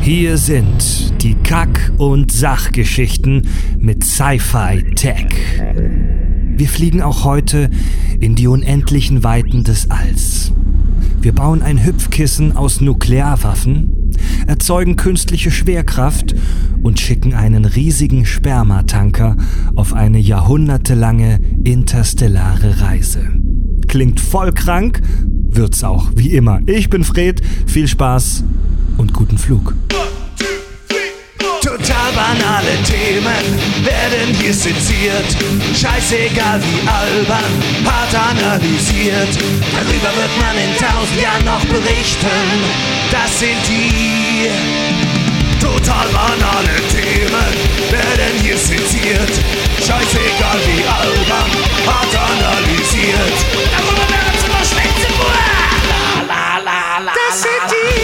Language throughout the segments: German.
Hier sind die Kack- und Sachgeschichten mit Sci-Fi Tech. Wir fliegen auch heute in die unendlichen Weiten des Alls. Wir bauen ein Hüpfkissen aus Nuklearwaffen, erzeugen künstliche Schwerkraft und schicken einen riesigen Spermatanker auf eine jahrhundertelange interstellare Reise. Klingt voll krank, wird's auch, wie immer. Ich bin Fred, viel Spaß und guten Flug. Total banale Themen werden hier seziert. Scheißegal wie albern, hart analysiert. Darüber wird man in tausend Jahren noch berichten. Das sind die total banale Themen werden hier seziert. Scheißegal wie albern, hart analysiert. Darüber werden sie noch schwätzen. La la la la. Das sind die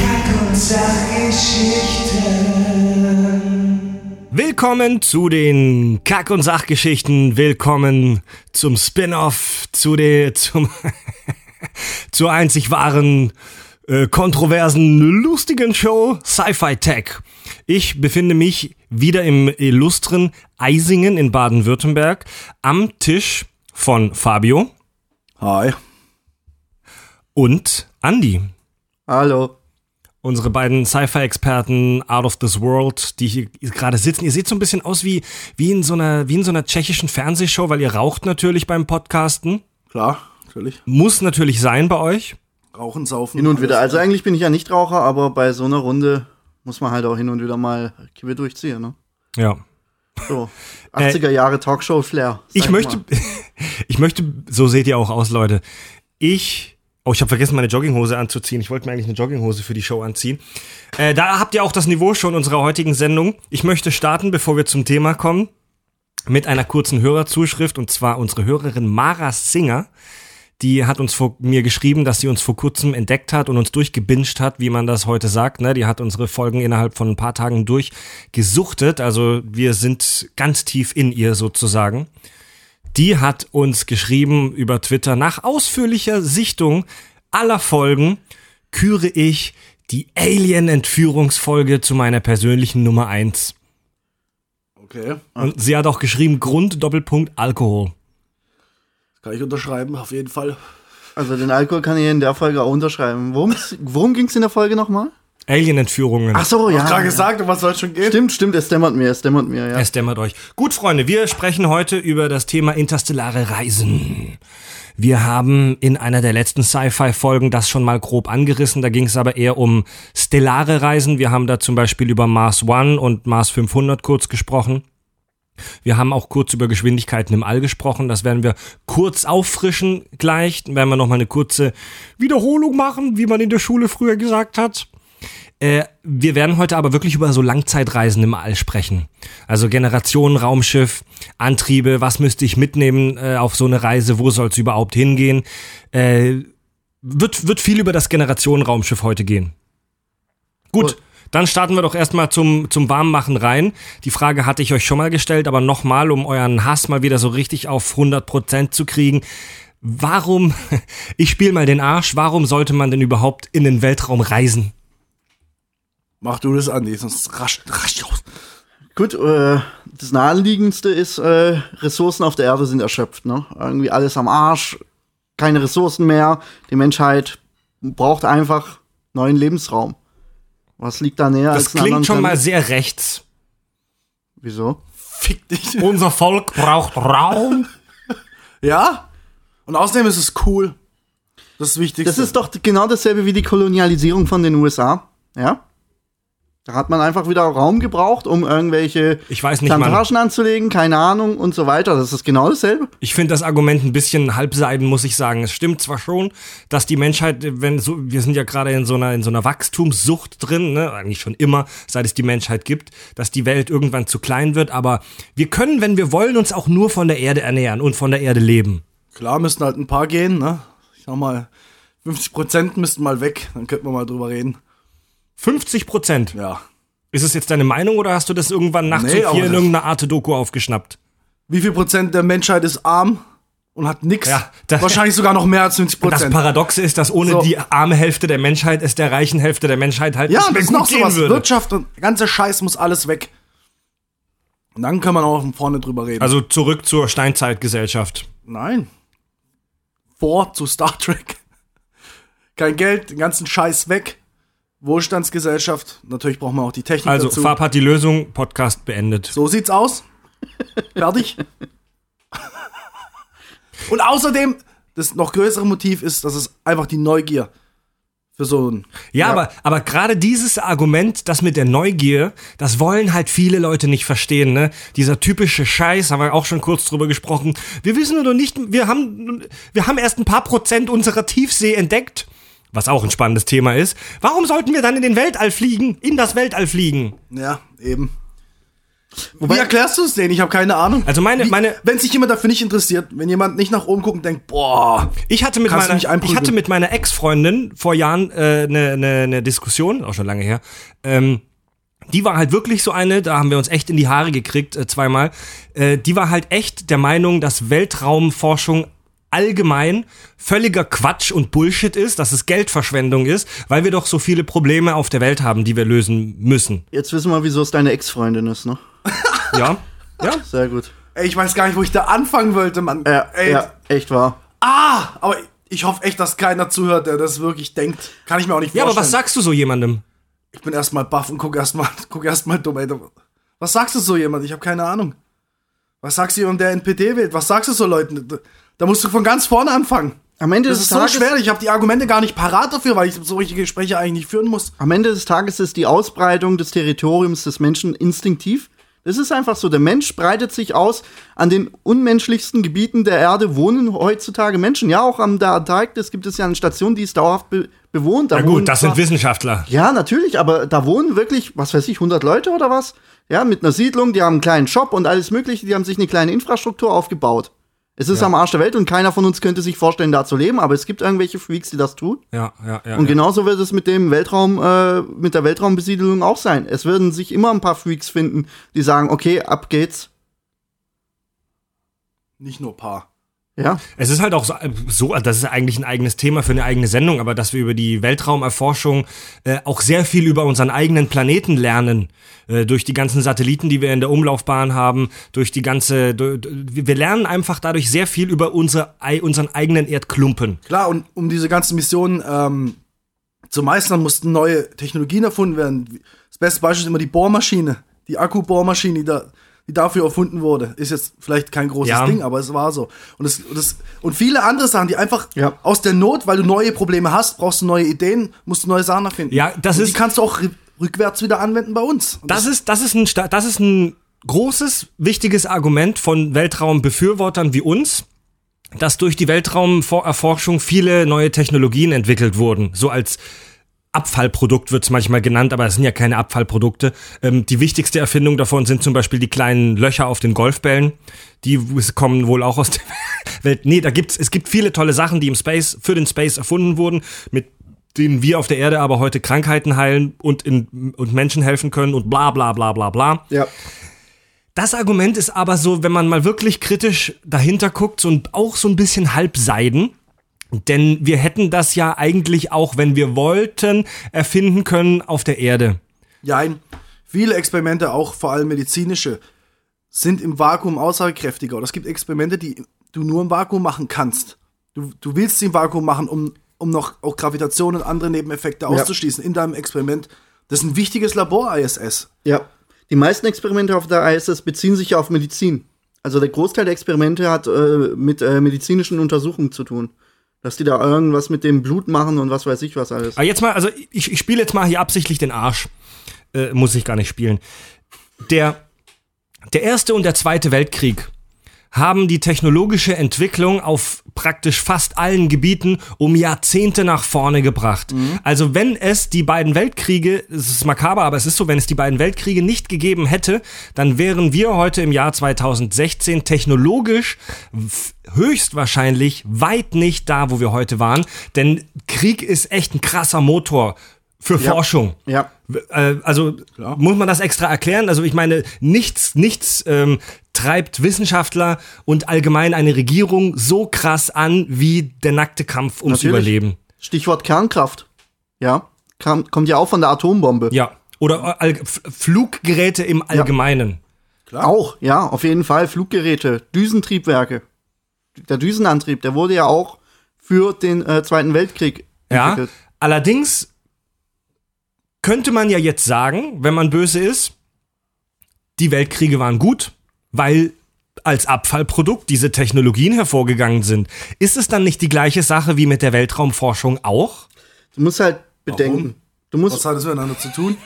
Kack- und Sachgeschichten. Willkommen zu den Kack- und Sachgeschichten. Willkommen zum Spin-off, zu der, zum, zur einzig wahren, äh, kontroversen, lustigen Show Sci-Fi Tech. Ich befinde mich wieder im illustren Eisingen in Baden-Württemberg am Tisch von Fabio Hi. und Andy. Hallo. unsere beiden Sci-Fi-Experten out of this world, die hier gerade sitzen. Ihr seht so ein bisschen aus wie, wie in so einer, wie in so einer tschechischen Fernsehshow, weil ihr raucht natürlich beim Podcasten. Klar, natürlich. Muss natürlich sein bei euch. Rauchen, saufen. Hin und wieder. alles. Also eigentlich bin ich ja nicht Raucher, aber bei so einer Runde muss man halt auch hin und wieder mal Kippe durchziehen, ne? Ja. So. 80er Jahre Talkshow-Flair. Äh, Ich möchte, mal. ich möchte, so seht ihr auch aus, Leute. Ich, oh, ich habe vergessen, meine Jogginghose anzuziehen. Ich wollte mir eigentlich eine Jogginghose für die Show anziehen. Äh, da habt ihr auch das Niveau schon unserer heutigen Sendung. Ich möchte starten, bevor wir zum Thema kommen, mit einer kurzen Hörerzuschrift und zwar unsere Hörerin Mara Singer. Die hat uns vor mir geschrieben, dass sie uns vor kurzem entdeckt hat und uns durchgebinged hat, wie man das heute sagt. Ne? Die hat unsere Folgen innerhalb von ein paar Tagen durchgesuchtet. Also wir sind ganz tief in ihr sozusagen. Die hat uns geschrieben über Twitter, nach ausführlicher Sichtung aller Folgen küre ich die Alien-Entführungsfolge zu meiner persönlichen Nummer eins. Okay. Und sie hat auch geschrieben, Grund, Doppelpunkt, Alkohol. Kann ich unterschreiben, auf jeden Fall. Also den Alkohol kann ich in der Folge auch unterschreiben. Worum's, worum ging es in der Folge nochmal? Alien-Entführungen. Ach so, ja. Gerade gesagt, um was soll schon gehen? Stimmt, stimmt, es dämmert mir, es dämmert mir, ja. Es dämmert euch. Gut, Freunde, wir sprechen heute über das Thema interstellare Reisen. Wir haben in einer der letzten Sci-Fi-Folgen das schon mal grob angerissen. Da ging es aber eher um stellare Reisen. Wir haben da zum Beispiel über Mars One und Mars 500 kurz gesprochen. Wir haben auch kurz über Geschwindigkeiten im All gesprochen. Das werden wir kurz auffrischen gleich. Dann werden wir nochmal eine kurze Wiederholung machen, wie man in der Schule früher gesagt hat. Äh, wir werden heute aber wirklich über so Langzeitreisen im All sprechen. Also Generationen Raumschiff, Antriebe, was müsste ich mitnehmen äh, auf so eine Reise, wo soll es überhaupt hingehen? Äh, wird, wird viel über das Generationen-Raumschiff heute gehen. Gut, Gut. Dann starten wir doch erstmal zum, zum Warmmachen rein. Die Frage hatte ich euch schon mal gestellt, aber nochmal, um euren Hass mal wieder so richtig auf 100% zu kriegen. Warum, ich spiele mal den Arsch, warum sollte man denn überhaupt in den Weltraum reisen? Mach du das, Andi, sonst rasch, rasch aus. Gut, äh, das naheliegendste ist, äh, Ressourcen auf der Erde sind erschöpft, ne? Irgendwie alles am Arsch, keine Ressourcen mehr. Die Menschheit braucht einfach neuen Lebensraum. Was liegt da näher Das klingt schon mal sehr rechts. Wieso? Fick dich. Unser Volk braucht Raum. Ja? Und außerdem ist es cool. Das ist das Wichtigste. Das ist doch genau dasselbe wie die Kolonialisierung von den USA. Ja? Da hat man einfach wieder Raum gebraucht, um irgendwelche Ich weiß nicht, Mann. Plantagen anzulegen, keine Ahnung und so weiter. Das ist genau dasselbe. Ich finde das Argument ein bisschen halbseiden, muss ich sagen. Es stimmt zwar schon, dass die Menschheit, wenn so, wir sind ja gerade in so einer in so einer Wachstumssucht drin, ne, eigentlich schon immer, seit es die Menschheit gibt, dass die Welt irgendwann zu klein wird, aber wir können, wenn wir wollen, uns auch nur von der Erde ernähren und von der Erde leben. Klar, müssten halt ein paar gehen, ne? Ich sag mal, 50% müssten mal weg, dann könnten wir mal drüber reden. 50 Prozent. Ja. Ist es jetzt deine Meinung oder hast du das irgendwann nachts Nee, um vier in das- irgendeiner Art Doku aufgeschnappt? Wie viel Prozent der Menschheit ist arm? und hat nix. Ja, das- Wahrscheinlich sogar noch mehr als 50% Das Prozent. Paradoxe ist, dass ohne So. die arme Hälfte der Menschheit es der reichen Hälfte der Menschheit halt Ja, nicht mehr das ist gut noch gehen sowas. würde. Wirtschaft und ganzer Scheiß muss alles weg. Und dann kann man auch von vorne drüber reden. Also zurück zur Steinzeitgesellschaft. Nein. Vor zu Star Trek. Kein Geld, den ganzen Scheiß weg. Wohlstandsgesellschaft. Natürlich braucht man auch die Technik Also dazu. Farb hat die Lösung, Podcast beendet. So sieht's aus. Fertig. Und außerdem, das noch größere Motiv ist, dass es einfach die Neugier für so ein. Ja, aber, aber gerade dieses Argument, das mit der Neugier, das wollen halt viele Leute nicht verstehen, ne? Dieser typische Scheiß, haben wir auch schon kurz drüber gesprochen. Wir wissen nur nicht, wir haben, wir haben erst ein paar Prozent unserer Tiefsee entdeckt. Was auch ein spannendes Thema ist. Warum sollten wir dann in den Weltall fliegen? In das Weltall fliegen? Ja, eben. Wie erklärst du es denen? Ich habe keine Ahnung. Also meine- Wie- meine- wenn sich jemand dafür nicht interessiert, wenn jemand nicht nach oben guckt und denkt, boah, Ich hatte mit meiner, ich hatte mit meiner Ex-Freundin vor Jahren eine äh, ne, ne, ne Diskussion, auch schon lange her. Ähm, die war halt wirklich so eine, da haben wir uns echt in die Haare gekriegt, äh, zweimal. Äh, die war halt echt der Meinung, dass Weltraumforschung allgemein völliger Quatsch und Bullshit ist, dass es Geldverschwendung ist, weil wir doch so viele Probleme auf der Welt haben, die wir lösen müssen. Jetzt wissen wir, wieso es deine Ex-Freundin ist, ne? Ja? Ja? Sehr gut. ey, ich weiß gar nicht, wo ich da anfangen wollte, Mann. Ja, ey, ja echt wahr. Ah, aber ich hoffe echt, dass keiner zuhört, der das wirklich denkt. Kann ich mir auch nicht Ja, vorstellen. aber was sagst du so jemandem? Ich bin erstmal baff und guck erstmal guck erst mal dumm, ey. Was sagst du so jemand? Ich habe keine Ahnung. Was sagst du jemandem, der NPD wählt? Was sagst du so Leuten? Da musst du von ganz vorne anfangen. Am Ende Das des ist so Tages, schwer. Ich habe die Argumente gar nicht parat dafür, weil ich solche Gespräche eigentlich nicht führen muss. am Ende des Tages ist die Ausbreitung des Territoriums des Menschen instinktiv. Das ist einfach so. Der Mensch breitet sich aus. An den unmenschlichsten Gebieten der Erde wohnen heutzutage Menschen. Ja, auch an der Antarktis gibt es ja eine Station, die ist dauerhaft be bewohnt. Da Na gut, das sind Wissenschaftler. Ja, natürlich, aber da wohnen wirklich, was weiß ich, 100 Leute oder was? Ja, mit einer Siedlung, die haben einen kleinen Shop und alles Mögliche, die haben sich eine kleine Infrastruktur aufgebaut. Es ist am Arsch der Welt und keiner von uns könnte sich vorstellen, da zu leben, aber es gibt irgendwelche Freaks, die das tun. Ja, ja, ja. Und ja. genauso wird es mit dem Weltraum, äh, mit der Weltraumbesiedelung auch sein. Es werden sich immer ein paar Freaks finden, die sagen, okay, ab geht's. Nicht nur Paar. Ja, Es ist halt auch so, so, das ist eigentlich ein eigenes Thema für eine eigene Sendung, aber dass wir über die Weltraumerforschung äh, auch sehr viel über unseren eigenen Planeten lernen, äh, durch die ganzen Satelliten, die wir in der Umlaufbahn haben, durch die ganze, wir lernen einfach dadurch sehr viel über unsere, unseren eigenen Erdklumpen. Klar, und um diese ganzen Missionen ähm, zu meistern, mussten neue Technologien erfunden werden. Das beste Beispiel ist immer die Bohrmaschine. Die Akkubohrmaschine, die, da, dafür erfunden wurde. Ist jetzt vielleicht kein großes Ja. Ding, aber es war so. Und, es, und, es, und viele andere Sachen, die einfach Ja. aus der Not, weil du neue Probleme hast, brauchst du neue Ideen, musst du neue Sachen erfinden. Ja, das und ist- Die kannst du auch rü- rückwärts wieder anwenden bei uns. Und Das ist, das ist ein, das ist ein großes, wichtiges Argument von Weltraumbefürwortern wie uns, dass durch die Weltraumerforschung viele neue Technologien entwickelt wurden. So als Abfallprodukt wird's manchmal genannt, aber es sind ja keine Abfallprodukte. Ähm, die wichtigste Erfindung davon sind zum Beispiel die kleinen Löcher auf den Golfbällen. Die kommen wohl auch aus der Welt. Nee, da gibt's, es gibt viele tolle Sachen, die im Space, für den Space erfunden wurden, mit denen wir auf der Erde aber heute Krankheiten heilen und, in, und Menschen helfen können und bla bla bla bla bla. ja. Das Argument ist aber so, wenn man mal wirklich kritisch dahinter guckt, so ein, auch so ein bisschen halbseiden. Denn wir hätten das ja eigentlich auch, wenn wir wollten, erfinden können auf der Erde. Ja, viele Experimente, auch vor allem medizinische, sind im Vakuum aussagekräftiger. Oder es gibt Experimente, die du nur im Vakuum machen kannst. Du, du willst sie im Vakuum machen, um, um noch auch Gravitation und andere Nebeneffekte auszuschließen in deinem Experiment. Das ist ein wichtiges Labor, ISS. Ja. Die meisten Experimente auf der ISS beziehen sich ja auf Medizin. Also der Großteil der Experimente hat äh, mit äh, medizinischen Untersuchungen zu tun. Dass die da irgendwas mit dem Blut machen und was weiß ich was alles. Aber jetzt mal, also ich, ich spiele jetzt mal hier absichtlich den Arsch. Äh, muss ich gar nicht spielen. Der, der erste und der zweite Weltkrieg haben die technologische Entwicklung auf praktisch fast allen Gebieten um Jahrzehnte nach vorne gebracht. Also wenn es die beiden Weltkriege, es ist makaber, aber es ist so, wenn es die beiden Weltkriege nicht gegeben hätte, dann wären wir heute im Jahr 2016 technologisch höchstwahrscheinlich weit nicht da, wo wir heute waren. Denn Krieg ist echt ein krasser Motor für Forschung. Ja. Äh, also muss man das extra erklären? Also ich meine, nichts, nichts ähm, treibt Wissenschaftler und allgemein eine Regierung so krass an wie der nackte Kampf ums Natürlich. Überleben. Stichwort Kernkraft. Ja. Kam, kommt ja auch von der Atombombe. Ja. Oder All F- Fluggeräte im Allgemeinen. Auch, ja, auf jeden Fall. Fluggeräte, Düsentriebwerke. Der Düsenantrieb, der wurde ja auch für den äh, Zweiten Weltkrieg Ja. entwickelt. Allerdings könnte man ja jetzt sagen, wenn man böse ist, die Weltkriege waren gut, weil als Abfallprodukt diese Technologien hervorgegangen sind. Ist es dann nicht die gleiche Sache wie mit der Weltraumforschung auch? Du musst halt bedenken. Du musst Was hat das miteinander zu tun?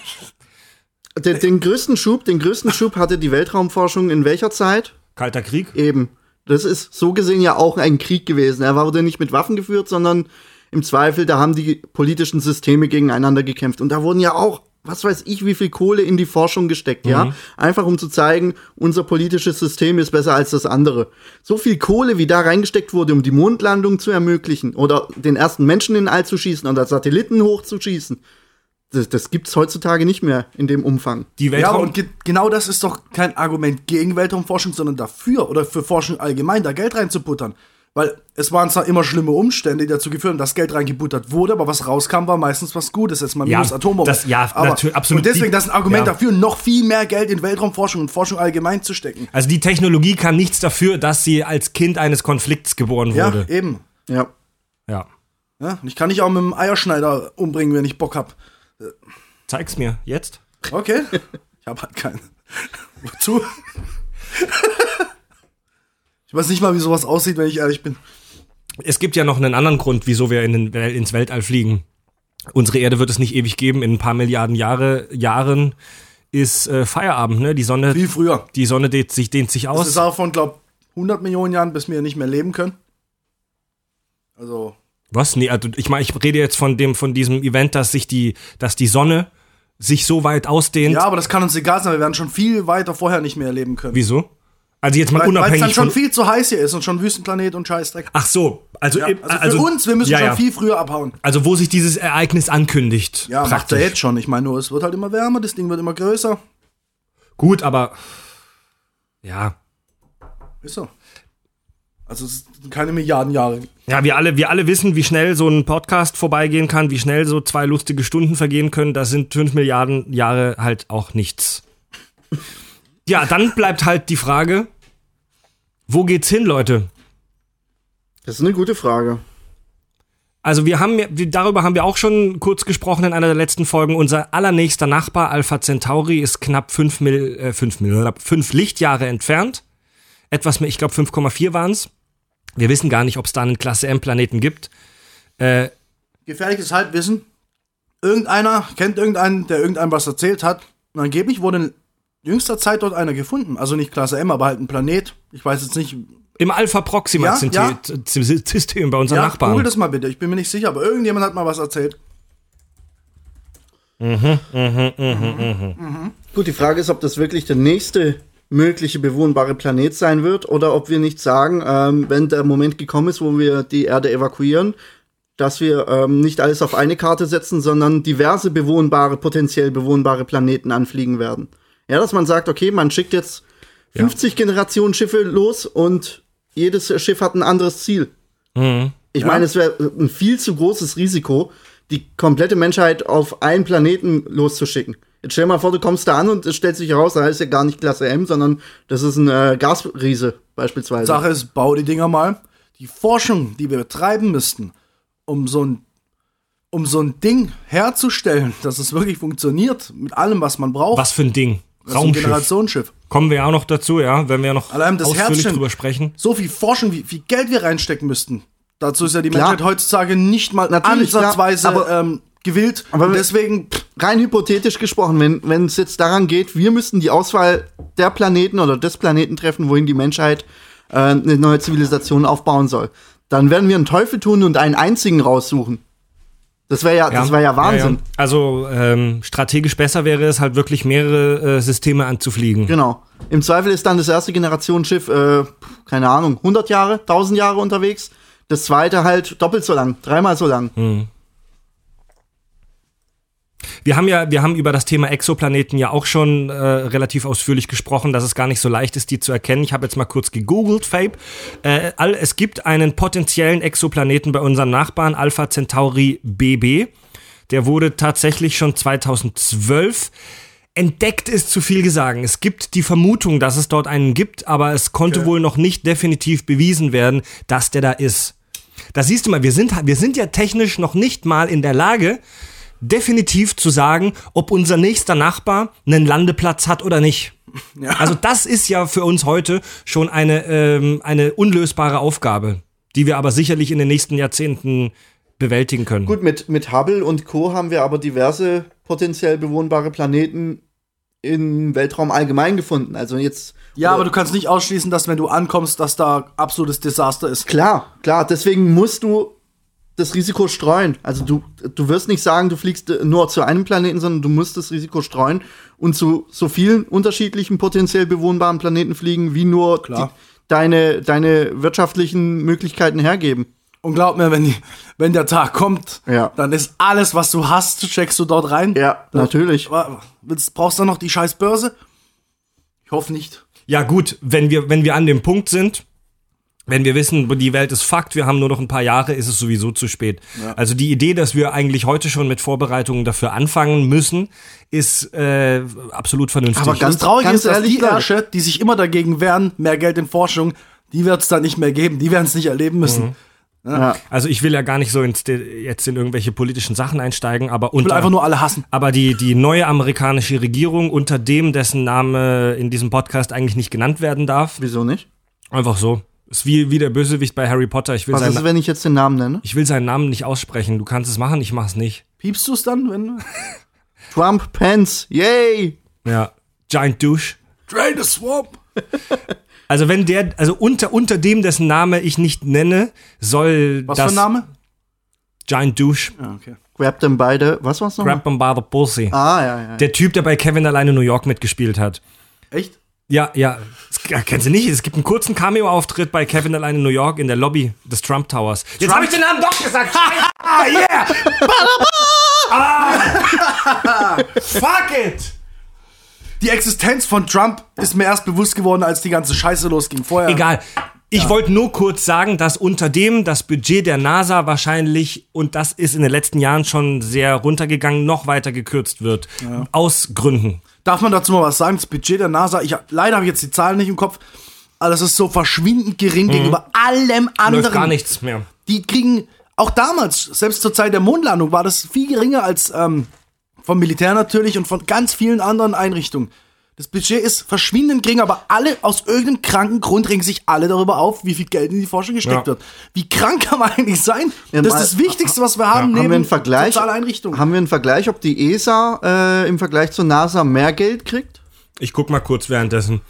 den, den größten Schub, den größten Schub hatte die Weltraumforschung in welcher Zeit? Kalter Krieg? Eben. Das ist so gesehen ja auch ein Krieg gewesen. Er wurde nicht mit Waffen geführt, sondern im Zweifel, da haben die politischen Systeme gegeneinander gekämpft. Und da wurden ja auch, was weiß ich, wie viel Kohle in die Forschung gesteckt, ja? Einfach um zu zeigen, unser politisches System ist besser als das andere. So viel Kohle, wie da reingesteckt wurde, um die Mondlandung zu ermöglichen oder den ersten Menschen in All zu schießen oder Satelliten hochzuschießen. Das, das gibt's heutzutage nicht mehr in dem Umfang. Die Ja, Weltraum und ge genau das ist doch kein Argument gegen Weltraumforschung, sondern dafür oder für Forschung allgemein, da Geld reinzubuttern. Weil es waren zwar immer schlimme Umstände, die dazu geführt haben, dass Geld reingebuttert wurde, aber was rauskam, war meistens was Gutes. Jetzt mal Ja, minus Atombombe. das- ja, aber, natür- absolut. Und deswegen, das ist ein Argument ja. dafür, noch viel mehr Geld in Weltraumforschung und Forschung allgemein zu stecken. also die Technologie kann nichts dafür, dass sie als Kind eines Konflikts geboren Ja, wurde. eben. Ja. Ja. Ja, und ich kann dich auch mit dem Eierschneider umbringen, wenn ich Bock hab. Zeig's mir jetzt. Okay. ich hab halt keinen. Wozu? ich weiß nicht mal, wie sowas aussieht, wenn ich ehrlich bin. Es gibt ja noch einen anderen Grund, wieso wir in den, ins Weltall fliegen. Unsere Erde wird es nicht ewig geben. In ein paar Milliarden Jahre, Jahren ist äh, Feierabend. Ne? Die Sonne, Viel früher. die Sonne dehnt sich, dehnt sich Das ist aus. auch von, glaub, 100 Millionen Jahren, bis wir nicht mehr leben können. Also, Was? Nee, also ich meine, ich rede jetzt von dem, von diesem Event, dass sich die, dass die Sonne sich so weit ausdehnt. ja, aber das kann uns egal sein, wir werden schon viel weiter vorher nicht mehr leben können. Wieso? Also jetzt mal Weil weil es dann unabhängig schon viel zu heiß hier ist und schon Wüstenplanet und Scheißdreck. Ach so, also, Ja, äh, also für uns, wir müssen ja, schon ja. viel früher abhauen. Also wo sich dieses Ereignis ankündigt. Ja, macht praktisch. er jetzt schon. Ich meine nur, es wird halt immer wärmer, das Ding wird immer größer. Gut, aber ja, Ist so. Also es sind keine Milliarden Jahre. Ja, wir alle, wir alle wissen, wie schnell so ein Podcast vorbeigehen kann, wie schnell so zwei lustige Stunden vergehen können. Da sind fünf Milliarden Jahre halt auch nichts. Ja, dann bleibt halt die Frage, wo geht's hin, Leute? Das ist eine gute Frage. Also wir haben, darüber haben wir auch schon kurz gesprochen in einer der letzten Folgen. Unser allernächster Nachbar Alpha Centauri ist knapp fünf, Mil, äh, fünf, Mil, fünf Lichtjahre entfernt. Etwas mehr, ich glaube 5,4 waren's. Wir wissen gar nicht, ob es da einen Klasse M-Planeten gibt. Äh, Gefährliches Halbwissen. Irgendeiner kennt irgendeinen, der irgendeinem was erzählt hat. Und angeblich wurde jüngster Zeit dort einer gefunden. Also nicht Klasse M, aber halt ein Planet. Ich weiß jetzt nicht. Im Alpha Proxima Ja, sind ja. System bei unseren Ja, Nachbarn. google das mal bitte. Ich bin mir nicht sicher, aber irgendjemand hat mal was erzählt. Gut, die Frage ist, ob das wirklich der nächste mögliche bewohnbare Planet sein wird oder ob wir nicht sagen, ähm, wenn der Moment gekommen ist, wo wir die Erde evakuieren, dass wir ähm, nicht alles auf eine Karte setzen, sondern diverse bewohnbare, potenziell bewohnbare Planeten anfliegen werden. Ja, dass man sagt, okay, man schickt jetzt 50 Generationen Schiffe los und jedes Schiff hat ein anderes Ziel. Ich meine, es wäre ein viel zu großes Risiko, die komplette Menschheit auf einen Planeten loszuschicken. Jetzt stell dir mal vor, du kommst da an und es stellt sich heraus, da ist ja gar nicht Klasse M, sondern das ist ein äh, Gasriese beispielsweise. Sache ist, bau die Dinger mal. Die Forschung, die wir betreiben müssten, um so ein, um so ein Ding herzustellen, dass es wirklich funktioniert, mit allem, was man braucht. Was für ein Ding? Das ist ein Raumschiff. Generationsschiff. Kommen wir ja auch noch dazu, ja, wenn wir noch Allein das ausführlich Herzchen. drüber sprechen. So viel Forschung, wie viel Geld wir reinstecken müssten. Dazu ist ja die Klar. Menschheit heutzutage nicht mal Natürlich, ansatzweise klar, aber- ähm, gewillt. Aber deswegen, pff, Rein hypothetisch gesprochen, wenn wenn es jetzt daran geht, wir müssten die Auswahl der Planeten oder des Planeten treffen, wohin die Menschheit äh, eine neue Zivilisation aufbauen soll, dann werden wir einen Teufel tun und einen einzigen raussuchen. Das wäre ja, das wäre ja Wahnsinn. Also ähm, strategisch besser wäre es halt wirklich mehrere äh, Systeme anzufliegen. Genau. Im Zweifel ist dann das erste Generationsschiff, äh, keine Ahnung, 100 Jahre, 1000 Jahre unterwegs. Das zweite halt doppelt so lang, dreimal so lang. Wir haben ja, wir haben über das Thema Exoplaneten ja auch schon äh, relativ ausführlich gesprochen, dass es gar nicht so leicht ist, die zu erkennen. Ich habe jetzt mal kurz gegoogelt, Fabe. Äh, es gibt einen potenziellen Exoplaneten bei unserem Nachbarn Alpha Centauri BB. Der wurde tatsächlich schon 2012 entdeckt ist zu viel gesagt. Es gibt die Vermutung, dass es dort einen gibt, aber es konnte wohl noch nicht definitiv bewiesen werden, dass der da ist. Da siehst du mal, wir sind, wir sind ja technisch noch nicht mal in der Lage, definitiv zu sagen, ob unser nächster Nachbar einen Landeplatz hat oder nicht. Also das ist ja für uns heute schon eine, ähm, eine unlösbare Aufgabe, die wir aber sicherlich in den nächsten Jahrzehnten bewältigen können. Gut, mit, mit Hubble und Co. haben wir aber diverse potenziell bewohnbare Planeten im Weltraum allgemein gefunden. Also jetzt. Ja, aber du kannst nicht ausschließen, dass wenn du ankommst, dass da absolutes Desaster ist. Klar, klar, deswegen musst du das Risiko streuen. Also du, du wirst nicht sagen, du fliegst nur zu einem Planeten, sondern du musst das Risiko streuen und zu so vielen unterschiedlichen potenziell bewohnbaren Planeten fliegen, wie nur Klar. die, deine, deine wirtschaftlichen Möglichkeiten hergeben. Und glaub mir, wenn, die, wenn der Tag kommt, Ja. dann ist alles, was du hast, checkst du dort rein. Ja, natürlich. Wa- Willst, brauchst du noch die scheiß Börse? Ich hoffe nicht. Ja, gut, wenn wir, wenn wir an dem Punkt sind, wenn wir wissen, die Welt ist Fakt, wir haben nur noch ein paar Jahre, ist es sowieso zu spät. Also die Idee, dass wir eigentlich heute schon mit Vorbereitungen dafür anfangen müssen, ist äh, absolut vernünftig. Aber ganz- das Traurige ganz ist, dass ehrlich, die. Ärsche, die sich immer dagegen wehren, mehr Geld in Forschung, die wird es dann nicht mehr geben. Die werden es nicht erleben müssen. Ja. also ich will ja gar nicht so ins, jetzt in irgendwelche politischen Sachen einsteigen, aber Ich will unter, einfach nur alle hassen. aber die, die neue amerikanische Regierung, unter dem, dessen Name in diesem Podcast eigentlich nicht genannt werden darf, Wieso nicht? einfach so. Ist wie, wie der Bösewicht bei Harry Potter. Ich will, Was ist, seinen, wenn ich jetzt den Namen nenne? ich will seinen Namen nicht aussprechen. Du kannst es machen, ich mach's nicht. Piepst du es dann, wenn Trump Pence, yay! Ja. Giant Douche. Drain the Swamp? Also wenn der, also unter, unter dem, dessen Name ich nicht nenne, soll Was das für ein Name? Giant Douche, Ja, okay. Grab them beide. Was war's noch? Grab them by the pussy. Ah, ja, ja. Der Typ, der bei Kevin alleine New York mitgespielt hat. Echt? Ja, ja. Das ja, kennst du nicht? Es gibt einen kurzen Cameo-Auftritt bei Kevin alleine New York in der Lobby des Trump Towers. Jetzt habe ich den Namen doch gesagt. ah, yeah. ah. Fuck it. Die Existenz von Trump ist mir erst bewusst geworden, als die ganze Scheiße losging. Vorher. Egal. Ich wollte nur kurz sagen, dass unter dem das Budget der NASA wahrscheinlich, und das ist in den letzten Jahren schon sehr runtergegangen, noch weiter gekürzt wird. Aus Gründen. Darf man dazu mal was sagen? Das Budget der NASA, ich leider habe ich jetzt die Zahlen nicht im Kopf, aber das ist so verschwindend gering gegenüber allem anderen. Läuft gar nichts mehr. Die kriegen, auch damals, selbst zur Zeit der Mondlandung, war das viel geringer als ähm, vom Militär natürlich und von ganz vielen anderen Einrichtungen. Das Budget ist verschwindend gering, aber alle, aus irgendeinem kranken Grund regen sich alle darüber auf, wie viel Geld in die Forschung gesteckt Ja. wird. Wie krank kann man eigentlich sein? Ja, das ist das Wichtigste, was wir haben, haben wir einen Vergleich? soziale Einrichtungen. Haben wir einen Vergleich, ob die ESA äh, im Vergleich zur NASA mehr Geld kriegt? Ich guck mal kurz währenddessen.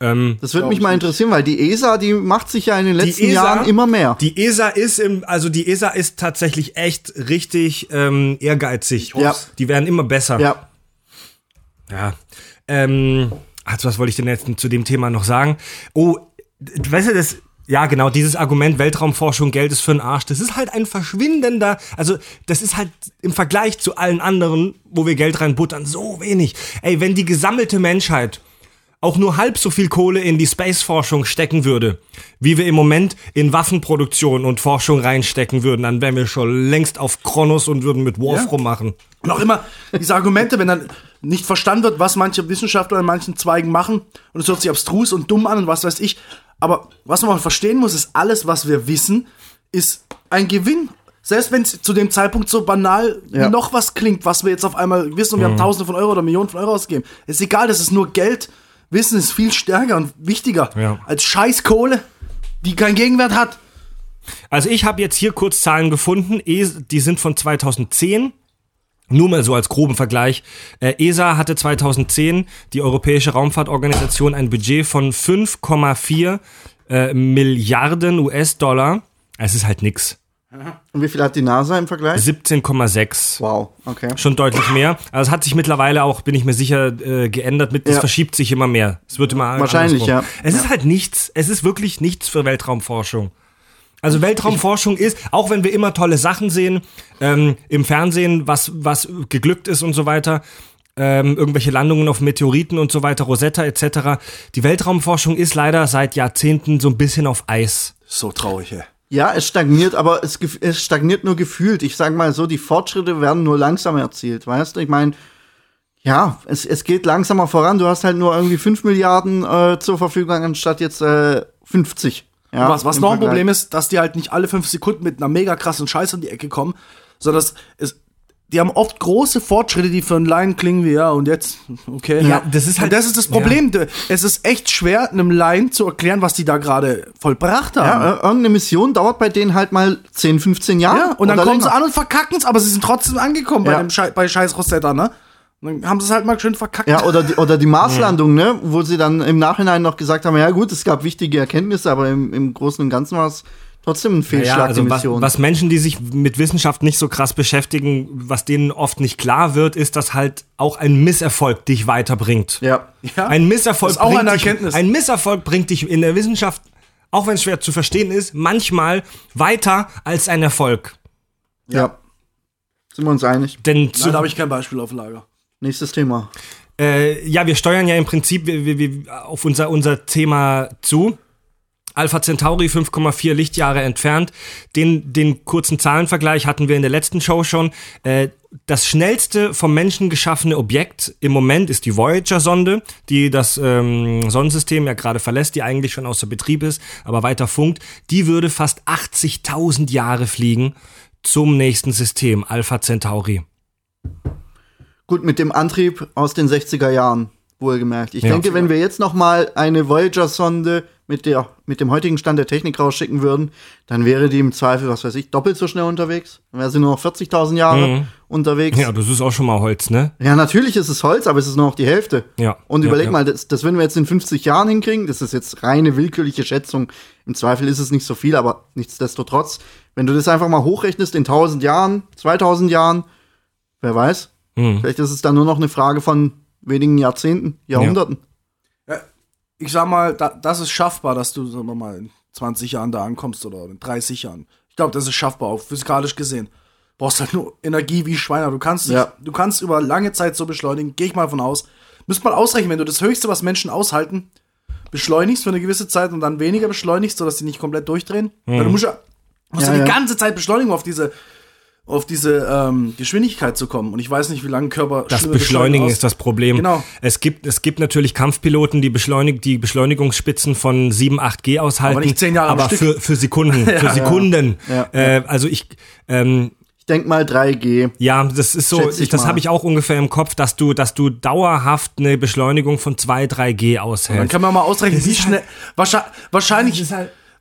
Ähm, Das würde mich ich mal interessieren, weil die ESA, die macht sich ja in den letzten ESA Jahren immer mehr. Die ESA ist im, also die ESA ist tatsächlich echt richtig ähm, ehrgeizig. Ja. Die werden immer besser. ja. Ja. Ähm, also was wollte ich denn jetzt zu dem Thema noch sagen? Oh, weißt du, das, ja genau, dieses Argument Weltraumforschung, Geld ist für den Arsch, das ist halt ein verschwindender, also das ist halt im Vergleich zu allen anderen, wo wir Geld reinbuttern, so wenig. Ey, wenn die gesammelte Menschheit auch nur halb so viel Kohle in die Space-Forschung stecken würde, wie wir im Moment in Waffenproduktion und Forschung reinstecken würden, dann wären wir schon längst auf Kronos und würden mit Worf Ja. rummachen. Und auch immer diese Argumente, wenn dann nicht verstanden wird, was manche Wissenschaftler in manchen Zweigen machen, und es hört sich abstrus und dumm an und was weiß ich. Aber was man mal verstehen muss, ist, alles, was wir wissen, ist ein Gewinn. Selbst wenn es zu dem Zeitpunkt so banal Ja. noch was klingt, was wir jetzt auf einmal wissen und wir haben Tausende von Euro oder Millionen von Euro ausgegeben. Ist egal, das ist nur Geld. Wissen ist viel stärker und wichtiger Ja. als Scheißkohle, die keinen Gegenwert hat. Also ich habe jetzt hier kurz Zahlen gefunden, Es- die sind von 2010. Nur mal so als groben Vergleich. Äh, ESA hatte 2010, die Europäische Raumfahrtorganisation, ein Budget von 5,4 äh, Milliarden US-Dollar. Es ist halt nix. Und wie viel hat die NASA im Vergleich? 17,6. Wow, okay. Schon deutlich mehr. Also es hat sich mittlerweile auch, bin ich mir sicher, äh, geändert. Mit, Es Ja. verschiebt sich immer mehr. Es wird immer Wahrscheinlich, andersrum. ja. Es ist halt nichts. Es ist wirklich nichts für Weltraumforschung. Also Weltraumforschung ist, auch wenn wir immer tolle Sachen sehen, ähm, im Fernsehen, was, was geglückt ist und so weiter, ähm, irgendwelche Landungen auf Meteoriten und so weiter, Rosetta etc. Die Weltraumforschung ist leider seit Jahrzehnten so ein bisschen auf Eis. So traurig, ey. Ja, es stagniert, aber es, es stagniert nur gefühlt. Ich sag mal so, die Fortschritte werden nur langsam erzielt, weißt du? Ich meine, ja, es, es geht langsamer voran. Du hast halt nur irgendwie 5 Milliarden äh, zur Verfügung, anstatt jetzt äh, 50. Ja, was was noch ein Vergleich. Problem ist, dass die halt nicht alle fünf Sekunden mit einer mega krassen Scheiße um die Ecke kommen, sondern es, es, die haben oft große Fortschritte, die für einen Laien klingen wie, ja, und jetzt, okay. Ja, das ist halt- Und das ist das Problem. Es ist echt schwer, einem Laien zu erklären, was die da gerade vollbracht haben. Ja, irgendeine Mission dauert bei denen halt mal 10, 15 Jahre. Ja, und dann kommen sie länger. an und verkacken es, aber sie sind trotzdem angekommen bei, Ja. dem Schei bei Scheiß Rosetta, ne? Dann haben sie es halt mal schön verkackt. Ja, oder die, oder die Marslandung, ne? Wo sie dann im Nachhinein noch gesagt haben, ja gut, es gab wichtige Erkenntnisse, aber im, im Großen und Ganzen war es trotzdem ein Fehlschlag, Ja, also was, Mission. was Menschen, die sich mit Wissenschaft nicht so krass beschäftigen, was denen oft nicht klar wird, ist, dass halt auch ein Misserfolg dich weiterbringt. ja. Ja. Ein Misserfolg Das ist auch bringt eine dich, Erkenntnis. ein Misserfolg bringt dich in der Wissenschaft, auch wenn es schwer zu verstehen ist, manchmal weiter als ein Erfolg. ja. Sind wir uns einig. Denn zu, Nein, da habe ich kein Beispiel auf Lager. Nächstes Thema. äh, ja, wir steuern ja im Prinzip wir, wir, auf unser, unser Thema zu. Alpha Centauri 5,4 Lichtjahre entfernt. Den, den kurzen Zahlenvergleich hatten wir in der letzten Show schon. Äh, das schnellste vom Menschen geschaffene Objekt im Moment ist die Voyager-Sonde, die das ähm, Sonnensystem ja gerade verlässt, die eigentlich schon außer Betrieb ist, aber weiter funkt. Die würde fast 80.000 Jahre fliegen zum nächsten System, Alpha Centauri. Gut, mit dem Antrieb aus den 60er Jahren, wohlgemerkt. Ich Ja. denke, wenn wir jetzt noch mal eine Voyager-Sonde mit, der, mit dem heutigen Stand der Technik rausschicken würden, dann wäre die im Zweifel, was weiß ich, doppelt so schnell unterwegs. Dann wäre sie nur noch 40.000 Jahre unterwegs. Mhm. Ja, das ist auch schon mal Holz, ne? Ja, natürlich ist es Holz, aber es ist nur noch die Hälfte. Ja. Und Ja, überleg ja. mal, das, das würden wir jetzt in 50 Jahren hinkriegen. Das ist jetzt reine willkürliche Schätzung. Im Zweifel ist es nicht so viel, aber nichtsdestotrotz, wenn du das einfach mal hochrechnest in 1000 Jahren, 2000 Jahren, wer weiß, Mhm. vielleicht ist es dann nur noch eine Frage von wenigen Jahrzehnten, Jahrhunderten. Ich sag mal, da, das ist schaffbar, dass du, sagen wir mal, in 20 Jahren da ankommst oder in 30 Jahren. Ich glaube, das ist schaffbar, auch physikalisch gesehen. Brauchst halt nur Energie wie Schweine. Du kannst, Ja. du kannst über lange Zeit so beschleunigen. Gehe ich mal von aus. Müsst mal ausrechnen, wenn du das Höchste, was Menschen aushalten, beschleunigst für eine gewisse Zeit und dann weniger beschleunigst, sodass die nicht komplett durchdrehen. Weil du musst ja, musst ja, Ja, die ja. ganze Zeit beschleunigen, auf diese, auf diese ähm, Geschwindigkeit zu kommen. Und ich weiß nicht, wie lange Körper Das Beschleunigen ist das Problem. Genau. Es gibt, es gibt natürlich Kampfpiloten, die beschleunig, die Beschleunigungsspitzen von 7, 8 G aushalten. Aber nicht 10 Jahre am Aber Stück. für, für Sekunden, für Sekunden. Ja. Äh, also ich, ähm, Ich denk mal 3G. ja, das ist so, ich das habe ich auch ungefähr im Kopf, dass du, dass du dauerhaft eine Beschleunigung von 2, 3 G Dann aushältst. kann man mal ausrechnen, Das wie schnell. wahrscheinlich, wahrscheinlich,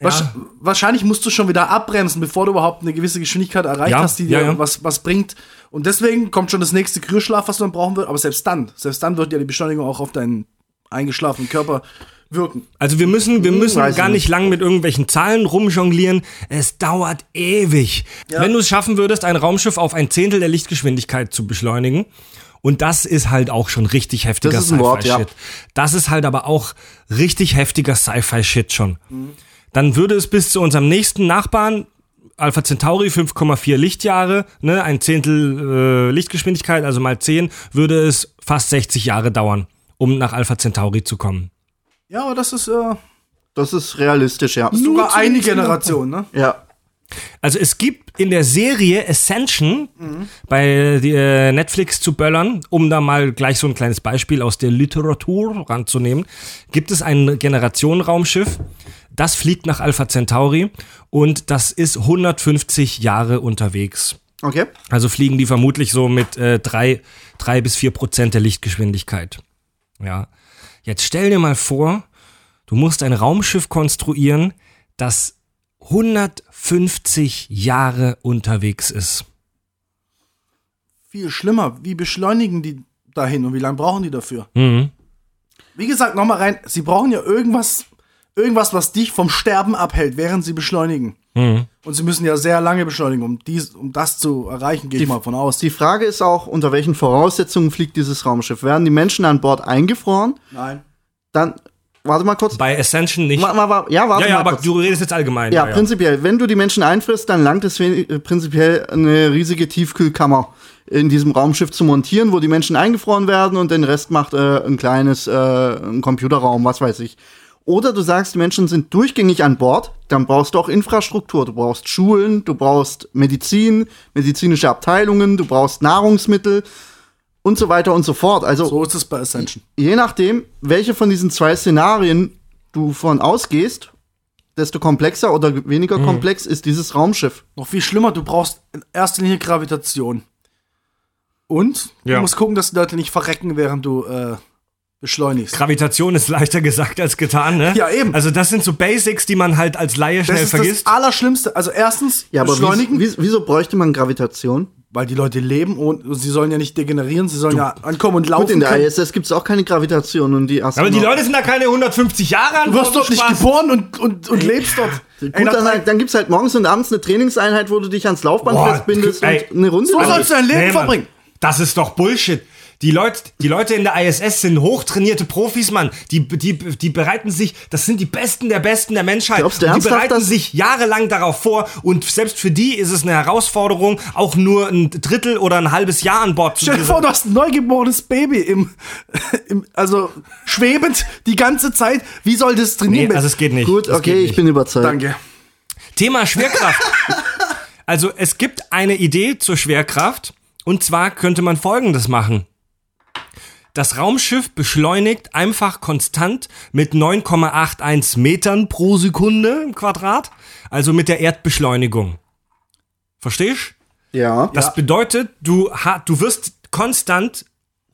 Ja. wahrscheinlich musst du schon wieder abbremsen, bevor du überhaupt eine gewisse Geschwindigkeit erreicht Ja, hast, die dir ja. Was, was bringt. Und deswegen kommt schon das nächste Kryoschlaf, was du dann brauchen wird. Aber selbst dann, selbst dann wird ja die Beschleunigung auch auf deinen eingeschlafenen Körper wirken. Also wir müssen, wir müssen weiß gar nicht lang mit irgendwelchen Zahlen rumjonglieren. Es dauert ewig. Wenn du es schaffen würdest, ein Raumschiff auf ein Zehntel der Lichtgeschwindigkeit zu beschleunigen, und das ist halt auch schon richtig heftiger Sci-Fi-Shit. ja. Das ist halt aber auch richtig heftiger Sci-Fi-Shit schon. Dann würde es bis zu unserem nächsten Nachbarn, Alpha Centauri 5,4 Lichtjahre, ne, ein Zehntel äh, Lichtgeschwindigkeit, also mal 10, würde es fast 60 Jahre dauern, um nach Alpha Centauri zu kommen. Ja, aber das ist äh, Das ist realistisch, ja. sogar eine Generation, ne? Ja. Also es gibt in der Serie Ascension bei äh, Netflix zu böllern, um da mal gleich so ein kleines Beispiel aus der Literatur ranzunehmen, gibt es ein Generationenraumschiff, das fliegt nach Alpha Centauri und das ist 150 Jahre unterwegs. Okay. Also fliegen die vermutlich so mit äh, drei, drei bis vier Prozent der Lichtgeschwindigkeit. Ja. Jetzt stell dir mal vor, du musst ein Raumschiff konstruieren, das 150 Jahre unterwegs ist. Viel schlimmer. Wie beschleunigen die dahin und wie lange brauchen die dafür? Mhm. Wie gesagt, nochmal rein, sie brauchen ja irgendwas, irgendwas, was dich vom Sterben abhält, während sie beschleunigen. Mhm. Und sie müssen ja sehr lange beschleunigen, um, dies, um das zu erreichen, gehe ich mal von aus. Die Frage ist auch, unter welchen Voraussetzungen fliegt dieses Raumschiff? Werden die Menschen an Bord eingefroren? Nein. Dann warte mal kurz. Bei Ascension nicht. Wa- wa- ja, warte ja, ja, mal aber kurz. du redest jetzt allgemein. Ja, prinzipiell. Wenn du die Menschen einfrisst, dann langt es äh, prinzipiell eine riesige Tiefkühlkammer in diesem Raumschiff zu montieren, wo die Menschen eingefroren werden und den Rest macht äh, ein kleines äh, ein Computerraum, was weiß ich. Oder du sagst, die Menschen sind durchgängig an Bord, dann brauchst du auch Infrastruktur. Du brauchst Schulen, du brauchst Medizin, medizinische Abteilungen, du brauchst Nahrungsmittel und so weiter und so fort. Also So ist es bei Ascension. je nachdem, welche von diesen zwei Szenarien du von ausgehst, desto komplexer oder weniger Mhm. komplex ist dieses Raumschiff. Noch viel schlimmer, du brauchst in erster Linie Gravitation. Und Ja. du musst gucken, dass die Leute nicht verrecken, während du äh, beschleunigst. Gravitation ist leichter gesagt als getan, ne? Ja, eben. Also das sind so Basics, die man halt als Laie Das schnell ist vergisst. das Allerschlimmste. Also erstens Ja, aber beschleunigen, wieso, wieso bräuchte man Gravitation? Weil die Leute leben und sie sollen ja nicht degenerieren, sie sollen ja ankommen und laufen Gut, in der können. ISS gibt es auch keine Gravitation und die aber die Astronauten- Leute sind da keine 150 Jahre an Du wirst dort nicht geboren und, und, und lebst dort. Ey, Gut, nach dann, drei- dann gibt es halt morgens und abends eine Trainingseinheit, wo du dich ans Laufband Boah, festbindest ey. und eine Runde So sollst du dein Leben Nee, Mann. verbringen. Das ist doch Bullshit. Die Leute, die Leute in der ISS sind hochtrainierte Profis, Mann. Die, die, die bereiten sich, das sind die Besten der Besten der Menschheit. Glaubst du Und die ernsthaft, bereiten sich jahrelang darauf vor und selbst für die ist es eine Herausforderung, auch nur ein Drittel oder ein halbes Jahr an Bord zu Stell dir vor, du hast ein neugeborenes Baby im, im also schwebend die ganze Zeit. Wie soll das trainieren? Nee, also es geht nicht. Gut, Das okay, geht ich nicht. bin überzeugt. Danke. Thema Schwerkraft. also es gibt eine Idee zur Schwerkraft und zwar könnte man Folgendes machen. Das Raumschiff beschleunigt einfach konstant mit 9,81 Metern pro Sekunde im Quadrat, also mit der Erdbeschleunigung. Verstehst? Ja. Das bedeutet, du, du wirst konstant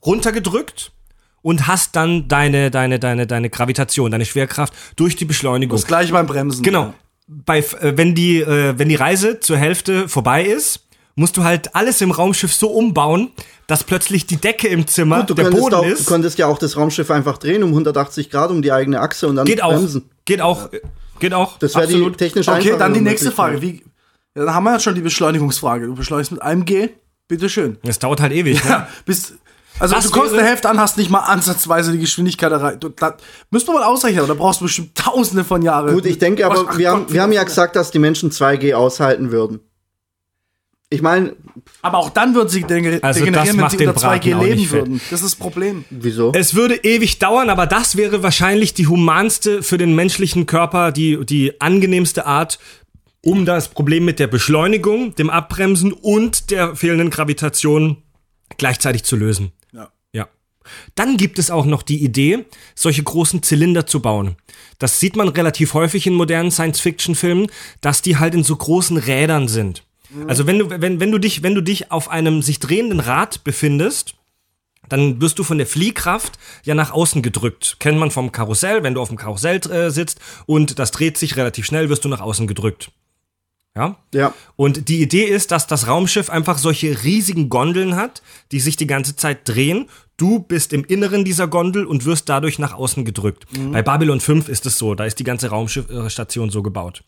runtergedrückt und hast dann deine, deine, deine, deine Gravitation, deine Schwerkraft durch die Beschleunigung. Das gleiche beim Bremsen. Genau. Bei, äh, wenn, die, äh, wenn die Reise zur Hälfte vorbei ist, musst du halt alles im Raumschiff so umbauen, dass plötzlich die Decke im Zimmer, Gut, du, der Boden auch, ist. du könntest ja auch das Raumschiff einfach drehen um 180 Grad um die eigene Achse und dann geht auch. bremsen. Geht auch. Geht auch. Das wäre die technisch Okay, dann die nächste. Frage. Wie, ja, dann haben wir ja schon die Beschleunigungsfrage. Du beschleunigst mit einem G. Bitteschön. Das dauert halt ewig. Ne? Ja, bis, also Was du kommst eine Hälfte an, hast nicht mal ansatzweise die Geschwindigkeit erreicht. Du- Da, müsste man mal ausrechnen, aber da brauchst du bestimmt tausende von Jahren. Gut, ich denke aber, Ach wir, Gott, haben, wir haben ja gesagt, dass die Menschen 2G aushalten würden. Ich meine, Aber auch dann würden sie degener- Also das degenerieren, wenn sie den unter 2G Braten auch leben würden. Das ist das Problem. wieso? Es würde ewig dauern, aber das wäre wahrscheinlich die humanste für den menschlichen Körper, die, die angenehmste Art, um das Problem mit der Beschleunigung, dem Abbremsen und der fehlenden Gravitation gleichzeitig zu lösen. Ja. Ja. Dann gibt es auch noch die Idee, solche großen Zylinder zu bauen. Das sieht man relativ häufig in modernen Science-Fiction-Filmen, dass die halt in so großen Rädern sind. Also wenn du, wenn, wenn du dich, wenn du dich auf einem sich drehenden Rad befindest, dann wirst du von der Fliehkraft ja nach außen gedrückt. Kennt man vom Karussell, wenn du auf dem Karussell äh, sitzt und das dreht sich relativ schnell, wirst du nach außen gedrückt. Ja? Ja. Und die Idee ist, dass das Raumschiff einfach solche riesigen Gondeln hat, die sich die ganze Zeit drehen. Du bist im Inneren dieser Gondel und wirst dadurch nach außen gedrückt. Bei Babylon 5 ist es so, da ist die ganze Raumschiffstation so gebaut.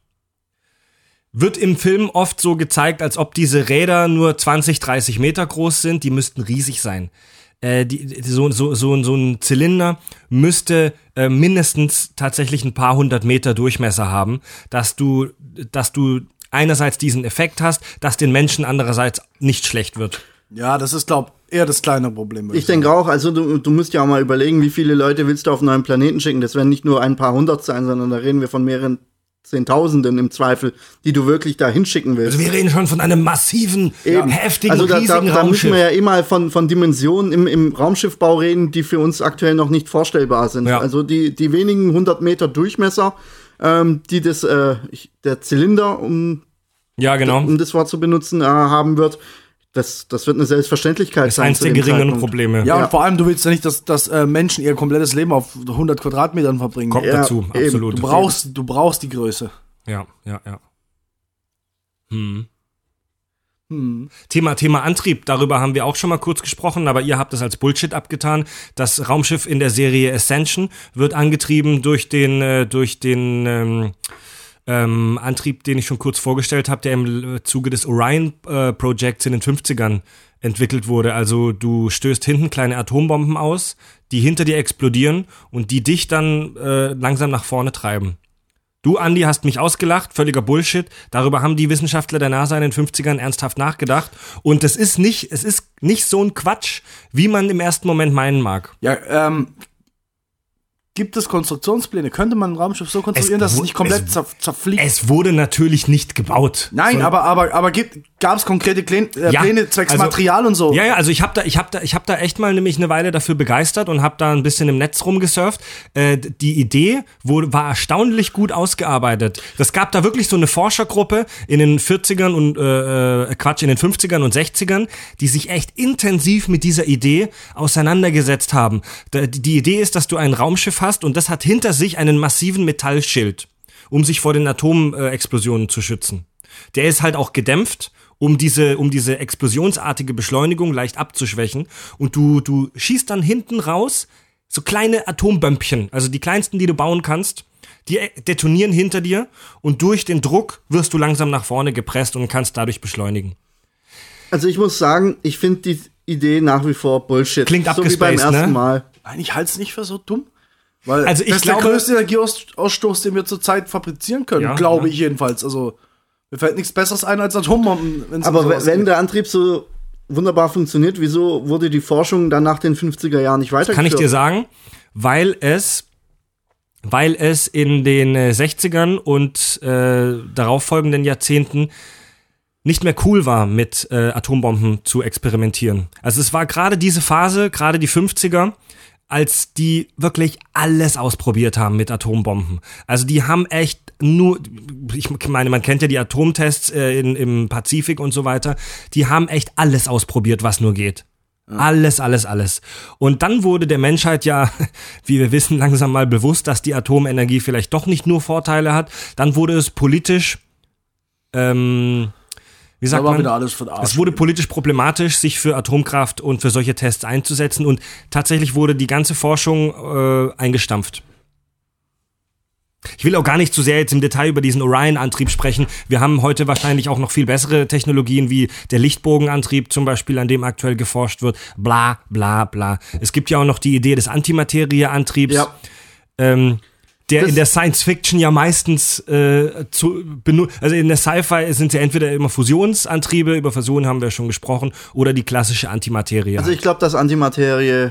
Wird im Film oft so gezeigt, als ob diese Räder nur 20, 30 Meter groß sind. Die müssten riesig sein. Äh, die, die- so, so, so, so ein Zylinder müsste äh, mindestens tatsächlich ein paar hundert Meter Durchmesser haben, dass du, dass du einerseits diesen Effekt hast, dass den Menschen andererseits nicht schlecht wird. Ja, das ist, glaub eher das kleine Problem. würde Ich denke auch, also du, du musst ja auch mal überlegen, wie viele Leute willst du auf einen neuen Planeten schicken. Das werden nicht nur ein paar hundert sein, sondern da reden wir von mehreren Zehntausenden im Zweifel, die du wirklich da hinschicken willst. Also wir reden schon von einem massiven, Eben. heftigen, also da, da, riesigen da müssen Raumschiff. wir ja immer von, von Dimensionen im, im Raumschiffbau reden, die für uns aktuell noch nicht vorstellbar sind. Ja. Also die, die wenigen hundert Meter Durchmesser, ähm, die das, äh, der Zylinder, um, ja, genau. um das Wort zu benutzen, äh, haben wird, das, das wird eine Selbstverständlichkeit Das ist eins der geringeren Zeitpunkt. Probleme. Ja, Ja. und vor allem, du willst ja nicht, dass, dass äh, Menschen ihr komplettes Leben auf 100 Quadratmetern verbringen. Kommt Ja, dazu, eben. absolut. Du brauchst, du brauchst die Größe. Ja, ja, ja. Hm. Hm. Thema, Thema Antrieb, darüber haben wir auch schon mal kurz gesprochen, aber ihr habt es als Bullshit abgetan. Das Raumschiff in der Serie Ascension wird angetrieben durch den, äh, durch den, ähm, ähm, Antrieb, den ich schon kurz vorgestellt habe, der im äh, Zuge des Orion-Projekts in den 50ern entwickelt wurde. Also du stößt hinten kleine Atombomben aus, die hinter dir explodieren und die dich dann äh, langsam nach vorne treiben. Du, Andi, hast mich ausgelacht, völliger Bullshit. Darüber haben die Wissenschaftler der NASA in den 50ern ernsthaft nachgedacht. Und es ist nicht, es ist nicht so ein Quatsch, wie man im ersten Moment meinen mag. Ja, ähm, gibt es Konstruktionspläne? Könnte man ein Raumschiff so konstruieren, dass es nicht komplett es- zer zerfliegt? Es wurde natürlich nicht gebaut. Nein, sondern- aber, aber, aber gab es konkrete Pläne, äh, Ja, Pläne zwecks also- Material und so? Ja, ja, also ich habe da, ich habe da, ich habe da echt mal nämlich eine Weile dafür begeistert und habe da ein bisschen im Netz rumgesurft. Äh, die Idee wurde, war erstaunlich gut ausgearbeitet. Das gab da wirklich so eine Forschergruppe in den 40ern und äh, äh, Quatsch in den 50ern und 60ern, die sich echt intensiv mit dieser Idee auseinandergesetzt haben. Da, die Idee ist, dass du ein Raumschiff hast und das hat hinter sich einen massiven Metallschild, um sich vor den Atomexplosionen zu schützen. Der ist halt auch gedämpft, um diese, um diese explosionsartige Beschleunigung leicht abzuschwächen. Und du, du schießt dann hinten raus so kleine Atombömpchen, also die kleinsten, die du bauen kannst. Die äh, detonieren hinter dir und durch den Druck wirst du langsam nach vorne gepresst und kannst dadurch beschleunigen. Also ich muss sagen, ich finde die Idee nach wie vor Bullshit. Klingt so wie beim abgespaced, ersten ne? Mal. Nein, ich halte es nicht für so dumm. Weil Also ich das ist glaube- der größte Energieausstoß, den wir zurzeit fabrizieren können, Ja, glaube ja. ich jedenfalls. Also mir fällt nichts Besseres ein als Atombomben. wenn's Aber wenn geht. der Antrieb so wunderbar funktioniert, wieso wurde die Forschung dann nach den 50er Jahren nicht weitergeführt? Kann ich dir sagen, weil es, weil es in den äh, 60ern und äh, darauffolgenden Jahrzehnten nicht mehr cool war, mit äh, Atombomben zu experimentieren. Also es war gerade diese Phase, gerade die 50er, als die wirklich alles ausprobiert haben mit Atombomben. Also die haben echt nur, ich meine, man kennt ja die Atomtests äh, in, im Pazifik und so weiter, die haben echt alles ausprobiert, was nur geht. Alles, alles, alles. Und dann wurde der Menschheit ja, wie wir wissen, langsam mal bewusst, dass die Atomenergie vielleicht doch nicht nur Vorteile hat. Dann wurde es politisch, ähm, wie sagt man? Es wurde politisch problematisch, sich für Atomkraft und für solche Tests einzusetzen und tatsächlich wurde die ganze Forschung äh, eingestampft. Ich will auch gar nicht zu sehr jetzt im Detail über diesen Orion-Antrieb sprechen. Wir haben heute wahrscheinlich auch noch viel bessere Technologien wie der Lichtbogenantrieb zum Beispiel, an dem aktuell geforscht wird. Bla, bla, bla. Es gibt ja auch noch die Idee des Antimaterieantriebs. Ja. Ähm, der Das- in der Science Fiction ja meistens äh, zu benu- also in der Sci-Fi sind ja entweder immer Fusionsantriebe, über Fusion haben wir schon gesprochen, oder die klassische Antimaterie. Also ich glaube, dass Antimaterie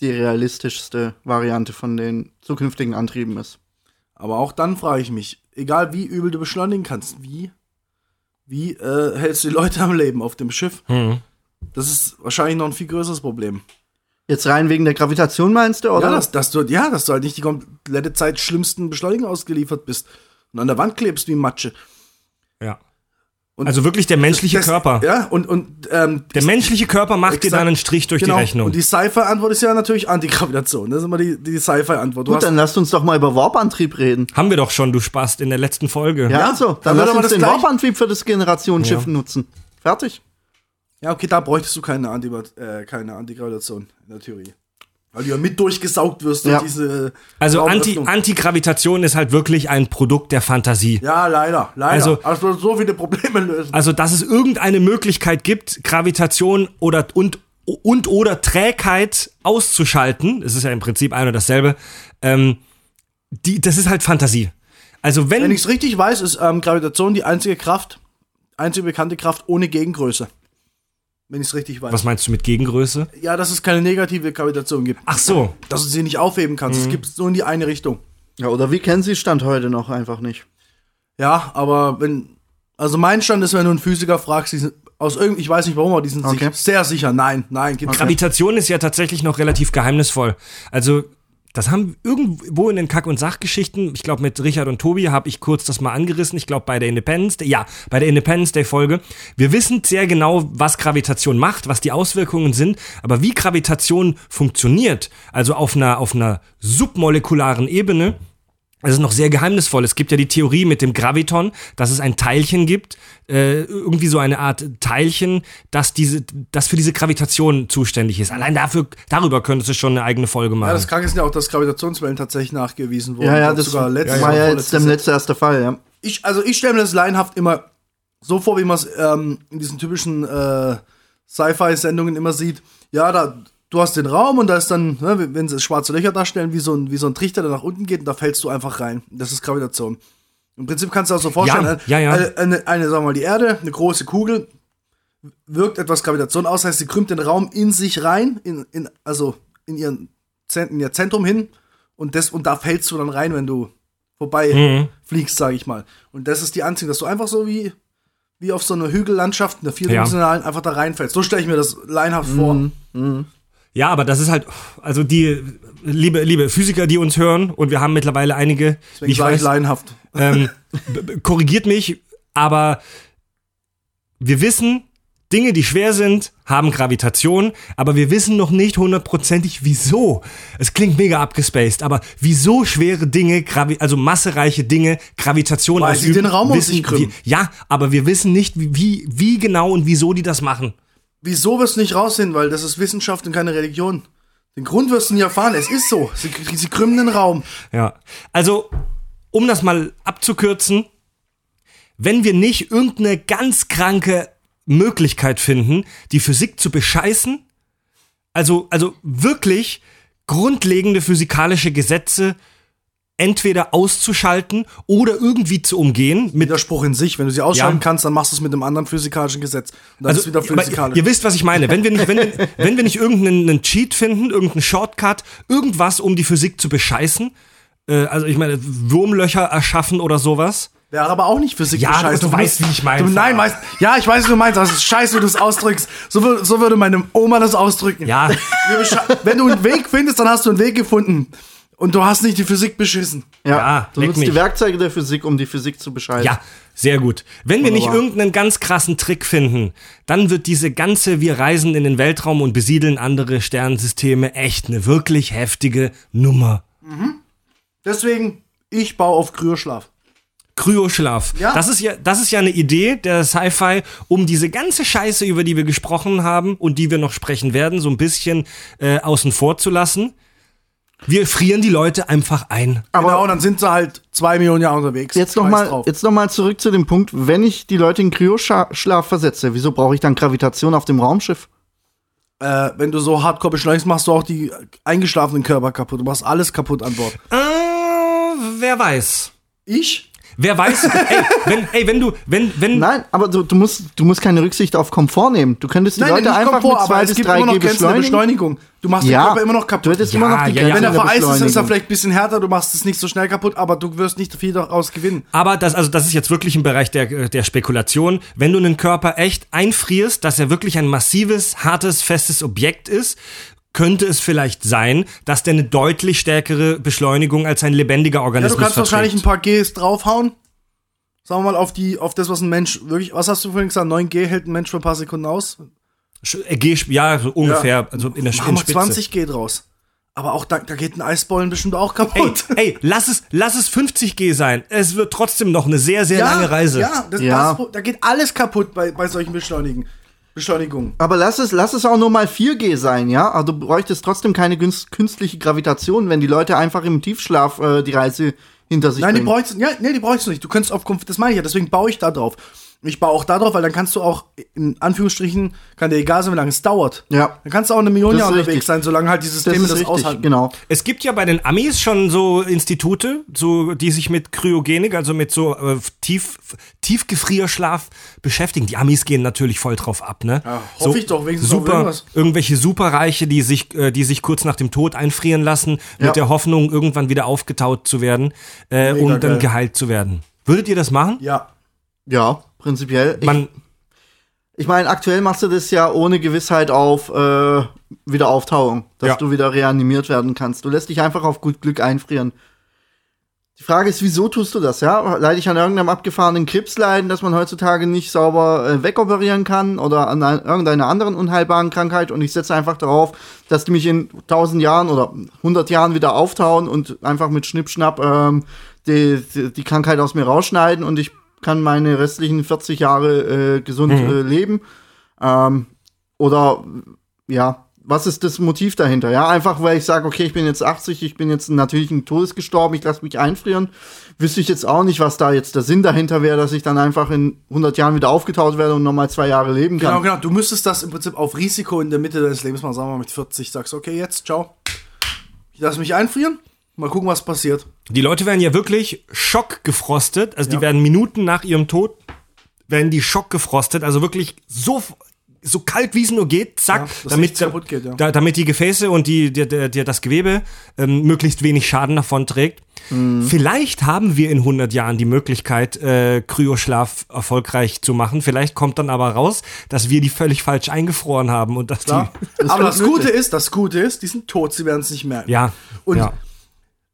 die realistischste Variante von den zukünftigen Antrieben ist. Aber auch dann frage ich mich, egal wie übel du beschleunigen kannst, wie, wie äh, hältst du die Leute am Leben auf dem Schiff? Hm. Das ist wahrscheinlich noch ein viel größeres Problem. Jetzt rein wegen der Gravitation meinst du, oder? Ja, dass, dass du, ja, dass du halt nicht die komplette Zeit schlimmsten Beschleunigung ausgeliefert bist und an der Wand klebst wie Matsche. ja. Und Also wirklich der menschliche das, Körper. Ja, und, und ähm, Der menschliche Körper macht dir Exakt. dann einen Strich durch genau. die Rechnung. Und die Sci-Fi-Antwort ist ja natürlich Antigravitation. Das ist immer die, die Sci-Fi-Antwort. Gut, hast- dann lasst uns doch mal über Warp-Antrieb reden. haben wir doch schon, du Spast, in der letzten Folge. Ja, Ja, also, dann dann lass uns das den Warp-Antrieb für das Generationsschiff Ja. nutzen. Fertig. Ja, okay, da bräuchtest du keine, Anti äh, keine Antigravitation in der Theorie. Weil du ja mit durchgesaugt wirst Ja. durch diese Also Anti. Antigravitation ist halt wirklich ein Produkt der Fantasie. Ja, leider, leider. Also- Also, also so viele Probleme lösen. Also, dass es irgendeine Möglichkeit gibt, Gravitation oder und und oder Trägheit auszuschalten, es ist ja im Prinzip ein und dasselbe, ähm, die, das ist halt Fantasie. Also wenn, Wenn ich es richtig weiß, ist ähm, Gravitation die einzige Kraft, einzige bekannte Kraft ohne Gegengröße. Wenn ich es richtig weiß. was meinst du mit Gegengröße? Ja, dass es keine negative Gravitation gibt. Ach so, Dass du sie nicht aufheben kannst. Mhm. Es gibt nur in die eine Richtung. Ja, oder wie kennen Sie Stand heute noch einfach nicht? Ja, aber wenn. Also mein Stand ist, wenn du einen Physiker fragst, die sind aus irgend, ich weiß nicht warum, aber die sind Okay. sich sehr sicher. Nein, nein, gibt's nicht. Gravitation ist ja tatsächlich noch relativ geheimnisvoll. Also das haben irgendwo in den Kack- und Sachgeschichten, ich glaube mit Richard und Tobi habe ich kurz das mal angerissen, ich glaube bei der Independence Day, ja, bei der Independence Day Folge. Wir wissen sehr genau, was Gravitation macht, was die Auswirkungen sind, aber wie Gravitation funktioniert, also auf einer, auf einer submolekularen Ebene, das ist noch sehr geheimnisvoll. Es gibt ja die Theorie mit dem Graviton, dass es ein Teilchen gibt, äh, irgendwie so eine Art Teilchen, das diese, das für diese Gravitation zuständig ist. Allein dafür, darüber könntest du schon eine eigene Folge machen. Ja, das Kranke ist ja auch, dass Gravitationswellen tatsächlich nachgewiesen wurden. Ja, ja, das sogar letztes war oder ja jetzt der letzte erste Fall, ja. ich, also ich stelle mir das laienhaft immer so vor, wie man es ähm, in diesen typischen äh, Sci-Fi-Sendungen immer sieht. Ja, da, du hast den Raum und da ist dann, ne, wenn sie schwarze Löcher darstellen, wie so, ein, wie so ein Trichter, der nach unten geht und da fällst du einfach rein. Das ist Gravitation. Im Prinzip kannst du auch so vorstellen, Ja, eine- ja, ja. Eine, eine, eine, sagen wir mal, die Erde, eine große Kugel, wirkt etwas Gravitation aus, heißt, sie krümmt den Raum in sich rein, in, in, also in, ihren, in ihr Zentrum hin und, das, und da fällst du dann rein, wenn du vorbei Mhm. fliegst, sage ich mal. Und das ist die Anziehung, dass du einfach so wie, wie auf so eine Hügellandschaft, in der vierdimensionalen, einfach da reinfällst. So stelle ich mir das leinhaft vor. Ja, aber das ist halt, also die, liebe, liebe Physiker, die uns hören, und wir haben mittlerweile einige, Deswegen ich weiß, laienhaft. ähm, korrigiert mich, aber wir wissen, Dinge, die schwer sind, haben Gravitation, aber wir wissen noch nicht hundertprozentig, wieso. Es klingt mega abgespaced, aber wieso schwere Dinge, Gravi also massereiche Dinge, Gravitation Weil sie den Raum um sich krümmen. wir, Ja, aber wir wissen nicht, wie, wie genau und wieso die das machen. Wieso wirst du nicht rausfinden? Weil das ist Wissenschaft und keine Religion. Den Grund wirst du nie erfahren. Es ist so. Sie, sie krümmen den Raum. Ja. Also, um das mal abzukürzen, wenn wir nicht irgendeine ganz kranke Möglichkeit finden, die Physik zu bescheißen, also, also wirklich grundlegende physikalische Gesetze entweder auszuschalten oder irgendwie zu umgehen mit Widerspruch in sich. Wenn du sie ausschalten Ja. kannst, dann machst du es mit einem anderen physikalischen Gesetz. Und dann ist es wieder physikalisch. ihr wisst, was ich meine. Wenn wir nicht, wenn wir, wenn wir nicht irgendeinen einen Cheat finden, irgendeinen Shortcut, irgendwas, um die Physik zu bescheißen, äh, also ich meine, Wurmlöcher erschaffen oder sowas. Wäre aber auch nicht Physik Ja, bescheißen. du weißt, wie ich meine, Du, nein, weißt, ja, ich weiß, wie du meinst, aber es ist scheiße, wie du es ausdrückst. So, so würde meine Oma das ausdrücken. Ja, Wenn du einen Weg findest, dann hast du einen Weg gefunden. Und du hast nicht die Physik beschissen. Ja, Ja, du nutzt mich. die Werkzeuge der Physik, um die Physik zu beschreiben. ja, sehr gut. Wenn wir nicht Wunderbar. irgendeinen ganz krassen Trick finden, dann wird diese ganze Wir reisen in den Weltraum und besiedeln andere Sternensysteme echt eine wirklich heftige Nummer. Deswegen, ich baue auf Kryoschlaf. Kryoschlaf. Ja. Das ist ja, das ist ja eine Idee der Sci-Fi, um diese ganze Scheiße, über die wir gesprochen haben und die wir noch sprechen werden, so ein bisschen äh, außen vor zu lassen. Wir frieren die Leute einfach ein. Aber genau, dann sind sie halt zwei Millionen Jahre unterwegs. Jetzt nochmal noch mal zurück zu dem Punkt, wenn ich die Leute in Kryoschlaf versetze, wieso brauche ich dann Gravitation auf dem Raumschiff? Äh, wenn du so hardcore beschleunigst, machst du auch die eingeschlafenen Körper kaputt. Du machst alles kaputt an Bord. Äh, wer weiß. Ich? Wer weiß, ey, wenn, ey, wenn du, wenn, wenn, Nein, aber du, du, musst, du musst keine Rücksicht auf Komfort nehmen. Du könntest die Leute nicht einfach Komfort, mit 2 aber es bis gibt 3 immer noch G beschleunigen. Beschleunigung. Du machst den Ja, Körper immer noch du kaputt. hättest Ja, immer noch die ja, ja. Wenn er der vereist ist, ist er vielleicht ein bisschen härter, du machst es nicht so schnell kaputt, aber du wirst nicht viel daraus gewinnen. aber das, also das ist jetzt wirklich im Bereich der, der Spekulation. Wenn du einen Körper echt einfrierst, dass er wirklich ein massives, hartes, festes Objekt ist, könnte es vielleicht sein, dass der eine deutlich stärkere Beschleunigung als ein lebendiger Ja, Organismus du kannst wahrscheinlich ein verträgt. paar Gs draufhauen. Sagen wir mal auf die, auf das, was ein Mensch wirklich, was hast du vorhin gesagt? 9 G hält ein Mensch für ein paar Sekunden aus. Äh, G, ja, so ungefähr, also in der wir Spitze. 20 G draus. Aber auch da, da geht ein Eisbollen bestimmt auch Ey, kaputt. ey, lass es, lass es 50 G sein. Es wird trotzdem noch eine sehr, sehr lange Reise. Ja, das, Ja. Das, da geht alles kaputt bei, bei solchen Beschleunigen. Beschleunigungen. Aber lass es, lass es auch nur mal 4G sein, ja? Aber du bräuchtest trotzdem keine künstliche Gravitation, wenn die Leute einfach im Tiefschlaf äh, die Reise hinter sich Nein, die bringen. bräuchst ja, nee, die bräuchst du nicht. Du könntest auf das meine ich ja, deswegen baue ich da drauf. Ich baue auch da drauf, weil dann kannst du auch, in Anführungsstrichen, kann dir egal sein, wie lange es dauert. Ja. Dann kannst du auch eine Million Das Jahre richtig. unterwegs sein, solange halt die das Systeme ist das, richtig, aushalten. genau. Es gibt ja bei den Amis schon so Institute, so die sich mit Kryogenik, also mit so äh, tief Tiefgefrierschlaf beschäftigen. Die Amis gehen natürlich voll drauf ab, ne? Ja, hoffe ich doch, wenigstens super, irgendwas. irgendwelche Superreiche, die sich äh, die sich kurz nach dem Tod einfrieren lassen, Ja. mit der Hoffnung irgendwann wieder aufgetaut zu werden äh, und dann geil. geheilt zu werden. Würdet ihr das machen? Ja. Ja, prinzipiell. Ich, Man ich meine, aktuell machst du das ja ohne Gewissheit auf äh, Wiederauftauung, dass Ja. du wieder reanimiert werden kannst. Du lässt dich einfach auf gut Glück einfrieren. Die Frage ist, wieso tust du das, ja? Leide ich an irgendeinem abgefahrenen Krebsleiden, das man heutzutage nicht sauber äh, wegoperieren kann oder an ein, irgendeiner anderen unheilbaren Krankheit und ich setze einfach darauf, dass die mich in 1000 Jahren oder 100 Jahren wieder auftauen und einfach mit Schnippschnapp ähm, die, die, die Krankheit aus mir rausschneiden und ich kann meine restlichen 40 Jahre äh, gesund äh, leben. Ähm, oder ja, was ist das Motiv dahinter? Ja, einfach weil ich sage, okay, ich bin jetzt 80, ich bin jetzt natürlich ein Todes gestorben, ich lasse mich einfrieren. Wüsste ich jetzt auch nicht, was da jetzt der Sinn dahinter wäre, dass ich dann einfach in 100 Jahren wieder aufgetaut werde und nochmal zwei Jahre leben kann. Genau, genau. Du müsstest das im Prinzip auf Risiko in der Mitte deines Lebens machen, sagen wir mal mit 40, sagst, okay, jetzt, ciao. Ich lasse mich einfrieren, mal gucken, was passiert. Die Leute werden ja wirklich schockgefrostet, also Ja. die werden Minuten nach ihrem Tod, werden die schockgefrostet, also wirklich so so kalt wie es nur geht, zack, Ja, damit, kaputt geht, ja. da, damit die Gefäße und die, die, die, die, das Gewebe ähm, möglichst wenig Schaden davon trägt. Mhm. Vielleicht haben wir in 100 Jahren die Möglichkeit, äh, Kryoschlaf erfolgreich zu machen. Vielleicht kommt dann aber raus, dass wir die völlig falsch eingefroren haben und dass Klar. die, Aber das. Gute ist, das Gute ist, die sind tot, sie werden es nicht merken. ja, Und ja.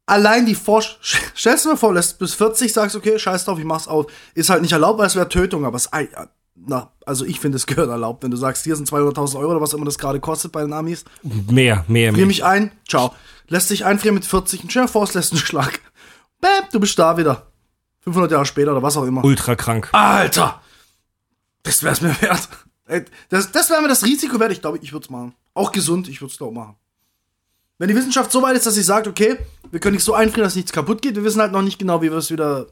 Allein die Forsch stellst du mir vor, lässt bis 40 sagst, okay, scheiß drauf, ich mach's auf. Ist halt nicht erlaubt, weil es wäre Tötung, aber es, ei- na, also ich finde, es gehört erlaubt, wenn du sagst, hier sind 200.000 Euro oder was immer das gerade kostet bei den Amis. mehr, mehr, Frier mehr. mich ein, ciao. Lässt dich einfrieren mit 40, ein schöner Force lässt einen Schlag. Bäm, du bist da wieder. 500 Jahre später oder was auch immer. Ultra krank. Alter! Das wär's mir wert. Das, das wäre mir das Risiko wert. Ich glaube, ich würde es machen. Auch gesund, ich würde es auch machen. Wenn die Wissenschaft so weit ist, dass sie sagt, okay, wir können dich so einfrieren, dass nichts kaputt geht, wir wissen halt noch nicht genau, wie wir es wieder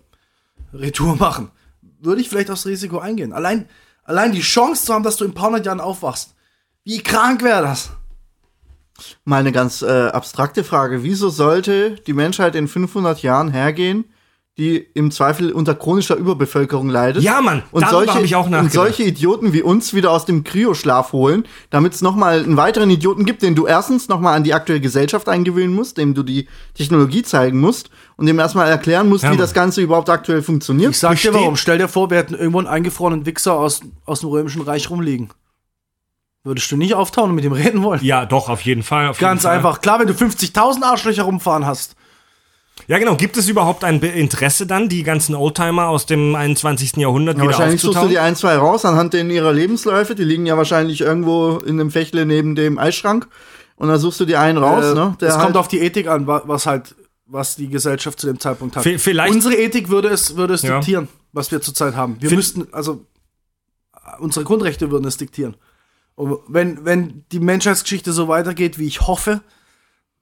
retour machen, würde ich vielleicht aufs Risiko eingehen. Allein, allein die Chance zu haben, dass du in ein paar hundert Jahren aufwachst. Wie krank wäre das? Mal eine ganz äh, abstrakte Frage. Wieso sollte die Menschheit in 500 Jahren hergehen, die im Zweifel unter chronischer Überbevölkerung leidet? Ja, Mann, und solche, ich auch und solche Idioten wie uns wieder aus dem Kryoschlaf holen, damit es nochmal einen weiteren Idioten gibt, den du erstens nochmal an die aktuelle Gesellschaft eingewöhnen musst, dem du die Technologie zeigen musst und dem erstmal erklären musst, Ja, wie das Ganze überhaupt aktuell funktioniert. Ich sag dir warum. Stell dir vor, wir hätten irgendwo einen eingefrorenen Wichser aus, aus dem Römischen Reich rumliegen. Würdest du nicht auftauchen und mit ihm reden wollen? Ja, doch, auf jeden Fall. Auf Ganz jeden Fall. einfach. Klar, wenn du 50.000 Arschlöcher rumfahren hast. Ja, genau. Gibt es überhaupt ein Interesse dann, die ganzen Oldtimer aus dem 21. Jahrhundert Ja, wieder wahrscheinlich suchst du die ein, zwei raus anhand denen ihrer Lebensläufe. Die liegen ja wahrscheinlich irgendwo in einem Fächle neben dem Eisschrank. Und dann suchst du die einen raus, Äh, ne? es halt- kommt auf die Ethik an, wa- was halt, was die Gesellschaft zu dem Zeitpunkt hat. V- vielleicht- Unsere Ethik würde es, würde es Ja. diktieren, was wir zurzeit haben. Wir müssten, also, unsere Grundrechte würden es diktieren. Und wenn, wenn die Menschheitsgeschichte so weitergeht, wie ich hoffe,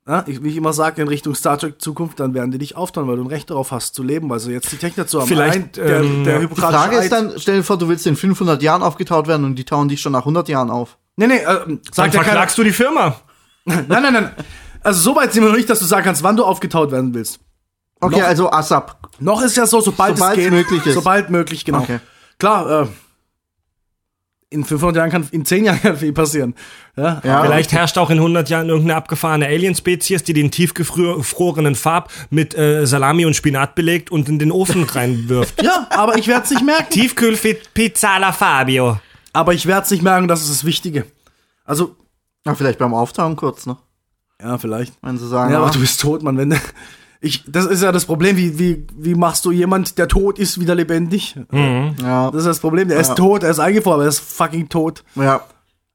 ja, ich, wie ich immer sage, in Richtung Star Trek Zukunft, dann werden die dich auftauen, weil du ein Recht darauf hast zu leben, weil sie jetzt die Technik zu haben. Vielleicht, Allein der, ähm, der ja. Die Hippokratische Frage ist Eid- dann, stell dir vor, du willst in 500 Jahren aufgetaut werden und die tauen dich schon nach 100 Jahren auf. Nee, nee, äh, Dann sagt ja keiner. verklagst du die Firma. Nein, nein, nein. Also so weit sind wir noch nicht, dass du sagen kannst, wann du aufgetaut werden willst. Okay, Noch- also ASAP. Noch ist ja so, sobald, Sobald es es geht. möglich ist. Sobald möglich, genau. Okay. Klar, äh, in 500 Jahren kann, in 10 Jahren kann viel passieren. Ja, Ja, Vielleicht herrscht auch in 100 Jahren irgendeine abgefahrene Alienspezies, die den tiefgefrorenen Farb mit äh, Salami und Spinat belegt und in den Ofen reinwirft. ja aber ich werde es nicht merken. Tiefkühlpizza la Fabio. Aber ich werde es nicht merken, das ist das Wichtige. Also, Ja, vielleicht beim Auftauen kurz, ne? ja, vielleicht. Wenn sie sagen, Ja, aber ah, du bist tot, Mann. Wenn, ich, das ist ja das Problem. Wie, wie, wie machst du jemand, der tot ist, wieder lebendig? ja, Das ist das Problem. Der ist tot, er ist eingefroren, aber er ist fucking tot. ja.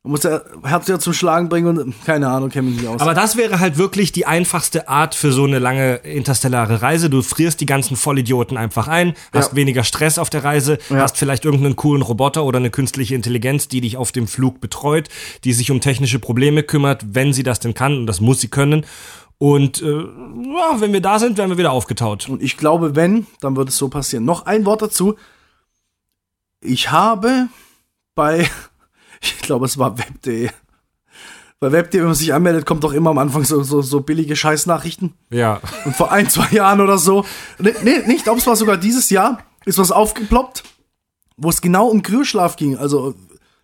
Man muss ja Herz wieder zum Schlagen bringen und keine Ahnung, kenne mich nicht aus. Aber das wäre halt wirklich die einfachste Art für so eine lange interstellare Reise. Du frierst die ganzen Vollidioten einfach ein, hast Ja. weniger Stress auf der Reise, Ja. hast vielleicht irgendeinen coolen Roboter oder eine künstliche Intelligenz, die dich auf dem Flug betreut, die sich um technische Probleme kümmert, wenn sie das denn kann und das muss sie können. Und äh, ja, wenn wir da sind, werden wir wieder aufgetaut. Und ich glaube, wenn, dann wird es so passieren. Noch ein Wort dazu. Ich habe bei, ich glaube, es war web.de. Bei web.de, wenn man sich anmeldet, kommt doch immer am Anfang so, so, so billige Scheißnachrichten. Ja. Und vor ein, zwei Jahren oder so, nee, nee nicht, ich glaube, es war sogar dieses Jahr, ist was aufgeploppt, wo es genau um Kryoschlaf ging. Also,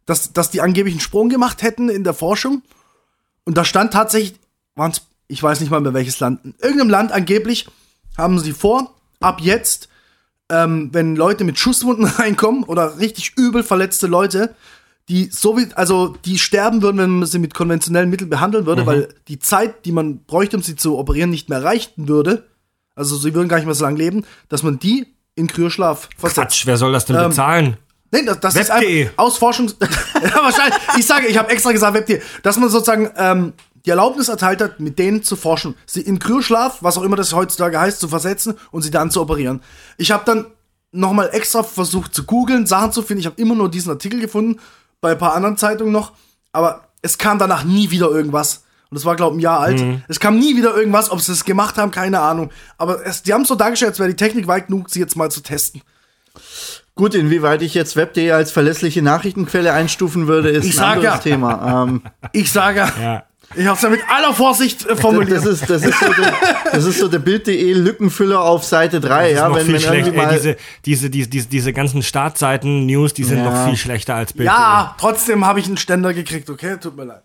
dass, dass die angeblich einen Sprung gemacht hätten in der Forschung. Und da stand tatsächlich, waren's, ich weiß nicht mal mehr welches Land, in irgendeinem Land angeblich haben sie vor, ab jetzt, ähm, wenn Leute mit Schusswunden reinkommen oder richtig übel verletzte Leute, die so wie, also die sterben würden, wenn man sie mit konventionellen Mitteln behandeln würde, weil die Zeit, die man bräuchte, um sie zu operieren, nicht mehr reichen würde. Also sie würden gar nicht mehr so lange leben, dass man die in Kryoschlaf versetzt. Quatsch, wer soll das denn Ähm, bezahlen? Nee, das, das ist Web.de. einfach aus Forschungs... ja, wahrscheinlich. Ich sage, ich habe extra gesagt Web.de. Dass man sozusagen ähm, die Erlaubnis erteilt hat, mit denen zu forschen. Sie in Kryoschlaf, was auch immer das heutzutage heißt, zu versetzen und sie dann zu operieren. Ich habe dann nochmal extra versucht zu googeln, Sachen zu finden. Ich habe immer nur diesen Artikel gefunden, bei ein paar anderen Zeitungen noch. Aber es kam danach nie wieder irgendwas. Und das war, glaube ich, ein Jahr alt. Mhm. Es kam nie wieder irgendwas, ob sie es gemacht haben, keine Ahnung. Aber es, die haben es so dargestellt, als wäre die Technik weit genug, sie jetzt mal zu testen. Gut, inwieweit ich jetzt Web.de als verlässliche Nachrichtenquelle einstufen würde, ist Ich ein anderes ja. Thema. Ähm, Ich sage, Ja. Ich habe es ja mit aller Vorsicht äh, formuliert. das, ist, das, ist so der, das ist so der Bild.de Lückenfüller auf Seite 3, ist ja, noch wenn, viel wenn schlecht. Ey, diese, diese, diese, diese ganzen Startseiten-News, die sind Ja. noch viel schlechter als Bild. ja, trotzdem habe ich einen Ständer gekriegt, okay? Tut mir leid.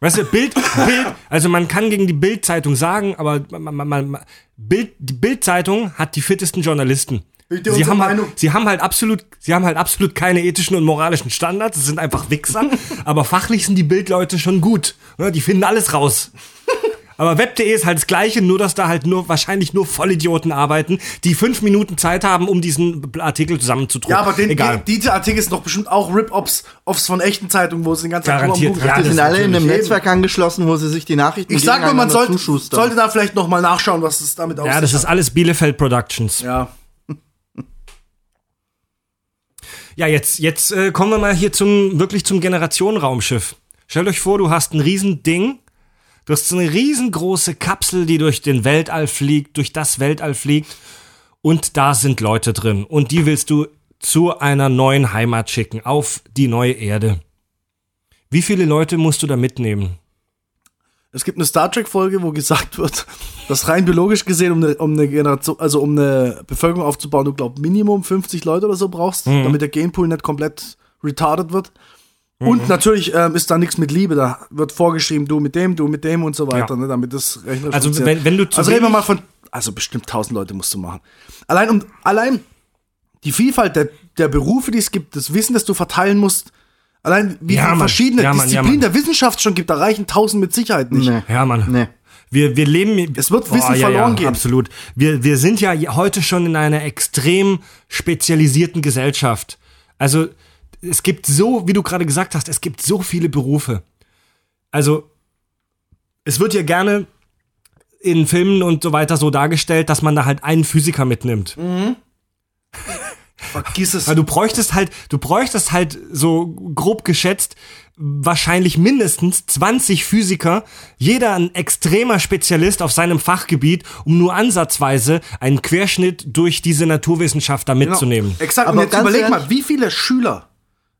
Weißt du, Bild, Bild, also man kann gegen die Bild-Zeitung sagen, aber man, man, man, Bild, die Bild-Zeitung hat die fittesten Journalisten. Sie haben, halt, sie haben halt absolut, sie haben halt absolut keine ethischen und moralischen Standards. Es sind einfach Wichser. aber fachlich sind die Bildleute schon gut. Ne, Die finden alles raus. Aber Web.de ist halt das Gleiche, nur dass da halt nur wahrscheinlich nur Vollidioten arbeiten, die fünf Minuten Zeit haben, um diesen Artikel zusammenzudrucken. Ja, aber den, Egal. die, diese Artikel sind doch bestimmt auch Rip-Offs Offs von echten Zeitungen, wo sie den ganzen Tag Garantiert, Google- ja, die sind alle in einem Netzwerk angeschlossen, wo sie sich die Nachrichten Ich sag nur, man sollte, sollte da vielleicht noch mal nachschauen, was es damit auf ja, das ist alles Bielefeld Productions. Ja. Ja, jetzt, jetzt äh, kommen wir mal hier zum wirklich zum Generationenraumschiff. Stellt euch vor, du hast ein Riesending, du hast eine riesengroße Kapsel, die durch den Weltall fliegt, durch das Weltall fliegt, und da sind Leute drin. Und die willst du zu einer neuen Heimat schicken, auf die neue Erde. Wie viele Leute musst du da mitnehmen? Es gibt eine Star Trek-Folge, wo gesagt wird, dass rein biologisch gesehen, um eine, um eine Generation, also um eine Bevölkerung aufzubauen, du glaubst Minimum 50 Leute oder so brauchst, damit der Genpool nicht komplett retarded wird. Und natürlich ähm, ist da nichts mit Liebe, da wird vorgeschrieben, du mit dem, du mit dem und so weiter, Ja. ne, damit das rechnerisch Also, wenn- wenn du zu Also reden wir mal von, also bestimmt 1000 Leute musst du machen. Allein um, allein die Vielfalt der, der Berufe, die es gibt, das Wissen, das du verteilen musst, allein wie Ja, viele verschiedene Ja, Mann, ja, Disziplinen Mann. der Wissenschaft schon gibt, da reichen 1000 mit Sicherheit nicht. Nee. Ja, Mann. Nee. Wir, wir leben. Es wird Wissen ja, verloren ja, gehen. Absolut. Wir, wir sind ja heute schon in einer extrem spezialisierten Gesellschaft. Also, es gibt so, wie du gerade gesagt hast, es gibt so viele Berufe. Also, es wird ja gerne in Filmen und so weiter so dargestellt, dass man da halt einen Physiker mitnimmt. Vergiss es. Weil du bräuchtest halt, du bräuchtest halt so grob geschätzt wahrscheinlich mindestens 20 Physiker, jeder ein extremer Spezialist auf seinem Fachgebiet, um nur ansatzweise einen Querschnitt durch diese Naturwissenschaft da mitzunehmen. Genau. Exakt. Aber und jetzt überleg ehrlich- mal, wie viele Schüler,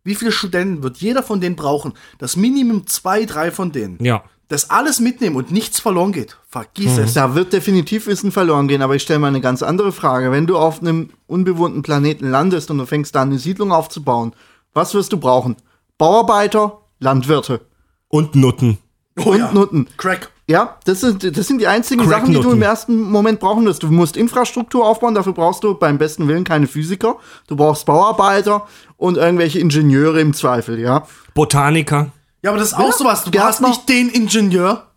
wie viele Studenten wird jeder von denen brauchen? Das Minimum zwei, drei von denen. Ja. Das alles mitnehmen und nichts verloren geht. Vergiss es. Da wird definitiv Wissen verloren gehen, aber ich stelle mal eine ganz andere Frage. Wenn du auf einem unbewohnten Planeten landest und du fängst da eine Siedlung aufzubauen, was wirst du brauchen? Bauarbeiter, Landwirte Und Nutten. Oh und ja. Nutten. Crack. Ja, das sind, das sind die einzigen Sachen, die du Cracknutten. im ersten Moment brauchen wirst. Du musst Infrastruktur aufbauen, dafür brauchst du beim besten Willen keine Physiker. Du brauchst Bauarbeiter und irgendwelche Ingenieure im Zweifel, ja. Botaniker. Ja, aber das ist auch sowas. Du hast nicht den Ingenieur.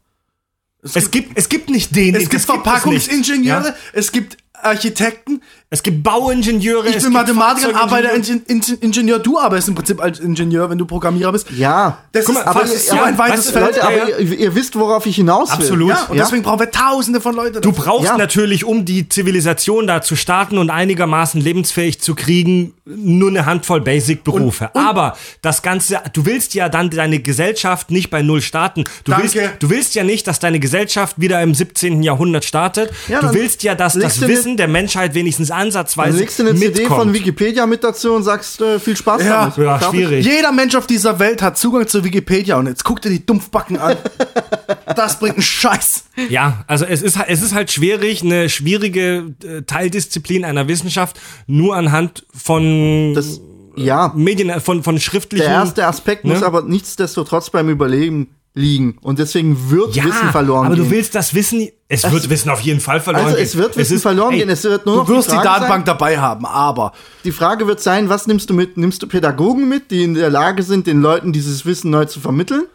Es gibt, es gibt nicht den. Es gibt Verpackungsingenieure, Ja? es gibt Architekten, Es gibt Bauingenieure. ich es bin gibt Mathematiker. Arbeiter, Ingenieur. Du arbeitest im Prinzip als Ingenieur, wenn du Programmierer bist. Ja. Das Guck ist, mal, aber ist so ja, ein weites weißt Feld. Leute, Ja, aber ja. Ihr, ihr wisst, worauf ich hinaus will. Absolut. Ja, und Ja. deswegen brauchen wir tausende von Leuten. Du brauchst Ja. natürlich, um die Zivilisation da zu starten und einigermaßen lebensfähig zu kriegen, nur eine Handvoll Basic-Berufe. Aber das Ganze, du willst ja dann deine Gesellschaft nicht bei Null starten. Du, Danke. willst, du willst ja nicht, dass deine Gesellschaft wieder im 17. Jahrhundert startet. Ja, du willst ja, dass das Wissen der Menschheit wenigstens Dann ansatzweise legst du eine CD mitkommt. von Wikipedia mit dazu und sagst, äh, viel Spaß Ja. damit. ja, Fertig. schwierig. Jeder Mensch auf dieser Welt hat Zugang zu Wikipedia und jetzt guck dir die Dumpfbacken an. das bringt einen Scheiß. Ja, also es ist, es ist halt schwierig, eine schwierige äh, Teildisziplin einer Wissenschaft nur anhand von Das, ja, Medien, äh, von, von schriftlichen. der erste Aspekt muss ne? aber nichtsdestotrotz beim Überleben liegen. Und deswegen wird ja, Wissen verloren aber gehen. du willst das Wissen, es, wird Wissen auf jeden Fall verloren also gehen. es wird Wissen ist- verloren ey, gehen. Es wird nur noch Du wirst die, Frage Datenbank Sein, dabei haben, aber die Frage wird sein, was nimmst du mit? Nimmst du Pädagogen mit, die in der Lage sind, den Leuten dieses Wissen neu zu vermitteln?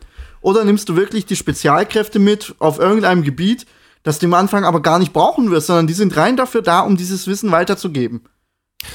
Oder nimmst du wirklich die Spezialkräfte mit auf irgendeinem Gebiet, das du am Anfang aber gar nicht brauchen wirst, sondern die sind rein dafür da, um dieses Wissen weiterzugeben?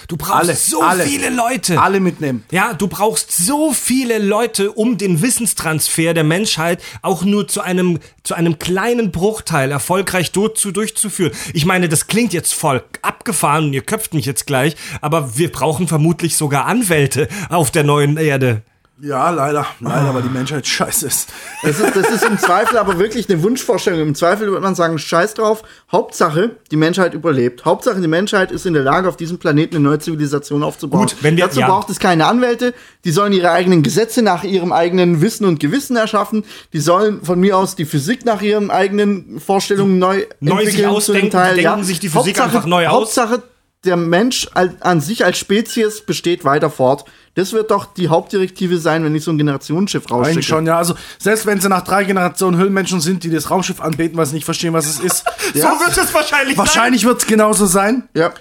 Du brauchst Alle, so alle. viele Leute. alle mitnehmen. Ja, du brauchst so viele Leute, um den Wissenstransfer der Menschheit auch nur zu einem, zu einem kleinen Bruchteil erfolgreich durchzu, durchzuführen. Ich meine, das klingt jetzt voll abgefahren und ihr köpft mich jetzt gleich, aber wir brauchen vermutlich sogar Anwälte auf der neuen Erde. Ja, leider. Leider, weil die Menschheit scheiße ist. Das ist, das ist im Zweifel aber wirklich eine Wunschvorstellung. Im Zweifel würde man sagen, scheiß drauf. Hauptsache, die Menschheit überlebt. Hauptsache, die Menschheit ist in der Lage, auf diesem Planeten eine neue Zivilisation aufzubauen. Gut, wenn wir- Dazu ja. braucht es keine Anwälte. Die sollen ihre eigenen Gesetze nach ihrem eigenen Wissen und Gewissen erschaffen. Die sollen von mir aus die Physik nach ihren eigenen Vorstellungen neu, Neu sich entwickeln zu dem ausdenken, die denken sich die Physik einfach neu aus. Hauptsache, der Mensch an sich als Spezies besteht weiter fort. Das wird doch die Hauptdirektive sein, wenn ich so ein Generationsschiff rausschicke. Eigentlich schon, ja. Also, selbst wenn sie nach drei Generationen Höhlenmenschen sind, die das Raumschiff anbeten, weil sie nicht verstehen, was es ist. So wird es wahrscheinlich Wahrscheinlich wird es genauso sein. Ja.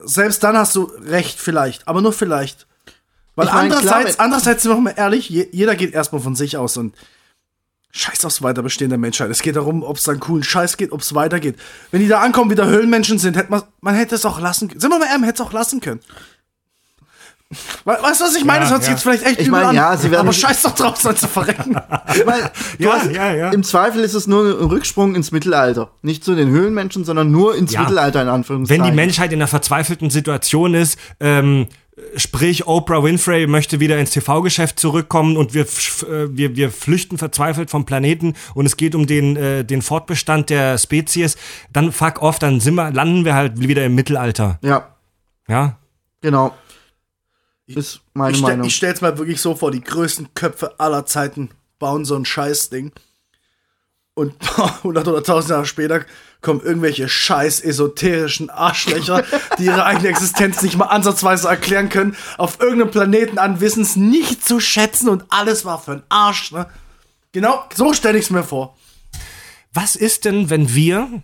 Selbst dann hast du recht, vielleicht. Aber nur vielleicht. Weil Ich mein, klar, andererseits, wenn- andererseits, sind wir mal ehrlich, je, jeder geht erstmal von sich aus und scheiß aufs Weiterbestehen der Menschheit. Es geht darum, ob es dann coolen Scheiß geht, ob es weitergeht. Wenn die da ankommen, wieder Höhlenmenschen sind, hätte man, man hätte es auch lassen können. Sind wir mal ehrlich, man hätte es auch lassen können. We weißt du, was ich meine? Ja, sich ja. jetzt vielleicht echt Ich übel mein, an. ja, sie werden- aber scheiß doch drauf, soll zu verrecken. Ich Ja, hast, ja, ja. Im Zweifel ist es nur ein Rücksprung ins Mittelalter. Nicht zu den Höhlenmenschen, sondern nur ins Ja. Mittelalter in Anführungszeichen. Wenn die Menschheit in einer verzweifelten Situation ist, ähm, sprich Oprah Winfrey möchte wieder ins TV-Geschäft zurückkommen und wir, äh, wir, wir flüchten verzweifelt vom Planeten und es geht um den, äh, den Fortbestand der Spezies, dann fuck off, dann sind wir, landen wir halt wieder im Mittelalter. Ja, Ja? genau. Ist meine Ich, Meinung. ich stell's mir wirklich so vor, die größten Köpfe aller Zeiten bauen so ein Scheißding. Und 100 oder 1000 Jahre später kommen irgendwelche scheiß esoterischen Arschlöcher, die ihre eigene Existenz nicht mal ansatzweise erklären können, auf irgendeinem Planeten an, wissen es nicht zu schätzen und alles war für ein Arsch. Ne? Genau, so stelle ich's mir vor. Was ist denn, wenn wir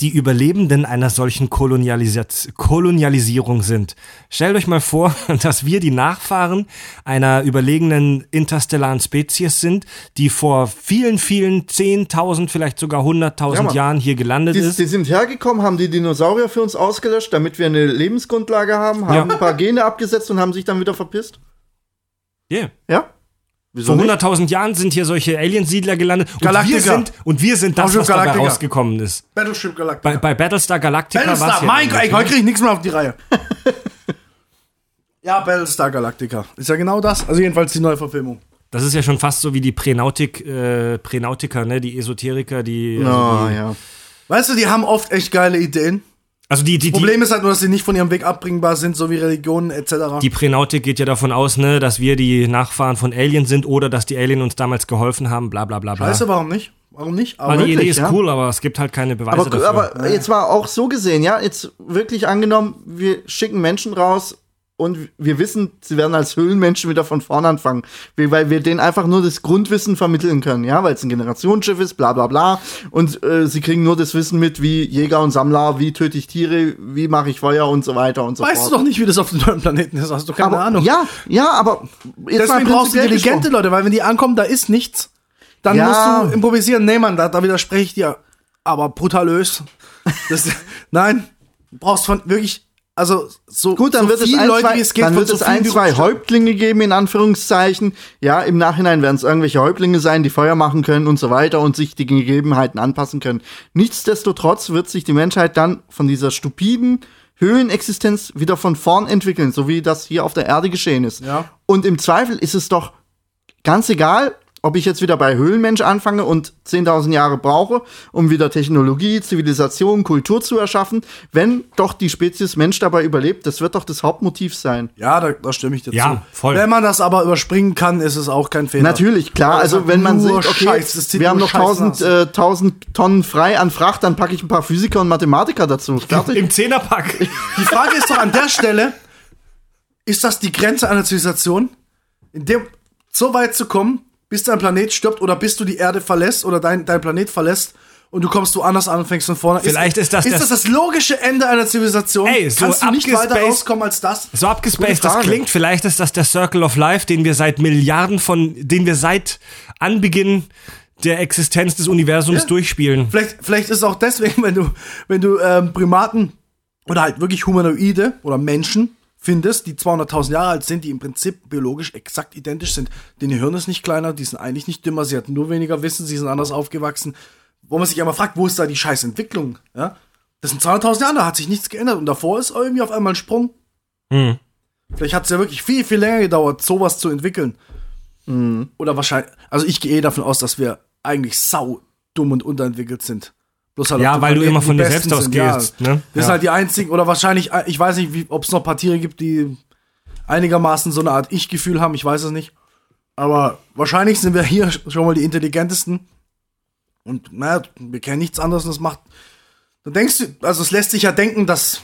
die Überlebenden einer solchen Kolonialisa- Kolonialisierung sind? Stellt euch mal vor, dass wir die Nachfahren einer überlegenen interstellaren Spezies sind, die vor vielen, vielen 10.000, vielleicht sogar 100.000 Ja. Jahren hier gelandet Die, ist. die sind hergekommen, haben die Dinosaurier für uns ausgelöscht, damit wir eine Lebensgrundlage haben, haben Ja. ein paar Gene abgesetzt und haben sich dann wieder verpisst. Yeah. Ja? Vor nicht? 100.000 Jahren sind hier solche Aliensiedler gelandet und wir Galactica. sind, und wir sind das, was dabei Galactica. rausgekommen ist. Battleship Galactica. Bei, bei Battlestar Galactica war Battlestar, ja mein Gott, ey, ne? heute krieg ich nichts mehr auf die Reihe. ja, Battlestar Galactica. Ist ja genau das. Also jedenfalls die neue Verfilmung. Das ist ja schon fast so wie die Pränautik, äh, Pränautiker, ne? Die Esoteriker, die. Also, Oh, die, ja. Weißt du, die haben oft echt geile Ideen. Also die, die, die, Problem ist halt nur, dass sie nicht von ihrem Weg abbringbar sind, so wie Religionen etc. die Pränautik geht ja davon aus, ne, dass wir die Nachfahren von Aliens sind oder dass die Alien uns damals geholfen haben, bla bla bla bla. Weißt du, warum nicht? Warum nicht? Weil Aber die Idee ist ja? cool, aber es gibt halt keine Beweise Aber, dafür. aber jetzt war auch so gesehen, ja, jetzt wirklich angenommen, wir schicken Menschen raus und wir wissen, sie werden als Höhlenmenschen wieder von vorn anfangen, weil wir denen einfach nur das Grundwissen vermitteln können, ja, weil es ein Generationsschiff ist, bla bla bla und äh, sie kriegen nur das Wissen mit, wie Jäger und Sammler, wie töte ich Tiere, wie mache ich Feuer und so weiter und so weißt du fort. doch nicht, wie das auf dem neuen Planeten ist. Hast du keine aber, Ahnung. Ja, ja, aber Deswegen brauchst du intelligente. Leute, weil wenn die ankommen, da ist nichts. Dann Ja. musst du improvisieren. Nee, Mann, da, da widerspreche ich dir. Aber brutalös. Das, nein, du brauchst von wirklich, also so, Gut, dann so wird es viele ein, Leute, zwei, wie es geht, dann wird so es ein, zwei. Häuptlinge geben, in Anführungszeichen. Ja, im Nachhinein werden es irgendwelche Häuptlinge sein, die Feuer machen können und so weiter und sich die Gegebenheiten anpassen können. Nichtsdestotrotz wird sich die Menschheit dann von dieser stupiden Höhlenexistenz wieder von vorn entwickeln, so wie das hier auf der Erde geschehen ist. Ja. Und im Zweifel ist es doch ganz egal, ob ich jetzt wieder bei Höhlenmensch anfange und 10.000 Jahre brauche, um wieder Technologie, Zivilisation, Kultur zu erschaffen, wenn doch die Spezies Mensch dabei überlebt, das wird doch das Hauptmotiv sein. Ja, da, da stimme ich dir Ja, zu. voll. Wenn man das aber überspringen kann, ist es auch kein Fehler. Natürlich, klar, also wenn man sieht, okay, Scheiß, wir haben noch Scheiß 1000, nach äh, 1000 Tonnen frei an Fracht, dann packe ich ein paar Physiker und Mathematiker dazu. Fertig. Im Zehnerpack. Die Frage ist doch an der Stelle, ist das die Grenze einer Zivilisation? In dem, so weit zu kommen, bis dein Planet stirbt oder bis du die Erde verlässt oder dein, dein Planet verlässt und du kommst woanders an und fängst von vorne. Vielleicht ist das ist das- das, das logische Ende einer Zivilisation. Ey, so Kannst du nicht weiter rauskommen als das? So abgespaced das klingt, vielleicht ist das der Circle of Life, den wir seit Milliarden von, den wir seit Anbeginn der Existenz des Universums Ja. durchspielen. Vielleicht, vielleicht ist es auch deswegen, wenn du, wenn du ähm, Primaten oder halt wirklich Humanoide oder Menschen findest, die 200.000 Jahre alt sind, die im Prinzip biologisch exakt identisch sind. Denen Hirn ist nicht kleiner, die sind eigentlich nicht dümmer, sie hatten nur weniger Wissen, sie sind anders aufgewachsen. Wo man sich aber fragt, wo ist da die scheiß Entwicklung? Ja? Das sind 200.000 Jahre, da hat sich nichts geändert und davor ist irgendwie auf einmal ein Sprung. Hm. Vielleicht hat es ja wirklich viel, viel länger gedauert, sowas zu entwickeln. Oder wahrscheinlich, also ich gehe eh davon aus, dass wir eigentlich sau dumm und unterentwickelt sind. Halt Ja, weil du immer von dir selbst sind, ja. ausgehst, ne? Wir Ja. sind halt die einzigen, oder wahrscheinlich, äh, ich weiß nicht, ob es noch paar Tiere gibt, die einigermaßen so eine Art Ich-Gefühl haben, ich weiß es nicht. Aber wahrscheinlich sind wir hier schon mal die intelligentesten. Und naja, wir kennen nichts anderes und das macht. Dann denkst du, also es lässt sich ja denken, dass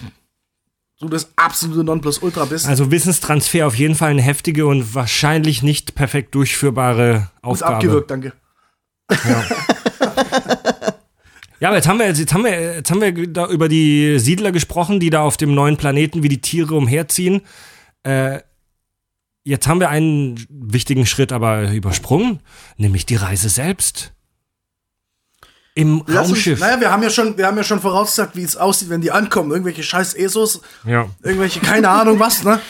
du das absolute Nonplusultra bist. Also Wissenstransfer auf jeden Fall eine heftige und wahrscheinlich nicht perfekt durchführbare Aufgabe. abgewürgt, danke. Ja, aber jetzt haben wir jetzt haben wir jetzt haben wir da über die Siedler gesprochen, die da auf dem neuen Planeten wie die Tiere umherziehen. Äh, jetzt haben wir einen wichtigen Schritt aber übersprungen, nämlich die Reise selbst. Im Lass uns- Raumschiff. Naja, wir haben ja schon, wir haben ja schon vorausgesagt, wie es aussieht, wenn die ankommen. Irgendwelche scheiß ESOs, Ja. irgendwelche, keine Ahnung was, ne?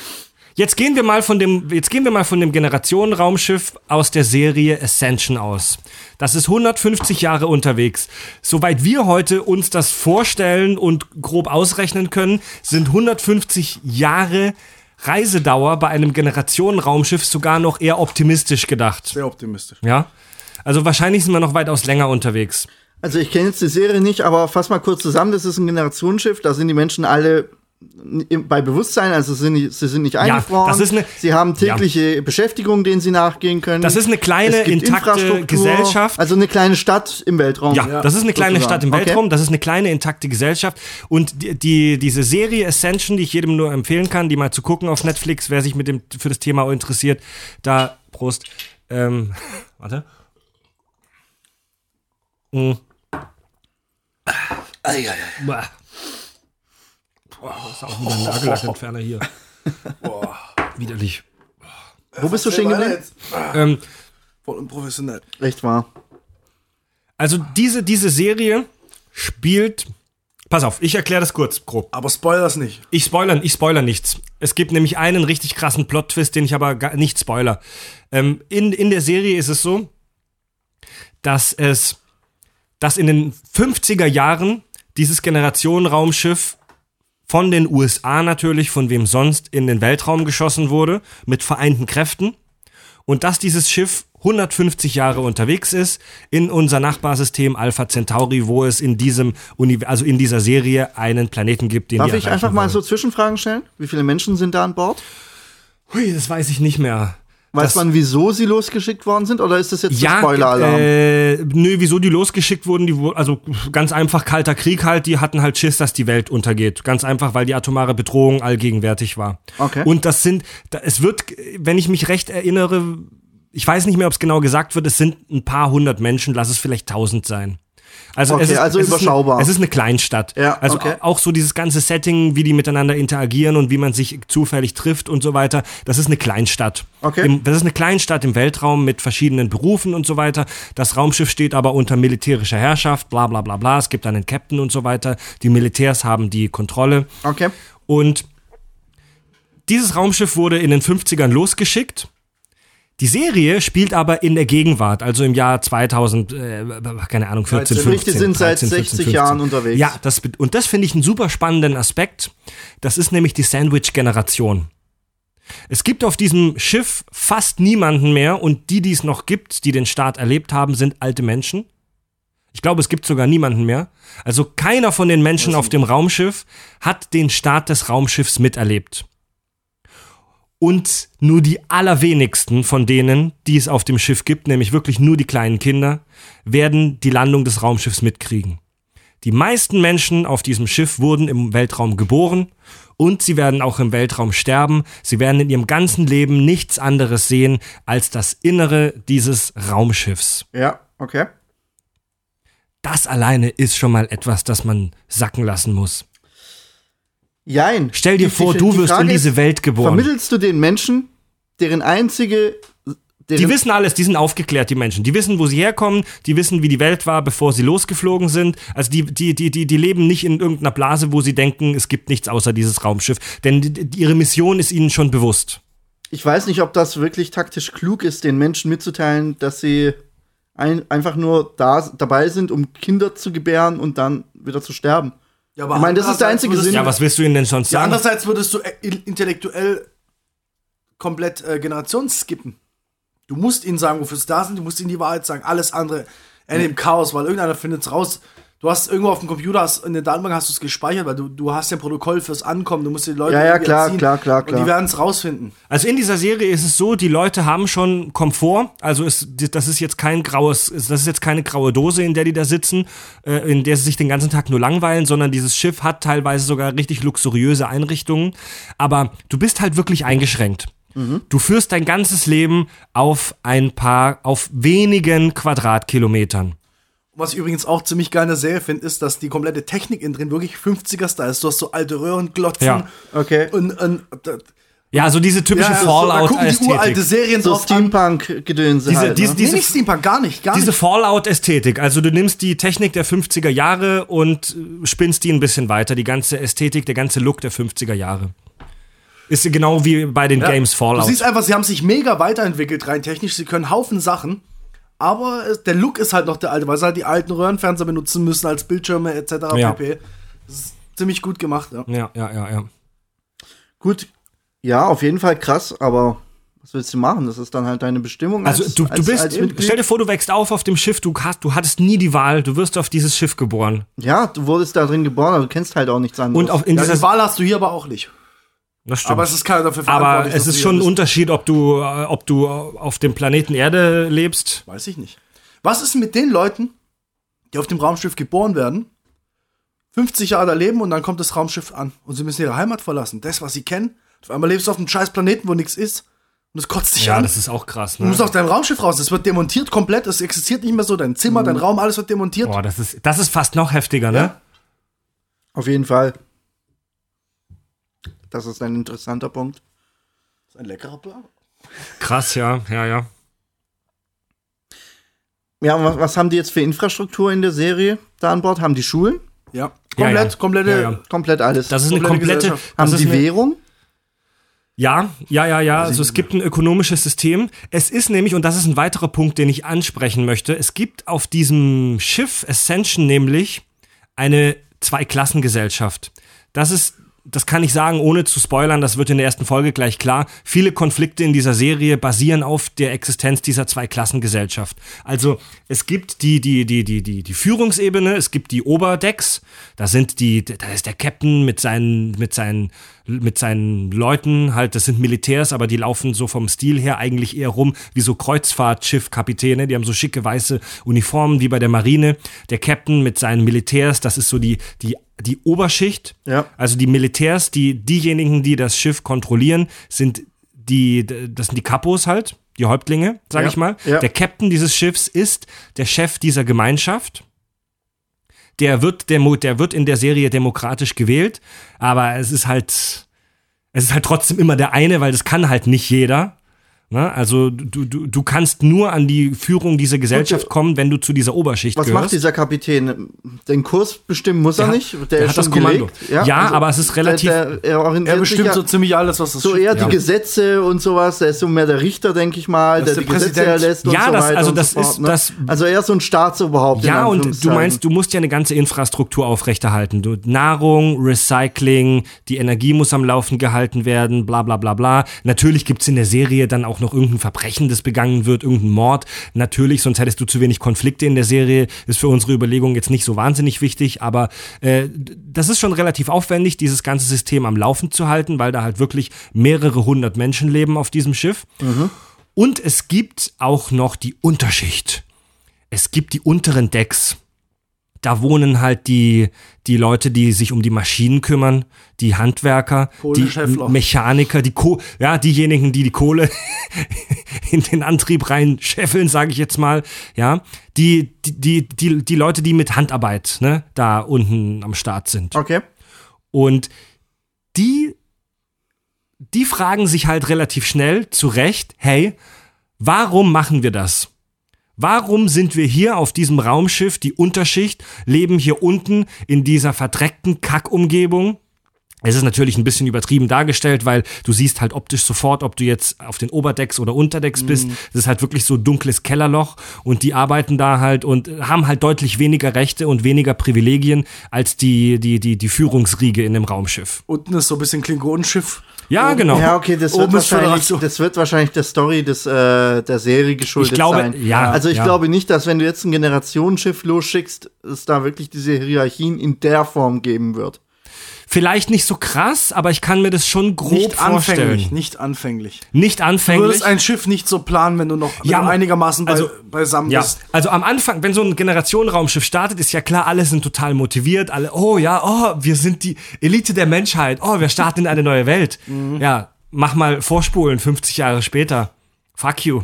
Jetzt gehen wir mal von dem, jetzt gehen wir mal von dem Generationenraumschiff aus der Serie Ascension aus. Das ist 150 Jahre unterwegs. Soweit wir heute uns das vorstellen und grob ausrechnen können, sind 150 Jahre Reisedauer bei einem Generationenraumschiff sogar noch eher optimistisch gedacht. Sehr optimistisch. Ja? Also wahrscheinlich sind wir noch weitaus länger unterwegs. Also ich kenne jetzt die Serie nicht, aber fass mal kurz zusammen, das ist ein Generationsschiff, da sind die Menschen alle bei Bewusstsein, also sind die, sie sind nicht eingefroren. das ist eine- sie haben tägliche Beschäftigung, denen sie nachgehen können. Das ist eine kleine, intakte Gesellschaft. Also eine kleine Stadt im Weltraum. Ja, das ist eine kleine sozusagen. Stadt im Okay. Weltraum, das ist eine kleine intakte Gesellschaft und die, die diese Serie Ascension, die ich jedem nur empfehlen kann, die mal zu gucken auf Netflix, wer sich mit dem für das Thema interessiert, da Prost. Ähm, warte. Mm. Boah. Boah, das ist auch wieder ein Nagellackentferner hier. Boah, widerlich. Wo bist du stehen geblieben? Ähm, Voll unprofessionell. Echt wahr. also diese diese Serie spielt Pass auf, ich erkläre das kurz, grob. Aber spoilers nicht. Ich spoilern, ich spoiler nichts. Es gibt nämlich einen richtig krassen Plot-Twist, den ich aber gar nicht spoiler. Ähm, in, in der Serie ist es so, dass es, dass in den 50er Jahren dieses Generationenraumschiff von den USA natürlich, von wem sonst, in den Weltraum geschossen wurde, mit vereinten Kräften. Und dass dieses Schiff 150 Jahre unterwegs ist in unser Nachbarsystem Alpha Centauri, wo es in diesem also in dieser Serie einen Planeten gibt, den Darf ich einfach mal wollen. so Zwischenfragen stellen? Wie viele Menschen sind da an Bord? Hui, das weiß ich nicht mehr. Weiß man, wieso sie losgeschickt worden sind? Oder ist das jetzt Ja, Spoiler-Alarm? äh, nö, wieso die losgeschickt wurden, die, also ganz einfach kalter Krieg halt, die hatten halt Schiss, dass die Welt untergeht. Ganz einfach, weil die atomare Bedrohung allgegenwärtig war. Okay. Und das sind, da, es wird, wenn ich mich recht erinnere, ich weiß nicht mehr, ob es genau gesagt wird, es sind ein paar hundert Menschen, lass es vielleicht tausend sein. Also, Okay, es ist, also es überschaubar. Ist eine, es ist eine Kleinstadt. Ja, also okay. auch so dieses ganze Setting, wie die miteinander interagieren und wie man sich zufällig trifft und so weiter. Das ist eine Kleinstadt. Okay. Im, das ist eine Kleinstadt im Weltraum mit verschiedenen Berufen und so weiter. Das Raumschiff steht aber unter militärischer Herrschaft, bla bla bla bla. Es gibt einen Captain und so weiter. Die Militärs haben die Kontrolle. Okay. Und dieses Raumschiff wurde in den 50ern losgeschickt. Die Serie spielt aber in der Gegenwart, also im Jahr 2000, äh, keine Ahnung, 14, 15. Sprich, die sind seit 13, 14, 60 Jahren unterwegs. Ja, das, und das finde ich einen super spannenden Aspekt. Das ist nämlich die Sandwich-Generation. Es gibt auf diesem Schiff fast niemanden mehr und die, die es noch gibt, die den Start erlebt haben, sind alte Menschen. Ich glaube, es gibt sogar niemanden mehr. Also keiner von den Menschen auf dem Raumschiff hat den Start des Raumschiffs miterlebt. Und nur die allerwenigsten von denen, die es auf dem Schiff gibt, nämlich wirklich nur die kleinen Kinder, werden die Landung des Raumschiffs mitkriegen. Die meisten Menschen auf diesem Schiff wurden im Weltraum geboren und sie werden auch im Weltraum sterben. Sie werden in ihrem ganzen Leben nichts anderes sehen als das Innere dieses Raumschiffs. Ja, okay. Das alleine ist schon mal etwas, das man sacken lassen muss. Jein. Stell dir Die- vor, die- du die wirst Frage in diese Welt geboren. Vermittelst du den Menschen, deren einzige. Die wissen alles, die sind aufgeklärt, die Menschen. Die wissen, wo sie herkommen, die wissen, wie die Welt war, bevor sie losgeflogen sind. Also die, die, die, die, die leben nicht in irgendeiner Blase, wo sie denken, es gibt nichts außer dieses Raumschiff. Denn die, die, ihre Mission ist ihnen schon bewusst. Ich weiß nicht, ob das wirklich taktisch klug ist, den Menschen mitzuteilen, dass sie ein, einfach nur da, dabei sind, um Kinder zu gebären und dann wieder zu sterben. Ja, aber Ich meine, das ist der einzige würdest Sinn. du- Ja, was willst du ihnen denn sonst Ja, sagen? andererseits würdest du äh, intellektuell komplett äh, Generationen skippen. Du musst ihnen sagen, wofür sie da sind, du musst ihnen die Wahrheit sagen. Alles andere endet im Chaos, weil irgendeiner findet es raus. Du hast irgendwo auf dem Computer, hast, in der Datenbank hast du es gespeichert, weil du, du hast ja ein Protokoll fürs Ankommen, du musst die Leute Ja, ja, klar, erziehen. klar, klar, Und klar. die werden es rausfinden. Also in dieser Serie ist es so, die Leute haben schon Komfort. Also ist, das ist jetzt kein graues, das ist jetzt keine graue Dose, in der die da sitzen, äh, in der sie sich den ganzen Tag nur langweilen, sondern dieses Schiff hat teilweise sogar richtig luxuriöse Einrichtungen. Aber du bist halt wirklich eingeschränkt. Du führst dein ganzes Leben auf ein paar, auf wenigen Quadratkilometern. Was ich übrigens auch ziemlich geil in der Serie finde, ist, dass die komplette Technik innen drin wirklich 50er-Style ist. Du hast so alte Röhrenglotzen. Ja. Okay. Und, und, Ja, so diese typische ja, so, da gucken die uralte. Serien So. Steampunk-Gedönse Diese- halt, diese- ne? diese- Nee, nicht Steampunk, gar nicht, gar Diese. Fallout-Ästhetik, also du nimmst die Technik der 50er Jahre und äh, spinnst die ein bisschen weiter, die ganze Ästhetik, der ganze Look der 50er Jahre. Ist genau wie bei den Ja. Games Fallout. Du siehst einfach, sie haben sich mega weiterentwickelt, rein technisch. Sie können Haufen Sachen. Aber der Look ist halt noch der alte, weil sie halt die alten Röhrenfernseher benutzen müssen als Bildschirme etc. Ja. pp. Das ist ziemlich gut gemacht, ja. ja, ja, ja, ja. Gut, ja, auf jeden Fall krass, aber was willst du machen? Das ist dann halt deine Bestimmung. Also als, du, du als, bist, als stell dir vor, du wächst auf auf dem Schiff, du, hast, du hattest nie die Wahl, du wirst auf dieses Schiff geboren. Ja, du wurdest da drin geboren, aber du kennst halt auch nichts anderes. Und auf, in ja dieser, die Wahl hast du hier aber auch nicht. Das stimmt. Aber es ist keiner dafür Aber verantwortlich. es dass ist du schon ein Unterschied, ob du, äh, ob du auf dem Planeten Erde lebst. Weiß ich nicht. Was ist mit den Leuten, die auf dem Raumschiff geboren werden, 50 Jahre da leben und dann kommt das Raumschiff an und sie müssen ihre Heimat verlassen? Das, was sie kennen. Auf einmal lebst du auf einem scheiß Planeten, wo nichts ist. Und es kotzt dich Ja, an. das ist auch krass, Du ne? musst aus deinem Raumschiff raus. Es wird demontiert komplett. Es existiert nicht mehr so. Dein Zimmer, dein Raum, alles wird demontiert. Boah, das ist, das ist fast noch heftiger, ne? Ja. Auf jeden Fall. Das ist ein interessanter Punkt. Das ist ein leckerer Plan. Krass, ja, ja, ja. Ja, und was, was haben die jetzt für Infrastruktur in der Serie da an Bord? Haben die Schulen? Ja. Ja, Komplett, ja. komplette. Ja, ja. Komplett alles. Das ist eine Komplette komplette. Gesellschaft. Das haben die eine, Währung? Ja, ja, ja, ja. Also es gibt ein ökonomisches System. Es ist nämlich, und das ist ein weiterer Punkt, den ich ansprechen möchte, es gibt auf diesem Schiff Ascension nämlich eine Zweiklassengesellschaft. Das ist, das kann ich sagen, ohne zu spoilern, das wird in der ersten Folge gleich klar. Viele Konflikte in dieser Serie basieren auf der Existenz dieser Zweiklassengesellschaft. Also es gibt die, die, die, die, die, die Führungsebene, es gibt die Oberdecks, da sind die, da ist der Captain mit seinen, mit seinen, mit seinen Leuten, halt, das sind Militärs, aber die laufen so vom Stil her eigentlich eher rum wie so Kreuzfahrtschiffkapitäne, die haben so schicke weiße Uniformen wie bei der Marine. Der Captain mit seinen Militärs, das ist so die, die, die Oberschicht. Ja. Also die Militärs, die, diejenigen, die das Schiff kontrollieren, sind die, das sind die Kapos halt, die Häuptlinge, sag Ja, ich mal. ja. Der Captain dieses Schiffs ist der Chef dieser Gemeinschaft. Der wird, demo, der wird in der Serie demokratisch gewählt, aber es ist halt, es ist halt trotzdem immer der eine, weil das kann halt nicht jeder. Ne? Also du, du, du kannst nur an die Führung dieser Gesellschaft kommen, wenn du zu dieser Oberschicht Was gehörst. macht dieser Kapitän? Den Kurs bestimmen muss er Der hat- nicht. Der, der ist hat das Kommando. gelegt. Ja, aber es ist relativ- Der, der, er Er bestimmt ja, so ziemlich alles, was das so eher ja. die Gesetze und sowas. Der ist so mehr der Richter, denke ich mal, Das der ist die der Gesetze Präsident. erlässt und Ja, so das- weiter also und das so fort, ist- ne? das- Also eher so ein Staatsoberhaupt. in Ja, und du meinst, du musst ja eine ganze Infrastruktur aufrechterhalten. Du, Nahrung, Recycling, die Energie muss am Laufen gehalten werden, bla bla bla bla. Natürlich gibt's in der Serie dann auch noch irgendein Verbrechen, das begangen wird, irgendein Mord. Natürlich, sonst hättest du zu wenig Konflikte in der Serie. Ist für unsere Überlegung jetzt nicht so wahnsinnig wichtig, aber äh, das ist schon relativ aufwendig, dieses ganze System am Laufen zu halten, weil da halt wirklich mehrere hundert Menschen leben auf diesem Schiff. Und es gibt auch noch die Unterschicht. Es gibt die unteren Decks. Da wohnen halt die, die Leute, die sich um die Maschinen kümmern, die Handwerker, die. Mechaniker, die Ko ja, diejenigen, die die Kohle in den Antrieb rein scheffeln, sage ich jetzt mal, ja, die, die, die, die, die Leute, die mit Handarbeit, ne, da unten am Start sind. Okay. Und die, die fragen sich halt relativ schnell zu Recht, hey, warum machen wir das? Warum sind wir hier auf diesem Raumschiff, die Unterschicht, leben hier unten in dieser verdreckten Kackumgebung? Es ist natürlich ein bisschen übertrieben dargestellt, weil du siehst halt optisch sofort, ob du jetzt auf den Oberdecks oder Unterdecks bist. Es ist halt wirklich so dunkles Kellerloch und die arbeiten da halt und haben halt deutlich weniger Rechte und weniger Privilegien als die, die, die, die Führungsriege in dem Raumschiff. Unten ist so ein bisschen Klingonenschiff. Ja, genau. Ja, okay, das wird, Oben ist wahrscheinlich, das wird wahrscheinlich der Story des, äh, der Serie geschuldet Ich glaube, sein. ja, Also ich ja. glaube nicht, dass wenn du jetzt ein Generationenschiff losschickst, es da wirklich diese Hierarchien in der Form geben wird. Vielleicht nicht so krass, aber ich kann mir das schon grob Nicht vorstellen. anfänglich, nicht anfänglich. Nicht Du anfänglich. würdest ein Schiff nicht so planen, wenn du noch wenn Ja, du einigermaßen bei, also- beisammen Ja, bist. also am Anfang, wenn so ein Generationenraumschiff startet, ist ja klar, alle sind total motiviert, alle, oh ja, oh, wir sind die Elite der Menschheit, oh, wir starten in eine neue Welt. Mhm. Ja, mach mal vorspulen, 50 Jahre später. Fuck you.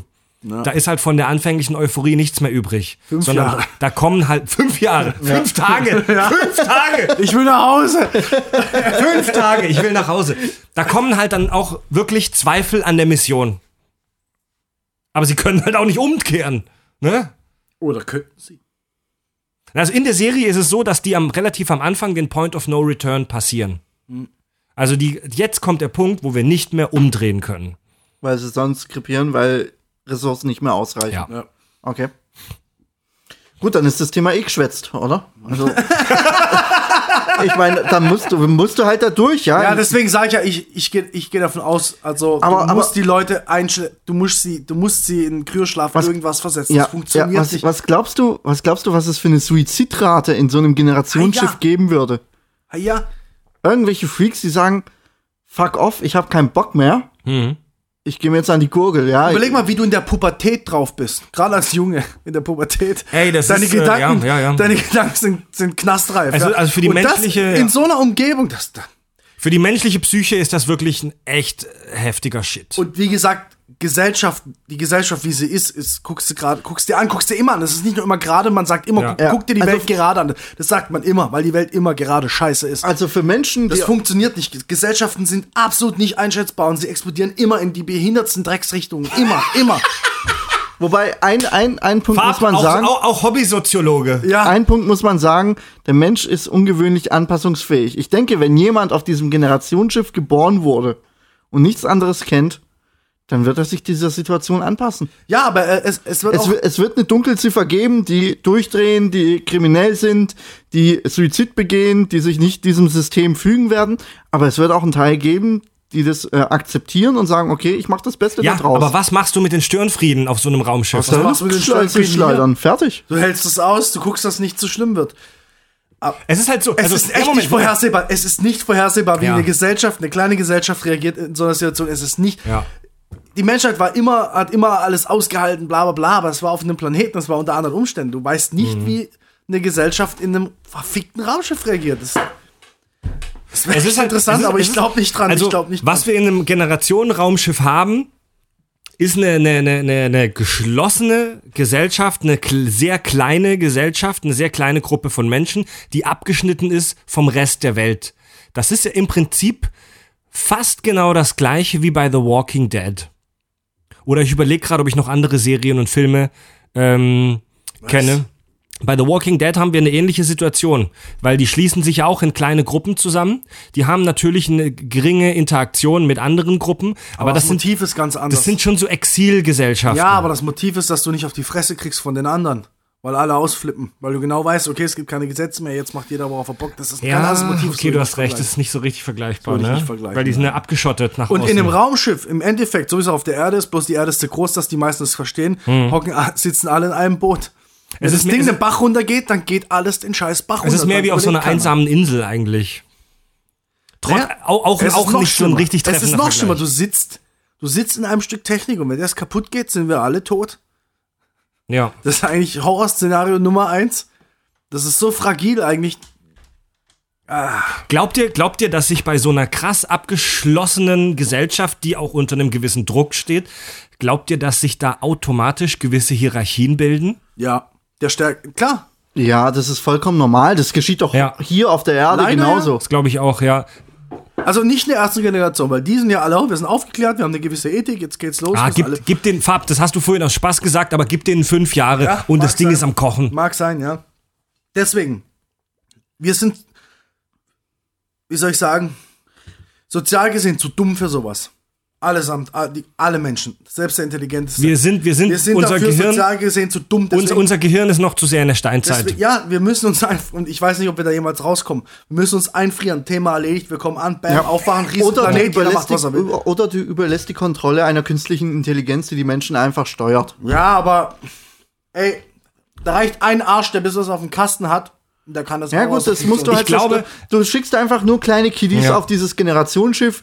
Da ist halt von der anfänglichen Euphorie nichts mehr übrig. Fünf sondern Jahre. da kommen halt fünf Jahre, fünf Tage, fünf Tage, Ich will nach Hause. fünf Tage, ich will nach Hause. Da kommen halt dann auch wirklich Zweifel an der Mission. Aber sie können halt auch nicht umkehren. Ne? Oder könnten sie? Also in der Serie ist es so, dass die am, relativ am Anfang den Point of No Return passieren. Also die, jetzt kommt der Punkt, wo wir nicht mehr umdrehen können. Weil sie sonst krepieren, weil Ressourcen nicht mehr ausreichen. Ja. Ja. Okay. Gut, dann ist das Thema eh geschwätzt, oder? Also. ich meine, dann musst du, musst du halt da durch, ja? Ja, deswegen sage ich ja, ich, ich gehe ich geh davon aus, also Aber- du musst aber- die Leute einstellen, du musst sie, du musst sie in Kryoschlaf Was- irgendwas versetzen. ja, das funktioniert ja, was, nicht. was glaubst du, was glaubst du, was es für eine Suizidrate in so einem Generationsschiff Ah, ja. geben würde? Ah, ja, Irgendwelche Freaks, die sagen, fuck off, ich habe keinen Bock mehr. Mhm. Ich gehe mir jetzt an die Gurgel, ja. überleg mal, wie du in der Pubertät drauf bist. Gerade als Junge in der Pubertät. Ey, das deine ist, äh, Gedanken, ja, ja, ja. deine Gedanken sind, sind knastreif. Also- also für die Und menschliche- das in so einer Umgebung, das, Für die menschliche Psyche ist das wirklich ein echt heftiger Shit. Und wie gesagt, Gesellschaft, die Gesellschaft, wie sie ist, ist guckst du gerade, guckst dir an, guckst dir immer an. Das ist nicht nur immer gerade, man sagt immer, Ja. guck, dir die Also- Welt gerade an. Das sagt man immer, weil die Welt immer gerade scheiße ist. also für Menschen, Das funktioniert nicht. Gesellschaften sind absolut nicht einschätzbar und sie explodieren immer in die behindertsten Drecksrichtungen. Immer, immer. wobei ein, ein, ein Punkt Farb, muss man auch, sagen, auch, auch Hobbysoziologe. Ja. ein Punkt muss man sagen, der Mensch ist ungewöhnlich anpassungsfähig. Ich denke, wenn jemand auf diesem Generationsschiff geboren wurde und nichts anderes kennt, dann wird er sich dieser Situation anpassen. Ja, aber äh, es, es wird Es, es wird eine Dunkelziffer geben, die durchdrehen, die kriminell sind, die Suizid begehen, die sich nicht diesem System fügen werden. Aber es wird auch einen Teil geben, die das äh, akzeptieren und sagen, okay, ich mache das Beste Ja, da draus. aber was machst du mit den Störenfrieden auf so einem Raumschiff? Was machst du mit den schleudern. Fertig. Du hältst es aus, du guckst, dass es nicht so schlimm wird. Es ist halt so. Es also, ist ja, echt Moment, nicht vorhersehbar. Es ist nicht vorhersehbar, wie Ja. eine Gesellschaft, eine kleine Gesellschaft reagiert in so einer Situation. Es ist nicht. Ja. Die Menschheit war immer, hat immer alles ausgehalten, bla bla bla, aber es war auf einem Planeten, das war unter anderen Umständen. Du weißt nicht, Mhm. wie eine Gesellschaft in einem verfickten Raumschiff reagiert. Das, das wäre Es ist halt interessant, es ist- aber es ich glaube nicht dran. Also, nicht was dran. wir in einem Generationenraumschiff haben, ist eine, eine, eine, eine, geschlossene Gesellschaft, eine sehr kleine Gesellschaft, eine sehr kleine Gruppe von Menschen, die abgeschnitten ist vom Rest der Welt. Das ist ja im Prinzip fast genau das gleiche wie bei The Walking Dead. Oder ich überlege gerade, ob ich noch andere Serien und Filme ähm, kenne. Bei The Walking Dead haben wir eine ähnliche Situation, weil die schließen sich ja auch in kleine Gruppen zusammen. Die haben natürlich eine geringe Interaktion mit anderen Gruppen, aber, das, das sind, Motiv ist ganz anders. das sind schon so Exilgesellschaften. ja, aber das Motiv ist, dass du nicht auf die Fresse kriegst von den anderen. Weil alle ausflippen. Weil du genau weißt, okay, es gibt keine Gesetze mehr, jetzt macht jeder, worauf er Bock. Das ist ein ja ganz Motiv. okay, du hast recht, das ist nicht so richtig vergleichbar, ne? Weil die sind ja abgeschottet nach Und außen. in einem Raumschiff, im Endeffekt, so wie es auf der Erde ist, bloß die Erde ist zu groß, dass die meisten es verstehen, hocken, sitzen alle in einem Boot. Wenn Hm. Es das Ding es- den Bach runtergeht, dann geht alles den scheiß Bach runter. es ist mehr wie auf so einer einsamen Insel eigentlich. Trotz, Ja, auch auch, Es auch nicht so ein schlimmer. richtig Es treffender ist noch schlimmer, du sitzt, du sitzt in einem Stück Technik und wenn das kaputt geht, sind wir alle tot. Ja. Das ist eigentlich Horrorszenario Nummer eins. Das ist so fragil eigentlich. Glaubt ihr, glaubt ihr, dass sich bei so einer krass abgeschlossenen Gesellschaft, die auch unter einem gewissen Druck steht, glaubt ihr, dass sich da automatisch gewisse Hierarchien bilden? Ja, der stärkt. Klar, Ja, das ist vollkommen normal. Das geschieht doch Ja. hier auf der Erde Leider, genauso. Das glaube ich auch, ja. Also nicht in der ersten Generation, weil die sind ja alle, wir sind aufgeklärt, wir haben eine gewisse Ethik, jetzt geht's los. Ah, gib, gib den, Fab, das hast du vorhin aus Spaß gesagt, aber gib denen fünf Jahre Ja, und das Ding sein. ist am Kochen. Mag sein, ja. Deswegen, wir sind, wie soll ich sagen, sozial gesehen zu dumm für sowas. Allesamt, alle Menschen, selbst der Intelligenteste. Wir sind, wir sind, wir sind unser dafür Gehirn, sozial gesehen zu dumm. unser, Deswegen, unser Gehirn ist noch zu sehr in der Steinzeit. deswegen, ja, wir müssen uns einfach, und ich weiß nicht, ob wir da jemals rauskommen, wir müssen uns einfrieren, Thema erledigt, wir kommen an, bam, aufwachen, riesen Oder du, Planet, macht, was er will. die, oder du überlässt die Kontrolle einer künstlichen Intelligenz, die die Menschen einfach steuert. Ja, aber, ey, da reicht ein Arsch, der bis was auf dem Kasten hat, der kann das Ja gut, das musst du halt Ich glaube-. Du schickst einfach nur kleine Kiddies Ja. auf dieses Generationsschiff,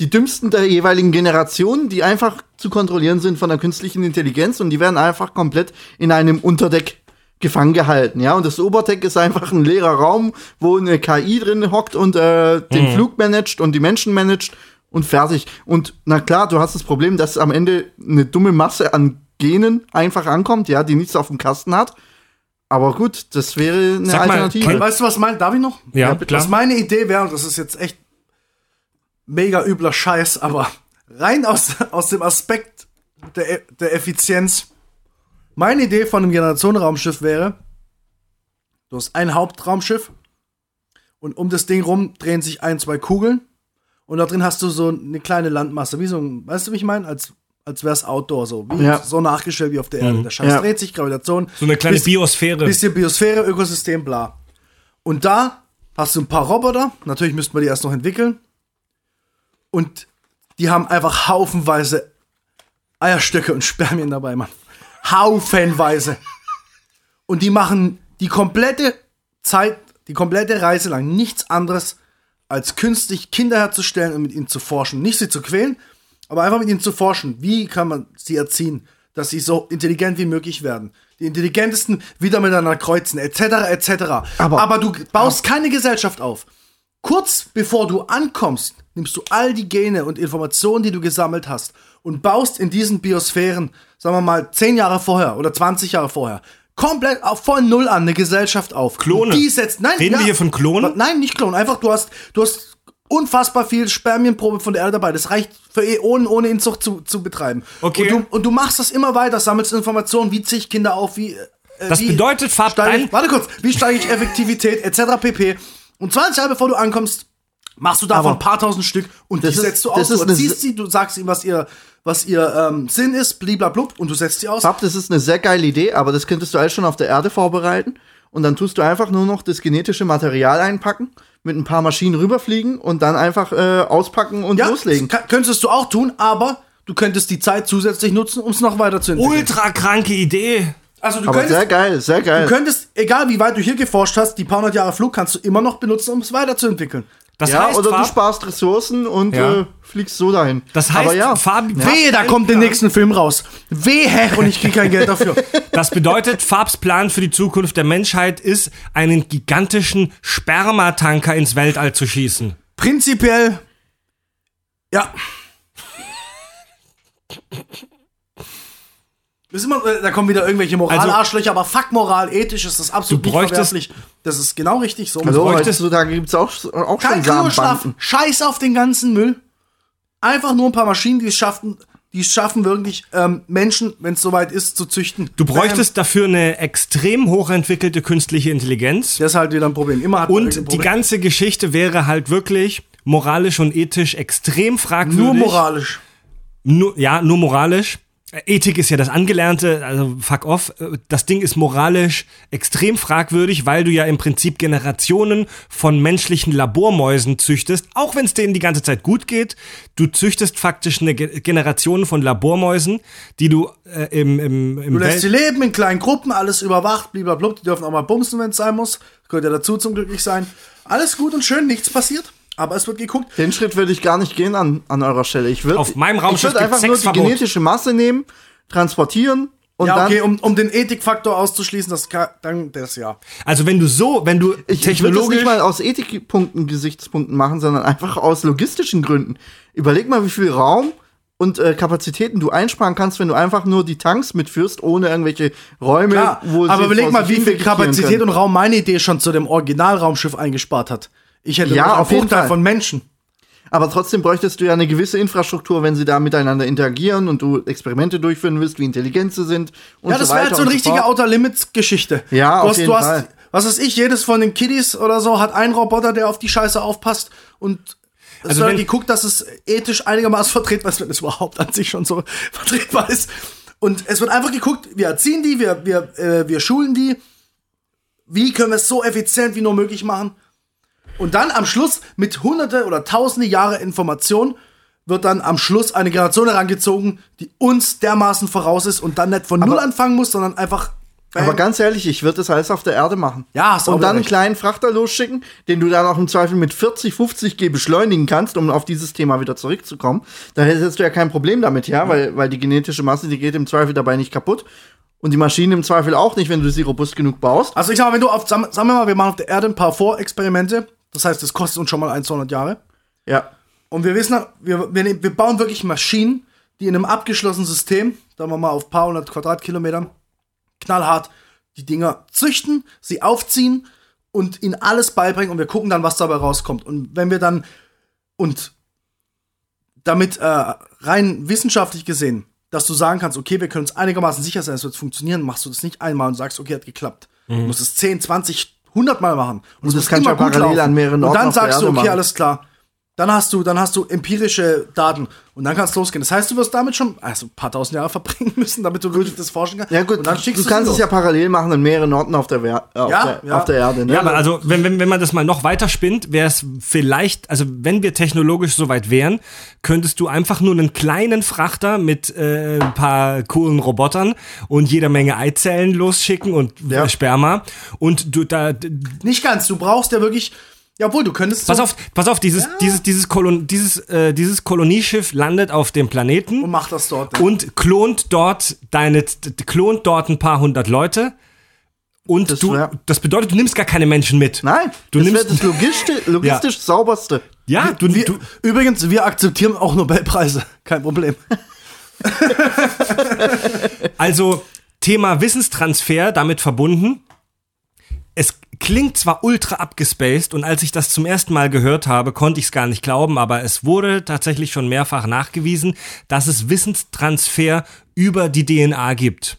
die dümmsten der jeweiligen Generation, die einfach zu kontrollieren sind von der künstlichen Intelligenz und die werden einfach komplett in einem Unterdeck gefangen gehalten, ja. Und das Oberdeck ist einfach ein leerer Raum, wo eine KI drin hockt und äh, den Flug managt und die Menschen managt und fertig. Und na klar, du hast das Problem, dass am Ende eine dumme Masse an Genen einfach ankommt, ja, die nichts auf dem Kasten hat. Aber gut, das wäre eine Sag mal, Alternative. Ken- Weißt du, was mein, darf ich noch? Ja, bitte. klar. Was meine Idee wäre, und das ist jetzt echt mega übler Scheiß, aber rein aus, aus dem Aspekt der, der Effizienz. Meine Idee von einem Generationenraumschiff wäre, du hast ein Hauptraumschiff und um das Ding rum drehen sich ein, zwei Kugeln und da drin hast du so eine kleine Landmasse, wie so ein, weißt du, wie ich meine? Als, als wäre es Outdoor, so, wie, Ja. so nachgestellt wie auf der Erde. Der Scheiß Ja. dreht sich, Gravitation. so eine kleine Bis- Biosphäre. Bisschen Biosphäre, Ökosystem, bla. Und da hast du ein paar Roboter. Natürlich müssten wir die erst noch entwickeln. Und die haben einfach haufenweise Eierstöcke und Spermien dabei, Mann. Haufenweise. Und die machen die komplette Zeit, die komplette Reise lang nichts anderes, als künstlich Kinder herzustellen und mit ihnen zu forschen. Nicht sie zu quälen, aber einfach mit ihnen zu forschen. Wie kann man sie erziehen, dass sie so intelligent wie möglich werden? Die intelligentesten wieder miteinander kreuzen, etc., etc. Aber- aber du baust keine Gesellschaft auf. Kurz bevor du ankommst, nimmst du all die Gene und Informationen, die du gesammelt hast, und baust in diesen Biosphären, sagen wir mal, 10 Jahre vorher oder 20 Jahre vorher, komplett auf von Null an eine Gesellschaft auf. Klone. Und Die setzt, nein, Reden wir hier von Klonen? Nein, nicht Klonen. Einfach, du hast, du hast unfassbar viel Spermienprobe von der Erde dabei. Das reicht für Äonen, ohne Inzucht zu, zu betreiben. Okay. Und du, und du machst das immer weiter, sammelst Informationen, wie ziehe ich Kinder auf, wie. Äh, Das wie bedeutet, dein- Warte kurz, wie steige ich Effektivität, etc. pp. Und 20 Jahre bevor du ankommst, machst du davon Aber ein paar tausend Stück und die das ist- setzt du aus. Du se- sie, du sagst ihm, was ihr, was ihr ähm, Sinn ist, bliblablub, und du setzt sie aus. Fab, das ist eine sehr geile Idee, aber das könntest du alles schon auf der Erde vorbereiten. Und dann tust du einfach nur noch das genetische Material einpacken, mit ein paar Maschinen rüberfliegen und dann einfach äh, auspacken und Ja, loslegen. das ka- könntest du auch tun, aber du könntest die Zeit zusätzlich nutzen, um es noch weiter zu entwickeln. Ultra kranke Idee. Also du Aber könntest, sehr geil, sehr du geil. könntest, egal wie weit du hier geforscht hast, die paar hundert Jahre Flug kannst du immer noch benutzen, um es weiterzuentwickeln. Das ja, heißt, oder du Fab, sparst Ressourcen und Ja. äh, fliegst so dahin. das heißt, aber ja, Fab, Wehe, da kommt der nächste Film raus. Wehe, und ich krieg kein Geld dafür. Das bedeutet, Fabs Plan für die Zukunft der Menschheit ist, einen gigantischen Spermatanker ins Weltall zu schießen. Prinzipiell, ja. Ist immer, äh, da kommen wieder irgendwelche Moralarschlöcher, aber fuck Moral, ethisch ist das absolut Du nicht bräuchtest- verwerflich. Das ist genau richtig so. also heutzutage gibt's auch, auch Kein schon. Samenbanden. Scheiß auf den ganzen Müll. Einfach nur ein paar Maschinen, die es schaffen, die es schaffen, wirklich ähm, Menschen, wenn es soweit ist, zu züchten. Du bräuchtest dafür eine extrem hochentwickelte künstliche Intelligenz. Das ist halt wieder ein Problem. Immer hat Und irgendein die Problem. ganze Geschichte wäre halt wirklich moralisch und ethisch extrem fragwürdig. Nur moralisch. Nur, ja, nur moralisch. Ethik ist ja das Angelernte, also fuck off. Äh, Das Ding ist moralisch extrem fragwürdig, weil du ja im Prinzip Generationen von menschlichen Labormäusen züchtest, auch wenn es denen die ganze Zeit gut geht. Du züchtest faktisch eine Ge Generation von Labormäusen, die du äh, im, im, im Du lässt sie Welt leben in kleinen Gruppen, alles überwacht, blablabla. Die dürfen auch mal bumsen, wenn es sein muss. Gehört ja dazu zum glücklich sein. Alles gut und schön, nichts passiert. Aber es wird geguckt. Den Schritt würde ich gar nicht gehen an, an eurer Stelle. Ich würde Auf meinem Raumschiff ich würd einfach nur die genetische Masse nehmen, transportieren und ja, dann okay, um, um den Ethikfaktor auszuschließen, das kann, dann das ja. Also wenn du so, wenn du Ich, ich technologisch nicht mal aus Ethikpunkten, Gesichtspunkten machen, sondern einfach aus logistischen Gründen. Überleg mal, wie viel Raum und äh, Kapazitäten du einsparen kannst, wenn du einfach nur die Tanks mitführst, ohne irgendwelche Räume, Klar, wo aber sie überleg mal, wie viel Kapazität können. und Raum meine Idee schon zu dem Originalraumschiff eingespart hat. Ich hätte Ja, auf jeden Fall. von Menschen. Aber trotzdem bräuchtest du ja eine gewisse Infrastruktur, wenn sie da miteinander interagieren und du Experimente durchführen willst, wie intelligent sie sind und Ja, so das weiter. wäre halt so eine richtige fort. Outer Limits Geschichte. Ja, du auf hast, jeden du hast, Fall. Was weiß ich, jedes von den Kiddies oder so hat einen Roboter, der auf die Scheiße aufpasst und Es Also wird wenn- geguckt, dass es ethisch einigermaßen vertretbar ist, wenn es überhaupt an sich schon so vertretbar ist. Und es wird einfach geguckt, wir erziehen die, wir, wir, äh, wir schulen die. Wie können wir es so effizient wie nur möglich machen? Und dann am Schluss mit hunderte oder tausende Jahre Information wird dann am Schluss eine Generation herangezogen, die uns dermaßen voraus ist und dann nicht von Null anfangen muss, sondern einfach. bam. Aber ganz ehrlich, ich würde das alles auf der Erde machen. Ja, auch Und dann einen kleinen Frachter losschicken, den du dann auch im Zweifel mit 40, 50 G beschleunigen kannst, um auf dieses Thema wieder zurückzukommen. Da hättest du ja kein Problem damit, ja, weil, weil die genetische Masse, die geht im Zweifel dabei nicht kaputt. Und die Maschine im Zweifel auch nicht, wenn du sie robust genug baust. Also ich sag mal, wenn du auf, sagen wir mal, wir machen auf der Erde ein paar Vorexperimente, das heißt, das kostet uns schon mal 1, 200 Jahre. Ja. Und wir wissen, wir, wir, wir bauen wirklich Maschinen, die in einem abgeschlossenen System, sagen wir mal auf ein paar hundert Quadratkilometern, knallhart die Dinger züchten, sie aufziehen und ihnen alles beibringen und wir gucken dann, was dabei rauskommt. Und wenn wir dann, und damit äh, rein wissenschaftlich gesehen, dass du sagen kannst, okay, wir können uns einigermaßen sicher sein, es wird funktionieren, machst du das nicht einmal und sagst, okay, hat geklappt. Du musst es 10, 20, 100 Mal machen. Und, es das muss kannst du immer ja parallel an mehreren Und Orten dann auf der sagst du, okay, alles klar. Dann hast du, dann hast du empirische Daten und dann kannst losgehen. Das heißt, du wirst damit schon also ein paar tausend Jahre verbringen müssen, damit du wirklich das forschen kannst. Ja gut, und dann schickst du kannst es ja parallel machen an mehreren Orten auf der, Wer äh, auf Ja, der, ja. Auf der Erde. Ne? Ja, aber also, wenn, wenn, wenn man das mal noch weiter spinnt, wäre es vielleicht, also wenn wir technologisch soweit wären, könntest du einfach nur einen kleinen Frachter mit äh, ein paar coolen Robotern und jeder Menge Eizellen losschicken und Ja. Sperma und du da Nicht ganz. Du brauchst ja wirklich. Ja, obwohl, du könntest. pass so- auf, pass auf, dieses dieses dieses Kolon, dieses äh, dieses Kolonieschiff landet auf dem Planeten Und mach das dort. und klont dort deine klont dort ein paar hundert Leute und Das du wär- das bedeutet du nimmst gar keine Menschen mit. Nein, du das nimmst das logistisch, logistisch sauberste. ja, du, wir, du übrigens, wir akzeptieren auch Nobelpreise. Kein Problem. Also Thema Wissenstransfer damit verbunden. Es klingt zwar ultra abgespaced und als ich das zum ersten Mal gehört habe, konnte ich es gar nicht glauben, aber es wurde tatsächlich schon mehrfach nachgewiesen, dass es Wissenstransfer über die DNA gibt.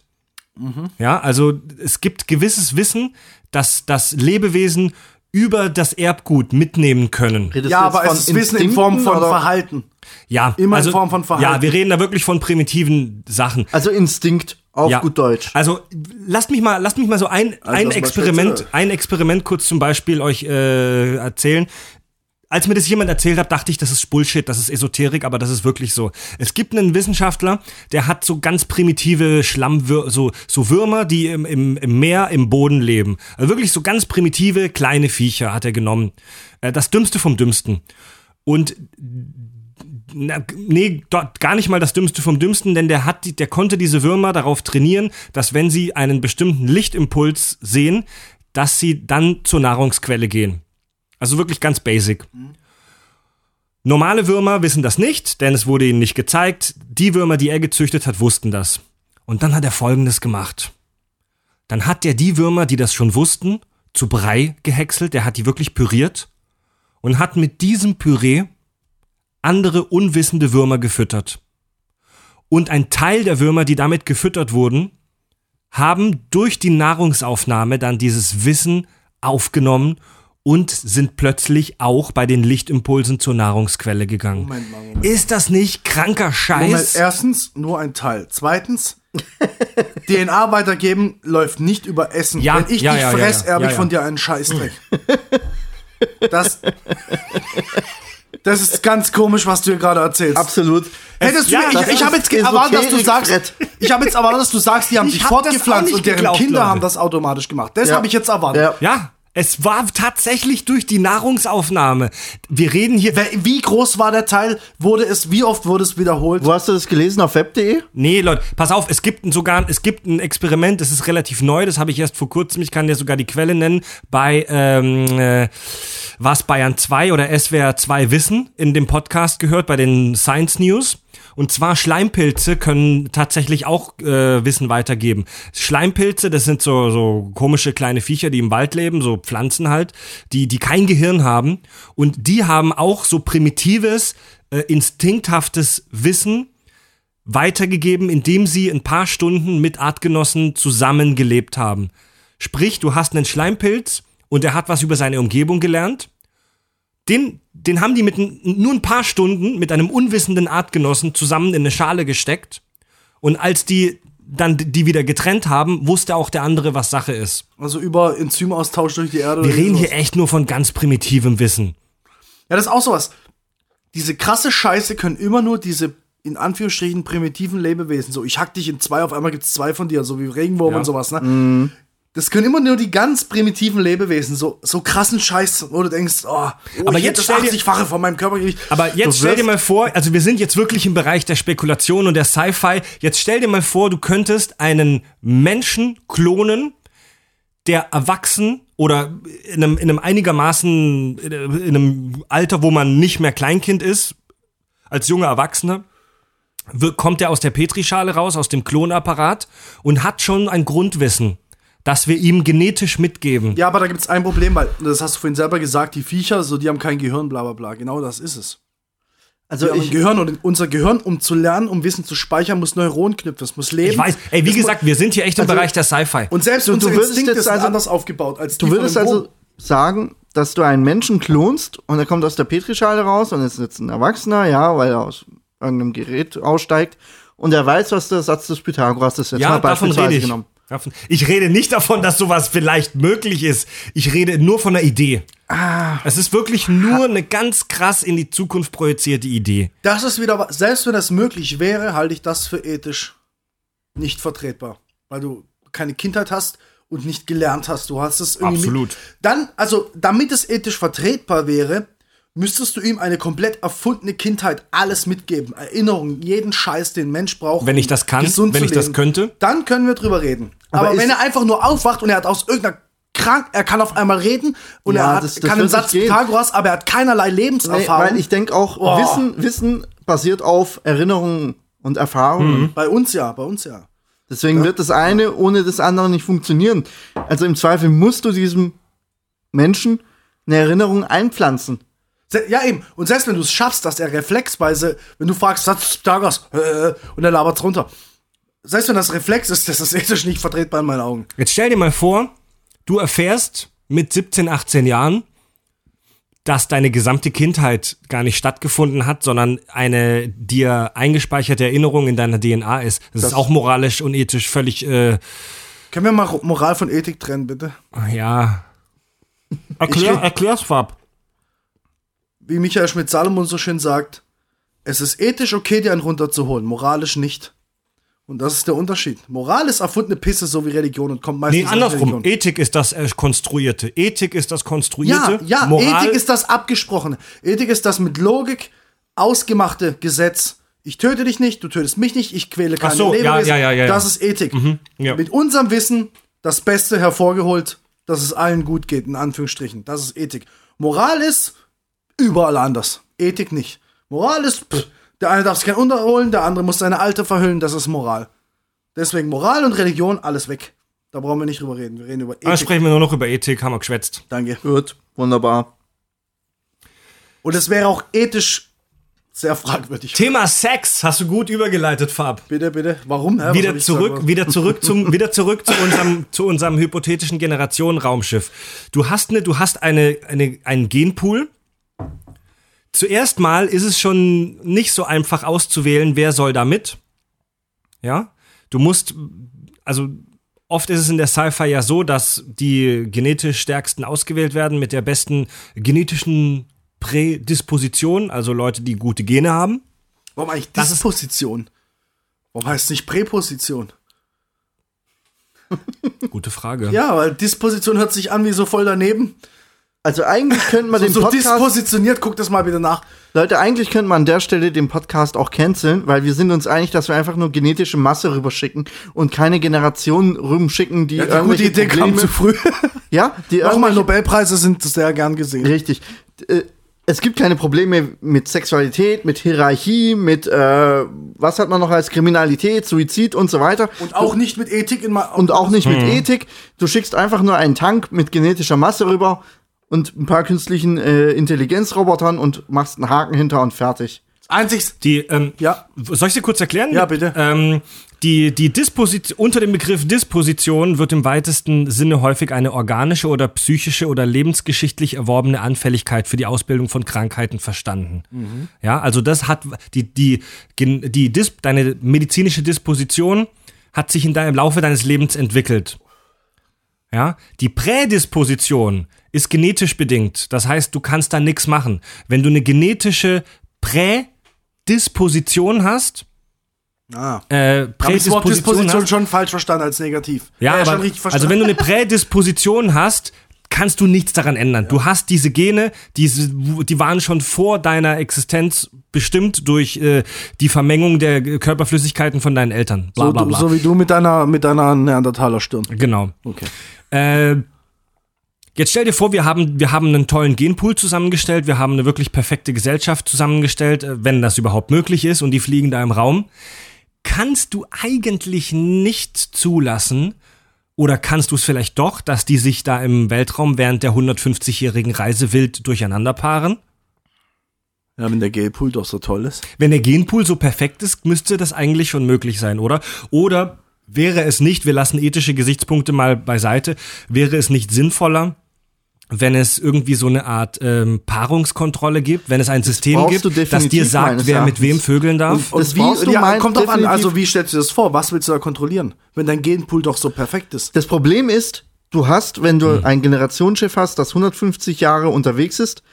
Ja, also es gibt gewisses Wissen, dass das Lebewesen über das Erbgut mitnehmen können. Redest ja, aber von es ist Wissen in Form von oder- Verhalten. Ja, Immer in also, Form von Verhalten. Ja, wir reden da wirklich von primitiven Sachen. Also Instinkt auf Ja. gut Deutsch. Also lasst mich mal, lasst mich mal so ein, ein was Experiment, ein Experiment kurz zum Beispiel euch äh, erzählen. Als mir das jemand erzählt hat, dachte ich, das ist Bullshit, das ist Esoterik, aber das ist wirklich so. Es gibt einen Wissenschaftler, der hat so ganz primitive Schlammwürmer, so, so Würmer, die im, im, im Meer, im Boden leben. Also wirklich so ganz primitive, kleine Viecher hat er genommen. Äh, das Dümmste vom Dümmsten. Und na, nee, dort gar nicht mal das Dümmste vom Dümmsten, denn der hat, der konnte diese Würmer darauf trainieren, dass wenn sie einen bestimmten Lichtimpuls sehen, dass sie dann zur Nahrungsquelle gehen. Also wirklich ganz basic. Normale Würmer wissen das nicht, denn es wurde ihnen nicht gezeigt. Die Würmer, die er gezüchtet hat, wussten das. Und dann hat er Folgendes gemacht. Dann hat er die Würmer, die das schon wussten, zu Brei gehäckselt, der hat die wirklich püriert und hat mit diesem Püree andere unwissende Würmer gefüttert. Und ein Teil der Würmer, die damit gefüttert wurden, haben durch die Nahrungsaufnahme dann dieses Wissen aufgenommen und sind plötzlich auch bei den Lichtimpulsen zur Nahrungsquelle gegangen. Moment mal, Moment. Ist das nicht kranker Scheiß? Moment, erstens nur ein Teil. Zweitens, DNA weitergeben läuft nicht über Essen. Ja, Wenn ich ja, dich ja, fress, ja. erbe ich von dir einen Scheißdreck. Das, das ist ganz komisch, was du hier gerade erzählst. Absolut. Hättest du, Ja, mir- ich, ich habe jetzt erwartet, dass du sagst, ich habe jetzt erwartet, dass du sagst, die haben Ich sich hab fortgepflanzt und deren geglaubt, Kinder Leute. haben das automatisch gemacht. Das Ja. habe ich jetzt erwartet. Ja. ja, es war tatsächlich durch die Nahrungsaufnahme. Wir reden hier. Wie groß war der Teil? Wurde es, wie oft wurde es wiederholt? Wo hast du das gelesen? Auf web.de? Nee, Leute, pass auf, es gibt ein sogar, es gibt ein Experiment, das ist relativ neu, das habe ich erst vor kurzem, ich kann dir sogar die Quelle nennen, bei, ähm, äh, was Bayern 2 oder SWR 2 Wissen in dem Podcast gehört, bei den Science News. Und zwar Schleimpilze können tatsächlich auch äh, Wissen weitergeben. Schleimpilze, das sind so, so komische kleine Viecher, die im Wald leben, so Pflanzen halt, die, die kein Gehirn haben. Und die haben auch so primitives, äh, instinkthaftes Wissen, weitergegeben, indem sie ein paar Stunden mit Artgenossen zusammengelebt haben. Sprich, du hast einen Schleimpilz und er hat was über seine Umgebung gelernt. Den, den haben die mit nur ein paar Stunden mit einem unwissenden Artgenossen zusammen in eine Schale gesteckt. Und als die dann die wieder getrennt haben, wusste auch der andere, was Sache ist. Also über Enzymaustausch durch die Erde. Wir reden hier echt nur von ganz primitivem Wissen. Ja, das ist auch sowas. Diese krasse Scheiße können immer nur diese in Anführungsstrichen primitiven Lebewesen, so ich hack dich in zwei, auf einmal gibt's zwei von dir, so wie Regenwurm Ja. und sowas, ne? Das können immer nur die ganz primitiven Lebewesen, so, so krassen Scheiß, wo du denkst, oh, oh Aber ich jetzt hätte stell dir- das 80-fache von meinem Körpergewicht. Aber jetzt stell dir mal vor, also wir sind jetzt wirklich im Bereich der Spekulation und der Sci-Fi. Jetzt stell dir mal vor, du könntest einen Menschen klonen, der erwachsen oder in einem, in einem einigermaßen, in einem Alter, wo man nicht mehr Kleinkind ist, als junger Erwachsener, kommt er aus der Petrischale raus, aus dem Klonapparat und hat schon ein Grundwissen, das wir ihm genetisch mitgeben. Ja, aber da gibt's ein Problem, weil, das hast du vorhin selber gesagt, die Viecher, so, die haben kein Gehirn, bla bla bla. Genau das ist es. Also ich, Gehirn und unser Gehirn, um zu lernen, um Wissen zu speichern, muss Neuronen knüpfen, es muss leben. Ich weiß, ey, wie Es gesagt, wir sind hier echt im Also- Bereich der Sci-Fi. Und selbst Du- du unsere würdest sind also- anders aufgebaut als du würdest also sagen, dass du einen Menschen klonst und er kommt aus der Petrischale raus und ist jetzt ein Erwachsener, ja, weil er aus irgendeinem Gerät aussteigt und er weiß, was der Satz des Pythagoras ist. Jetzt Ja, mal davon beispielsweise rede ich. genommen. Ich rede nicht davon, dass sowas vielleicht möglich ist. Ich rede nur von der Idee. Ah. Es ist wirklich nur eine ganz krass in die Zukunft projizierte Idee. Das ist wieder, selbst wenn das möglich wäre, halte ich das für ethisch nicht vertretbar. Weil du keine Kindheit hast und nicht gelernt hast. Du hast es irgendwie. Absolut. Mit. Dann, also, damit es ethisch vertretbar wäre, müsstest du ihm eine komplett erfundene Kindheit alles mitgeben. Erinnerungen, jeden Scheiß, den ein Mensch braucht. Wenn ich das kann, gesund wenn ich das leben. könnte. Dann können wir drüber reden. Aber Aber, wenn er einfach nur aufwacht und er hat aus irgendeiner krank, er kann auf einmal reden und Ja, er hat, das- das kann einen Satz. Pythagoras, aber er hat keinerlei Nee, Lebenserfahrung. weil ich denke auch, Oh. Wissen, Wissen basiert auf Erinnerungen und Erfahrungen. bei uns ja, bei uns ja. Deswegen wird das eine ohne das andere nicht funktionieren. Also im Zweifel musst du diesem Menschen eine Erinnerung einpflanzen. Ja, eben. Und selbst wenn du es schaffst, dass er reflexweise, wenn du fragst, des Pythagoras, äh, und er labert runter. Selbst wenn das Reflex ist, das ist ethisch nicht vertretbar in meinen Augen. Jetzt stell dir mal vor, du erfährst mit 17, 18 Jahren, dass deine gesamte Kindheit gar nicht stattgefunden hat, sondern eine dir eingespeicherte Erinnerung in deiner DNA ist. Das, ist auch moralisch und ethisch völlig, äh, Können wir mal Moral von Ethik trennen, bitte? ja. Erklär, Ich- erklär's, Fab. Wie Michael Schmidt-Salomon so schön sagt, es ist ethisch okay, dir einen runterzuholen, moralisch nicht. Und das ist der Unterschied. Moral ist erfundene Pisse, so wie Religion und kommt meistens Nee, andersrum. Ethik ist das äh, Konstruierte. Ethik ist das Ja, Konstruierte. ja, Moral, Ethik ist das Abgesprochene. Ethik ist das mit Logik ausgemachte Gesetz. Ich töte dich nicht, du tötest mich nicht, ich quäle keine Ach so, ja, Lebewesen. ja, ja, ja, Das ja. ist Ethik. ja. Mit unserem Wissen das Beste hervorgeholt, dass es allen gut geht, in Anführungsstrichen. Das ist Ethik. Moral ist überall anders. Ethik nicht. Moral ist, pff, der eine darf sich kein unterholen, der andere muss seine Alte verhüllen, das ist Moral. Deswegen Moral und Religion, alles weg. Da brauchen wir nicht drüber reden. Wir reden über Ethik. sprechen wir nur noch über Ethik, haben wir geschwätzt. Danke. Gut, wunderbar. Und es wäre auch ethisch sehr fragwürdig. Thema Sex hast du gut übergeleitet, Fab. Bitte, bitte. Warum? Hä, Wieder zurück, wieder zurück zum, wieder zurück zu unserem, zu unserem hypothetischen Generationenraumschiff. Du hast eine, du hast eine, eine, einen Genpool. Zuerst mal ist es schon nicht so einfach auszuwählen, wer soll da mit. Ja? Du musst, also, oft ist es in der Sci-Fi ja so, dass die genetisch stärksten ausgewählt werden mit der besten genetischen Prädisposition, also Leute, die gute Gene haben. Warum eigentlich Disposition? Warum heißt es nicht Präposition? Gute Frage. Ja, weil Disposition hört sich an wie so voll daneben. Also eigentlich könnte man den so Podcast, dispositioniert, guck das mal bitte nach. Leute, eigentlich könnte man an der Stelle den Podcast auch canceln, weil wir sind uns einig, dass wir einfach nur genetische Masse rüberschicken und keine Generation rüberschicken, die Ja, die gute irgendwelche Idee kam Probleme, zu früh. ja, die Nochmal, Nobelpreise sind sehr gern gesehen. Richtig. Äh, Es gibt keine Probleme mit Sexualität, mit Hierarchie, mit äh, was hat man noch als Kriminalität, Suizid und so weiter. Und auch nicht mit Ethik in ma- Und auch nicht mit Ethik. Du schickst einfach nur einen Tank mit genetischer Masse rüber und ein paar künstlichen äh, Intelligenzrobotern und machst einen Haken hinter und fertig. Einzig. Die, ähm, Ja. Soll ich sie kurz erklären? Ja, bitte. Ähm, die, die Disposition, unter dem Begriff Disposition wird im weitesten Sinne häufig eine organische oder psychische oder lebensgeschichtlich erworbene Anfälligkeit für die Ausbildung von Krankheiten verstanden. Ja, also das hat die, die, gen- die Dis, deine medizinische Disposition hat sich in deinem Laufe deines Lebens entwickelt. Ja, die Prädisposition ist genetisch bedingt. Das heißt, du kannst da nichts machen. Wenn du eine genetische Prädisposition hast, Ah. äh, Hab ich das Wort Prädisposition Disposition hast, schon falsch verstanden als negativ. ja, schon aber, also wenn du eine Prädisposition hast, kannst du nichts daran ändern. Du hast diese Gene, diese, die waren schon vor deiner Existenz bestimmt durch äh, die Vermengung der Körperflüssigkeiten von deinen Eltern. Bla, so, bla, bla. so wie du mit deiner, mit deiner Neandertaler Stirn. Genau. Okay. Äh, jetzt stell dir vor, wir haben, wir haben einen tollen Genpool zusammengestellt, wir haben eine wirklich perfekte Gesellschaft zusammengestellt, äh, wenn das überhaupt möglich ist und die fliegen da im Raum. Kannst du eigentlich nicht zulassen, oder kannst du es vielleicht doch, dass die sich da im Weltraum während der 150-jährigen Reise wild durcheinander paaren? Ja, wenn der Gaypool doch so toll ist. Wenn der Genpool so perfekt ist, müsste das eigentlich schon möglich sein, oder? Oder wäre es nicht, wir lassen ethische Gesichtspunkte mal beiseite, wäre es nicht sinnvoller, wenn es irgendwie so eine Art ähm, Paarungskontrolle gibt, wenn es ein System brauchst gibt, das dir sagt, wer mit wem vögeln darf? Und Das brauchst du ja, kommt drauf an, also wie stellst du das vor? Was willst du da kontrollieren? Wenn dein Genpool doch so perfekt ist. Das Problem ist, du hast, wenn du Hm. ein Generationsschiff hast, das 150 Jahre unterwegs ist,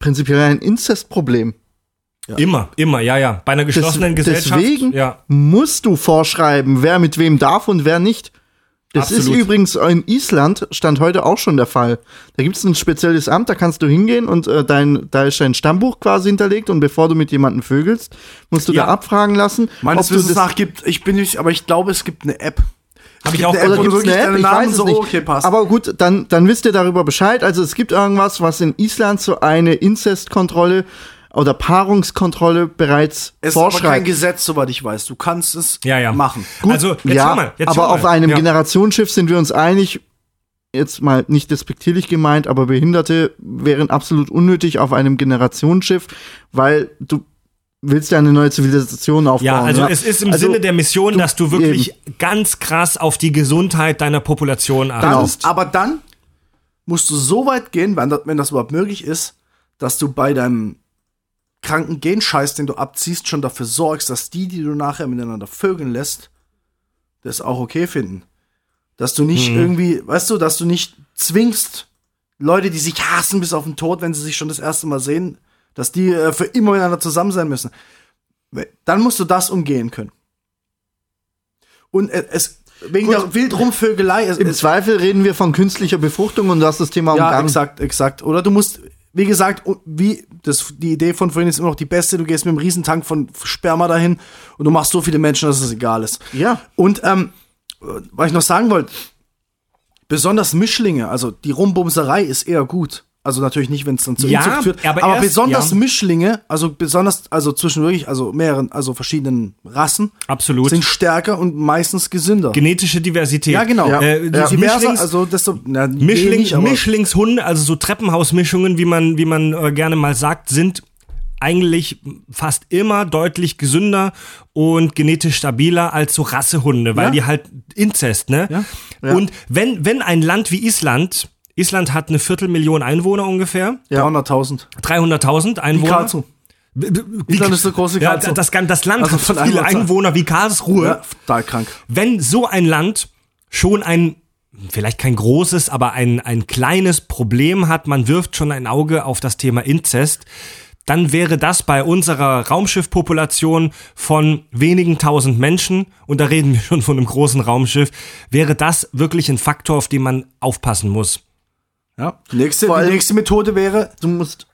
prinzipiell ein Inzestproblem. Immer, immer, ja, ja. Bei einer geschlossenen Des- Gesellschaft. Deswegen ja. musst du vorschreiben, wer mit wem darf und wer nicht. Das Absolut. ist übrigens in Island, stand heute auch schon der Fall. Da gibt es ein spezielles Amt, da kannst du hingehen und äh, dein, da ist dein Stammbuch quasi hinterlegt und bevor du mit jemandem vögelst, musst du Ja. da abfragen lassen. Meines Wissens nach gibt, ich bin nicht, aber ich glaube, es gibt eine App. Habe ich auch Oder gibt's wirklich eine App? Ich Namen weiß es so, nicht. okay, passt. Aber gut, dann, dann wisst ihr darüber Bescheid. Also es gibt irgendwas, was in Island so eine Inzestkontrolle oder Paarungskontrolle bereits es ist aber kein vorschreibt. Gesetz, soweit ich weiß. Du kannst es Ja, ja. machen. Also, jetzt ja, mal. Jetzt aber auf einem ja. Generationsschiff sind wir uns einig, jetzt mal nicht despektierlich gemeint, aber Behinderte wären absolut unnötig auf einem Generationsschiff, weil du willst ja eine neue Zivilisation aufbauen. Ja, also es ist im Also, Sinne der Mission, dass du wirklich ganz krass auf die Gesundheit deiner Population Dann, Genau. achtest. Aber dann musst du so weit gehen, wenn das, wenn das überhaupt möglich ist, dass du bei deinem kranken Genscheiß, den du abziehst, schon dafür sorgst, dass die, die du nachher miteinander vögeln lässt, das auch okay finden. Dass du nicht irgendwie, weißt du, dass du nicht zwingst, Leute, die sich hassen bis auf den Tod, wenn sie sich schon das erste Mal sehen, dass die äh, für immer miteinander zusammen sein müssen. Dann musst du das umgehen können. Und äh, es, wegen Gut. der Wildrumvögelei, es, Im es, Zweifel reden wir von künstlicher Befruchtung und du hast das Thema ja, umgangen. exakt, exakt. Oder du musst, wie gesagt, wie das, die Idee von vorhin ist immer noch die beste. Du gehst mit einem Riesentank von Sperma dahin und du machst so viele Menschen, dass es egal ist. Ja. Und ähm, was ich noch sagen wollte, besonders Mischlinge, also die Rumbumserei ist eher gut. Also natürlich nicht, wenn es dann zu Ja, Inzucht führt. aber Aber, erst- besonders ja. Mischlinge, also besonders, also zwischen wirklich, also mehreren, also verschiedenen Rassen, Absolut. sind stärker und meistens gesünder. Genetische Diversität. ja, genau. Ja. Äh, Ja. die Diverser, Mischlings- also desto, na, Mischling, nicht, Mischlingshunde, also so Treppenhausmischungen, wie man, wie man äh, gerne mal sagt, sind eigentlich fast immer deutlich gesünder und genetisch stabiler als so Rassehunde, weil Ja. die halt Inzest, ne? Ja. Und wenn, wenn ein Land wie Island, Island hat eine Viertelmillion Einwohner ungefähr, 300.000. 300.000 Wie Einwohner. Karlsruhe. B- b- wie- Island ist so groß wie ja, Karlsruhe. das, gan- das Land Also hat viele. Einwohner wie Karlsruhe Ja, total krank. wenn so ein Land schon ein vielleicht kein großes, aber ein, ein kleines Problem hat, man wirft schon ein Auge auf das Thema Inzest, dann wäre das bei unserer Raumschiffpopulation von wenigen tausend Menschen, und da reden wir schon von einem großen Raumschiff, wäre das wirklich ein Faktor, auf den man aufpassen muss. Ja. Nächste, die nächste Methode wäre, Du musst,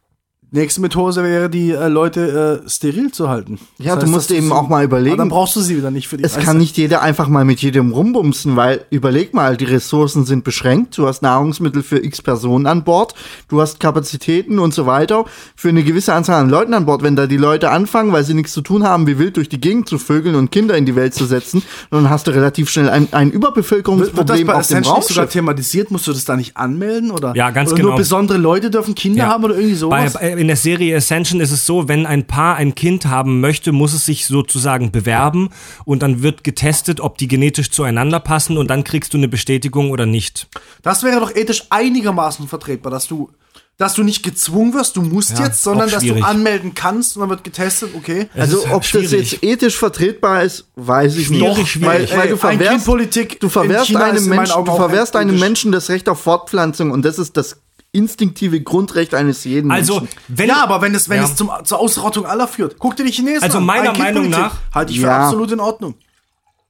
nächste Methode wäre, die äh, Leute äh, steril zu halten. Ja, Das du musst eben sie- auch mal überlegen- Aber dann brauchst du sie wieder nicht für die es Reise. kann nicht jeder einfach mal mit jedem rumbumsen, weil überleg mal, die Ressourcen sind beschränkt. Du hast Nahrungsmittel für x Personen an Bord, du hast Kapazitäten und so weiter für eine gewisse Anzahl an Leuten an Bord. Wenn da die Leute anfangen, weil sie nichts zu tun haben, wie wild durch die Gegend zu vögeln und Kinder in die Welt zu setzen, dann hast du relativ schnell ein, ein Überbevölkerungsproblem bei auf dem nicht sogar Raumschiff. thematisiert? Musst du das da nicht anmelden? Oder, Ja, ganz oder genau. nur besondere Leute dürfen Kinder Ja. haben oder irgendwie Bei, sowas? bei, in der Serie Ascension ist es so, wenn ein Paar ein Kind haben möchte, muss es sich sozusagen bewerben und dann wird getestet, ob die genetisch zueinander passen und dann kriegst du eine Bestätigung oder nicht. Das wäre doch ethisch einigermaßen vertretbar, dass du, dass du nicht gezwungen wirst, du musst Ja, jetzt, sondern dass du anmelden kannst und dann wird getestet, okay. Also ob das schwierig. jetzt ethisch vertretbar ist, weiß ich Schwierig, nicht. schwierig. Weil, weil Ey, du verwehrst, Ein-Kind-Politik du in verwehrst einem Menschen, du verwehrst einem. Menschen das Recht auf Fortpflanzung und das ist das instinktive Grundrecht eines jeden Also, Menschen. wenn ja, aber wenn es, wenn Ja. es zum, zur Ausrottung aller führt. Guck dir die Chinesen Also an. meiner Ein-Kind-Politik. Meinung nach- Halte ich für Ja. absolut in Ordnung.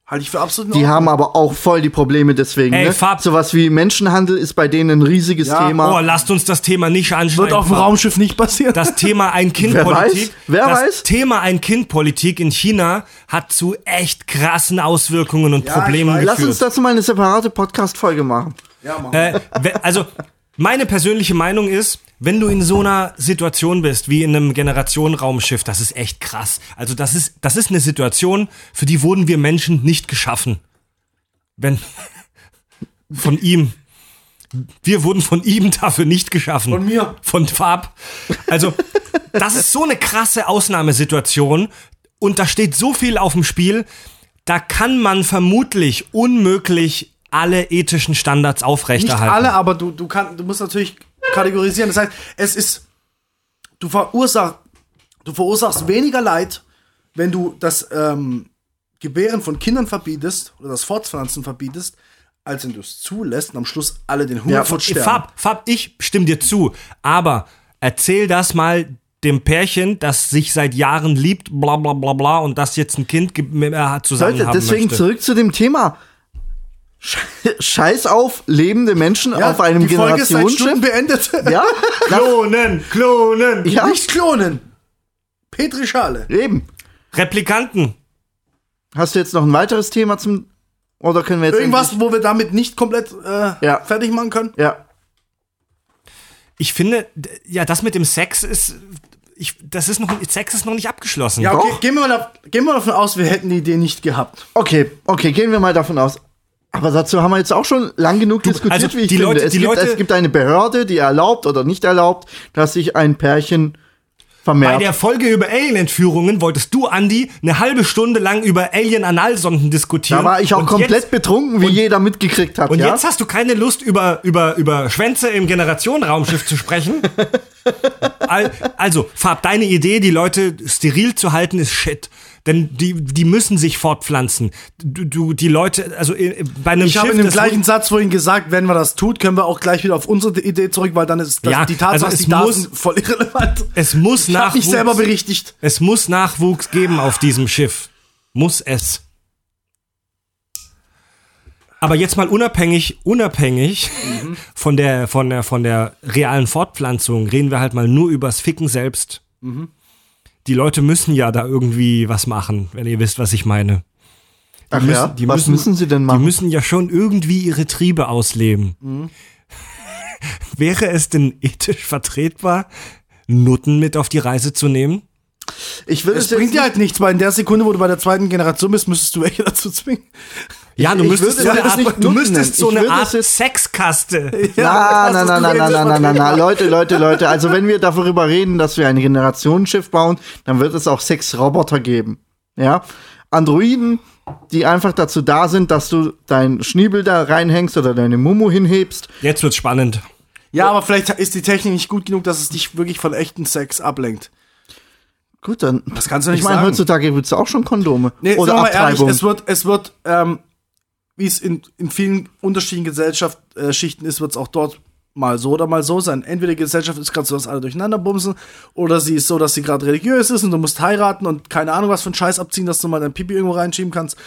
Halte ich für absolut in Die Ordnung. haben aber auch voll die Probleme deswegen. Ey, ne? Fab- Sowas wie Menschenhandel ist bei denen ein riesiges Ja. Thema. Oh, lasst uns das Thema nicht anschneiden. Wird auf dem Raumschiff nicht passieren. Das Thema Ein-Kind-Politik. Wer weiß? Wer das weiß? Thema Ein-Kind-Politik in China hat zu echt krassen Auswirkungen und Problemen geführt. Lass uns dazu mal eine separate Podcast-Folge machen. ja, Mann. Äh, also, meine persönliche Meinung ist, wenn du in so einer Situation bist, wie in einem Generationenraumschiff, das ist echt krass. Also, das ist, das ist eine Situation, für die wurden wir Menschen nicht geschaffen. Wenn, von ihm. Wir wurden von ihm dafür nicht geschaffen. Von mir. Von Fab. Also, das ist so eine krasse Ausnahmesituation und da steht so viel auf dem Spiel, da kann man vermutlich unmöglich alle ethischen Standards Nicht aufrechterhalten. alle, aber du, du, kann, du musst natürlich kategorisieren. Das heißt, es ist, du, verursach, du verursachst weniger Leid, wenn du das ähm, Gebären von Kindern verbietest oder das Fortpflanzen verbietest, als wenn du es zulässt und am Schluss alle den Hungertod sterben. Fab, Fab, ich stimme dir zu, aber erzähl das mal dem Pärchen, das sich seit Jahren liebt, bla bla bla bla, und das jetzt ein Kind äh, zusammen Leute, haben deswegen möchte. zurück zu dem Thema. Sch- Scheiß auf lebende Menschen Ja, auf einem die Folge ist seit Stunden Generationsschiff. beendet. Ja, Klonen, klonen. ja, Nicht klonen. Petrischale. eben. Replikanten. Hast du jetzt noch ein weiteres Thema zum oder können wir jetzt Irgendwas, wo wir damit nicht komplett äh, Ja. fertig machen können? Ja. Ich finde, ja, das mit dem Sex ist, ich, das ist noch, Sex ist noch nicht abgeschlossen. Ja, okay, Doch. gehen wir, mal da, gehen wir davon aus, wir hätten die Idee nicht gehabt. Okay, okay, gehen wir mal davon aus. Aber dazu haben wir jetzt auch schon lang genug diskutiert, also wie ich die finde. Leute- es, die gibt, Leute- es gibt eine Behörde, die erlaubt oder nicht erlaubt, dass sich ein Pärchen Bei vermehrt. der Folge über Alien-Entführungen wolltest du, Andi, eine halbe Stunde lang über Alien-Analsonden diskutieren. Da war ich auch Und komplett jetzt, betrunken, wie und- jeder mitgekriegt hat. Und ja? jetzt hast du keine Lust, über, über, über Schwänze im Generationenraumschiff zu sprechen? Al- Also, Fab, deine Idee, die Leute steril zu halten, ist shit. Denn die, die müssen sich fortpflanzen. Du, du die Leute, also äh, bei einem Ich Schiff, habe in dem gleichen Satz vorhin gesagt, wenn man das tut, können wir auch gleich wieder auf unsere Idee zurück, weil dann ist das, Ja, die Tatsache, also dass es die muss- sind, voll irrelevant. es muss Ich habe mich Nachwuchs, selber berichtigt. es muss Nachwuchs geben auf diesem Schiff. Muss es. Aber jetzt mal unabhängig, unabhängig Mhm. von der, von der, von der realen Fortpflanzung, reden wir halt mal nur übers Ficken selbst. Mhm. Die Leute müssen ja da irgendwie was machen, wenn ihr wisst, was ich meine. Ach müssen- ja? die Was müssen- müssen sie denn Die machen? müssen ja schon irgendwie ihre Triebe ausleben. Mhm. Wäre es denn ethisch vertretbar, Nutten mit auf die Reise zu nehmen? Ich würde Es es bringt dir halt nichts, weil in der Sekunde, wo du bei der zweiten Generation bist, müsstest du welche dazu zwingen. Ja, du müsstest würde so eine Art, du müsstest so eine Art Sexkaste. Na, na, na, na, na, na, na, na, na. Leute, Leute, Leute. Also wenn wir darüber reden, dass wir ein Generationenschiff bauen, dann wird es auch Sexroboter geben. Ja? Androiden, die einfach dazu da sind, dass du dein Schniebel da reinhängst oder deine Mumu hinhebst. Jetzt wird's spannend. Ja, aber vielleicht ist die Technik nicht gut genug, dass es dich wirklich von echten Sex ablenkt. Gut, dann. Das kannst du nicht Ich meine, sagen. heutzutage gibt es auch schon Kondome. Nee, oder mal ehrlich, Abtreibung. es wird, es wird, ähm, wie es in, in vielen unterschiedlichen Gesellschaftsschichten ist, wird es auch dort mal so oder mal so sein. Entweder die Gesellschaft ist gerade so, dass alle durcheinander bumsen, oder sie ist so, dass sie gerade religiös ist und du musst heiraten und keine Ahnung was für einen Scheiß abziehen, dass du mal dein Pipi irgendwo reinschieben kannst.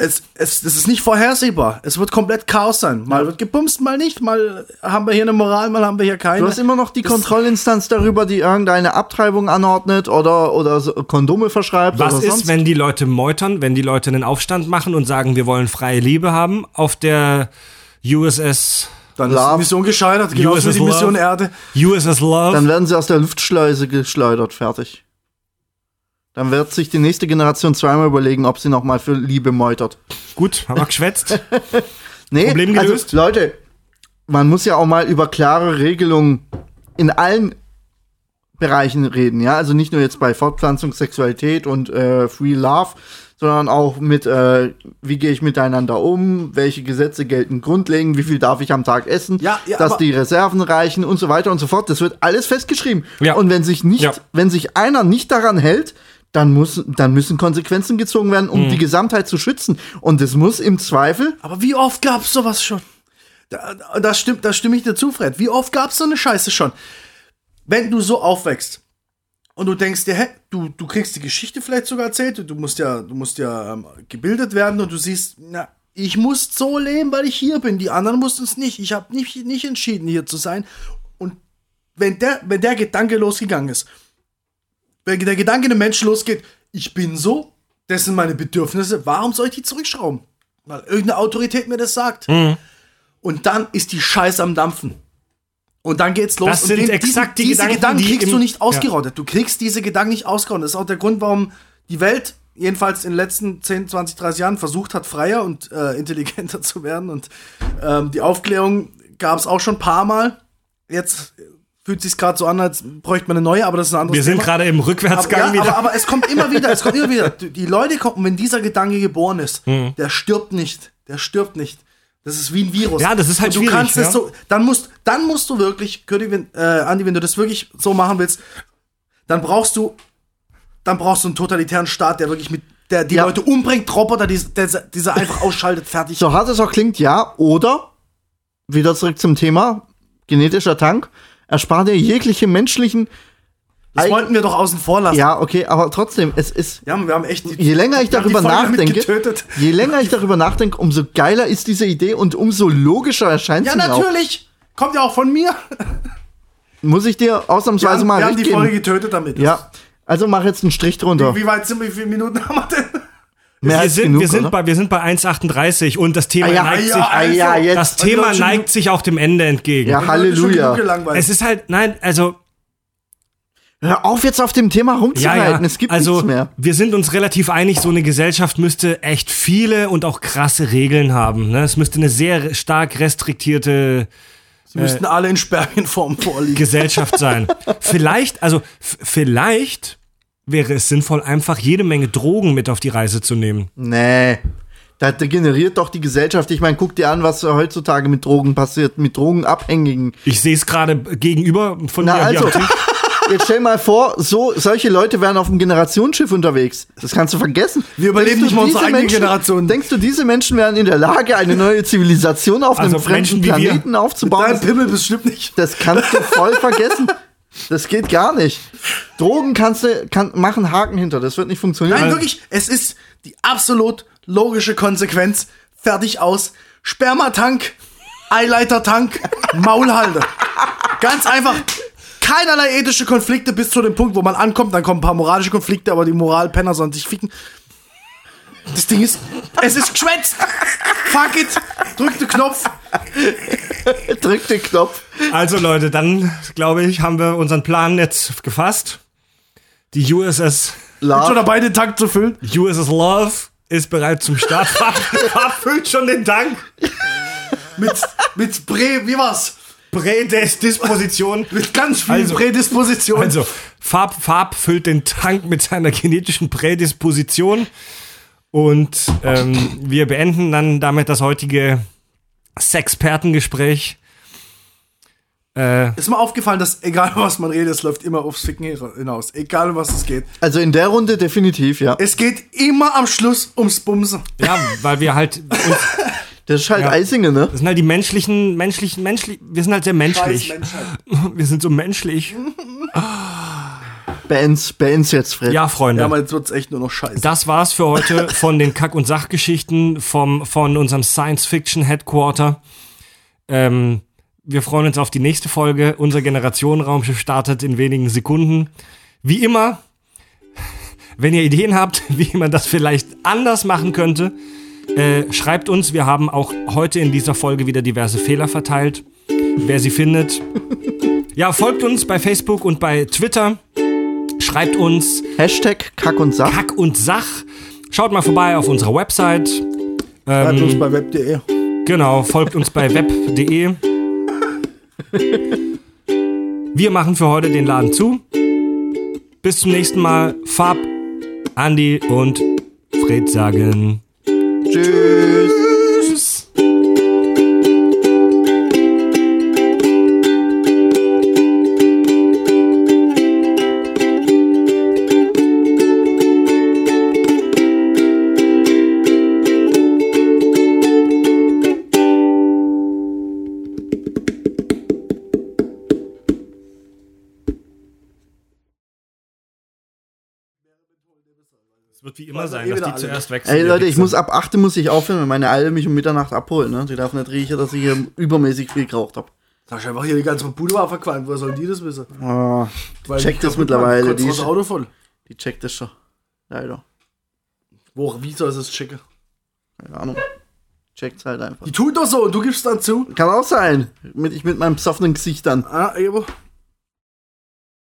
Es, es, es ist nicht vorhersehbar. Es wird komplett Chaos sein. Mal wird gebumst, mal nicht. Mal haben wir hier eine Moral, mal haben wir hier keine. Du hast immer noch die Kontrollinstanz darüber, die irgendeine Abtreibung anordnet oder, oder Kondome verschreibt. Was oder ist, sonst. wenn die Leute meutern, wenn die Leute einen Aufstand machen und sagen, wir wollen freie Liebe haben auf der USS, Dann ist Love. die Mission gescheitert, genauso wie USS die Mission Love. Erde. USS Love? Dann werden sie aus der Luftschleuse geschleudert, fertig. Dann wird sich die nächste Generation zweimal überlegen, ob sie noch mal für Liebe meutert. Gut, haben wir geschwätzt. Nee, Problem gelöst? Also, Leute, man muss ja auch mal über klare Regelungen in allen Bereichen reden, ja. Also nicht nur jetzt bei Fortpflanzung, Sexualität und äh, Free Love, sondern auch mit, äh, wie gehe ich miteinander um, welche Gesetze gelten grundlegend, wie viel darf ich am Tag essen, Ja, ja, dass die Reserven reichen und so weiter und so fort. Das wird alles festgeschrieben. Ja. Und wenn sich nicht, wenn sich einer nicht daran hält, dann muss, dann müssen Konsequenzen gezogen werden, um die Gesamtheit zu schützen. Und es muss im Zweifel Aber wie oft gab's sowas schon? Da, da, stimmt, da stimme ich dir zu, Fred. Wie oft gab's so eine Scheiße schon? Wenn du so aufwächst und du denkst dir, hä, du, du kriegst die Geschichte vielleicht sogar erzählt, du musst ja, du musst ja ähm, gebildet werden und du siehst, na, ich muss so leben, weil ich hier bin. Die anderen mussten es nicht. Ich habe nicht, nicht entschieden, hier zu sein. Und wenn der, wenn der Gedanke losgegangen ist, wenn der Gedanke in einem Menschen losgeht, ich bin so, das sind meine Bedürfnisse, warum soll ich die zurückschrauben? Weil irgendeine Autorität mir das sagt. Mhm. Und dann ist die Scheiße am Dampfen. Und dann geht's los. Das und sind den- exakt die diese Gedanken, Gedanken die kriegst du nicht Ja. ausgerottet. Du kriegst diese Gedanken nicht ausgerottet. Das ist auch der Grund, warum die Welt jedenfalls in den letzten 10, 20, 30 Jahren versucht hat, freier und äh, intelligenter zu werden. Und ähm, die Aufklärung gab es auch schon ein paar Mal. Jetzt fühlt sich gerade so an, als bräuchte man eine neue, aber das ist ein anderes Wir sind gerade im Rückwärtsgang aber, ja, wieder. aber, aber es kommt immer wieder, es kommt immer wieder. Die Leute kommen, wenn dieser Gedanke geboren ist, Mhm. der stirbt nicht. Der stirbt nicht. Das ist wie ein Virus. Ja, das ist halt Und du schwierig, kannst es ja. so, dann musst, dann musst du wirklich, König, wenn, äh, Andi, wenn du das wirklich so machen willst, dann brauchst du, dann brauchst du einen totalitären Staat, der wirklich mit, der die Ja. Leute umbringt, Roboter, die, der, dieser einfach ausschaltet, fertig. So hart es auch klingt, ja. Oder, wieder zurück zum Thema, genetischer Tank, erspart dir jegliche menschlichen. Das Eig- wollten wir doch außen vor lassen. Ja, okay, aber trotzdem, es ist. Ja, wir haben echt die, Je länger ich darüber Folge nachdenke, getötet. je länger ich darüber nachdenke, umso geiler ist diese Idee und umso logischer erscheint Ja, sie mir auch. natürlich. Kommt ja auch von mir. Muss ich dir ausnahmsweise haben, mal wir haben die Folge geben. getötet damit. Ja, also mach jetzt einen Strich drunter. Wie weit sind wir? Wie viele Minuten haben wir denn? Mehr wir sind, genug, wir, sind oder? bei, wir sind bei 1,38 und das Thema Ah ja, neigt ja, sich. ah ja, also, jetzt. Das Thema neigt sich auch dem Ende entgegen. Ja, Halleluja. Es ist halt, nein, also, Hör auf jetzt auf dem Thema ja, rumzureiten. ja. Es gibt also, nichts mehr. wir sind uns relativ einig, so eine Gesellschaft müsste echt viele und auch krasse Regeln haben. Ne? Es müsste eine sehr stark restriktierte Sie müssten alle in Spermienform vorliegen. Gesellschaft sein. vielleicht, also, vielleicht wäre es sinnvoll, einfach jede Menge Drogen mit auf die Reise zu nehmen. Nee. Da degeneriert doch die Gesellschaft. Ich meine, guck dir an, was heutzutage mit Drogen passiert, mit Drogenabhängigen. Ich sehe es gerade gegenüber von Na mir also, jetzt stell mal vor, so solche Leute wären auf einem Generationsschiff unterwegs. Das kannst du vergessen. Wir überleben nicht mal unsere eigene Menschen- Generation. Denkst du, diese Menschen wären in der Lage, eine neue Zivilisation auf Also einem fremden wie wir. Planeten aufzubauen? Dein Das, Pimmel bestimmt nicht. das kannst du voll vergessen. Das geht gar nicht. Drogen kannst du, kann, machen Haken hinter. Das wird nicht funktionieren. Nein, wirklich, es ist die absolut logische Konsequenz. Fertig aus. Spermatank, Eileitertank, Maulhalde. Ganz einfach. Keinerlei ethische Konflikte bis zu dem Punkt, wo man ankommt. Dann kommen ein paar moralische Konflikte, aber die Moralpenner sollen sich ficken. Das Ding ist, es ist geschwätzt. Fuck it. Drück den Knopf. Drück den Knopf. Also Leute, dann glaube ich, haben wir unseren Plan jetzt gefasst. Die USS, Bin schon Love. dabei, den Tank zu füllen. USS Love ist bereit zum Start. Füllt schon den Tank. Mit, mit Prä, wie war's? Prädisposition. Mit ganz viel Also- Prädisposition. Also, Farb, Farb füllt den Tank mit seiner genetischen Prädisposition. Und ähm, wir beenden dann damit das heutige Sexpertengespräch. Äh, Ist mir aufgefallen, dass egal was man redet, es läuft immer aufs Ficken hinaus. Egal um was es geht. Also in der Runde definitiv, ja. Es geht immer am Schluss ums Bumsen. ja, weil wir halt uns, Das ist halt Ja. Eisinger, ne? das sind halt die menschlichen, menschlichen, menschlich, wir sind halt sehr menschlich. Wir sind so menschlich. Beends, beends jetzt, Fred. Ja, Freunde. Ja, aber jetzt wird's echt nur noch scheiße. Das war's für heute von den Kack- und Sachgeschichten vom, von unserem Science-Fiction-Headquarter. Ähm, wir freuen uns auf die nächste Folge. Unser Generationenraumschiff startet in wenigen Sekunden. Wie immer, wenn ihr Ideen habt, wie man das vielleicht anders machen könnte, äh, schreibt uns. Wir haben auch heute in dieser Folge wieder diverse Fehler verteilt. Wer sie findet. Ja, folgt uns bei Facebook und bei Twitter. Schreibt uns Hashtag Kack und Sach. Kack und Sach. Schaut mal vorbei auf unserer Website. Bleibt Ähm, uns bei web.de. genau, folgt uns bei web.de. Wir machen für heute den Laden zu. bis zum nächsten Mal. Fab, Andi und Fred sagen. Tschüss. Wird wie immer Also sein, eh dass die alle. zuerst wechseln. Ey Leute, ich muss ab 8 muss ich aufhören, wenn meine Alte mich um Mitternacht abholt, ne? Die darf nicht riechen, dass ich hier übermäßig viel geraucht habe. Sag ich einfach hier, die ganze Bude war verqualmt. Woher sollen die das wissen? Oh, Weil checkt die das kaputt mittlerweile, die das ist- Auto voll. die checkt das schon. Leider. Wo, wie soll es checken? Keine Ahnung. Checkt's halt einfach. Die tut doch so und du gibst dann zu. Kann auch sein. Mit, ich mit meinem besoffenen Gesicht dann. Ah, aber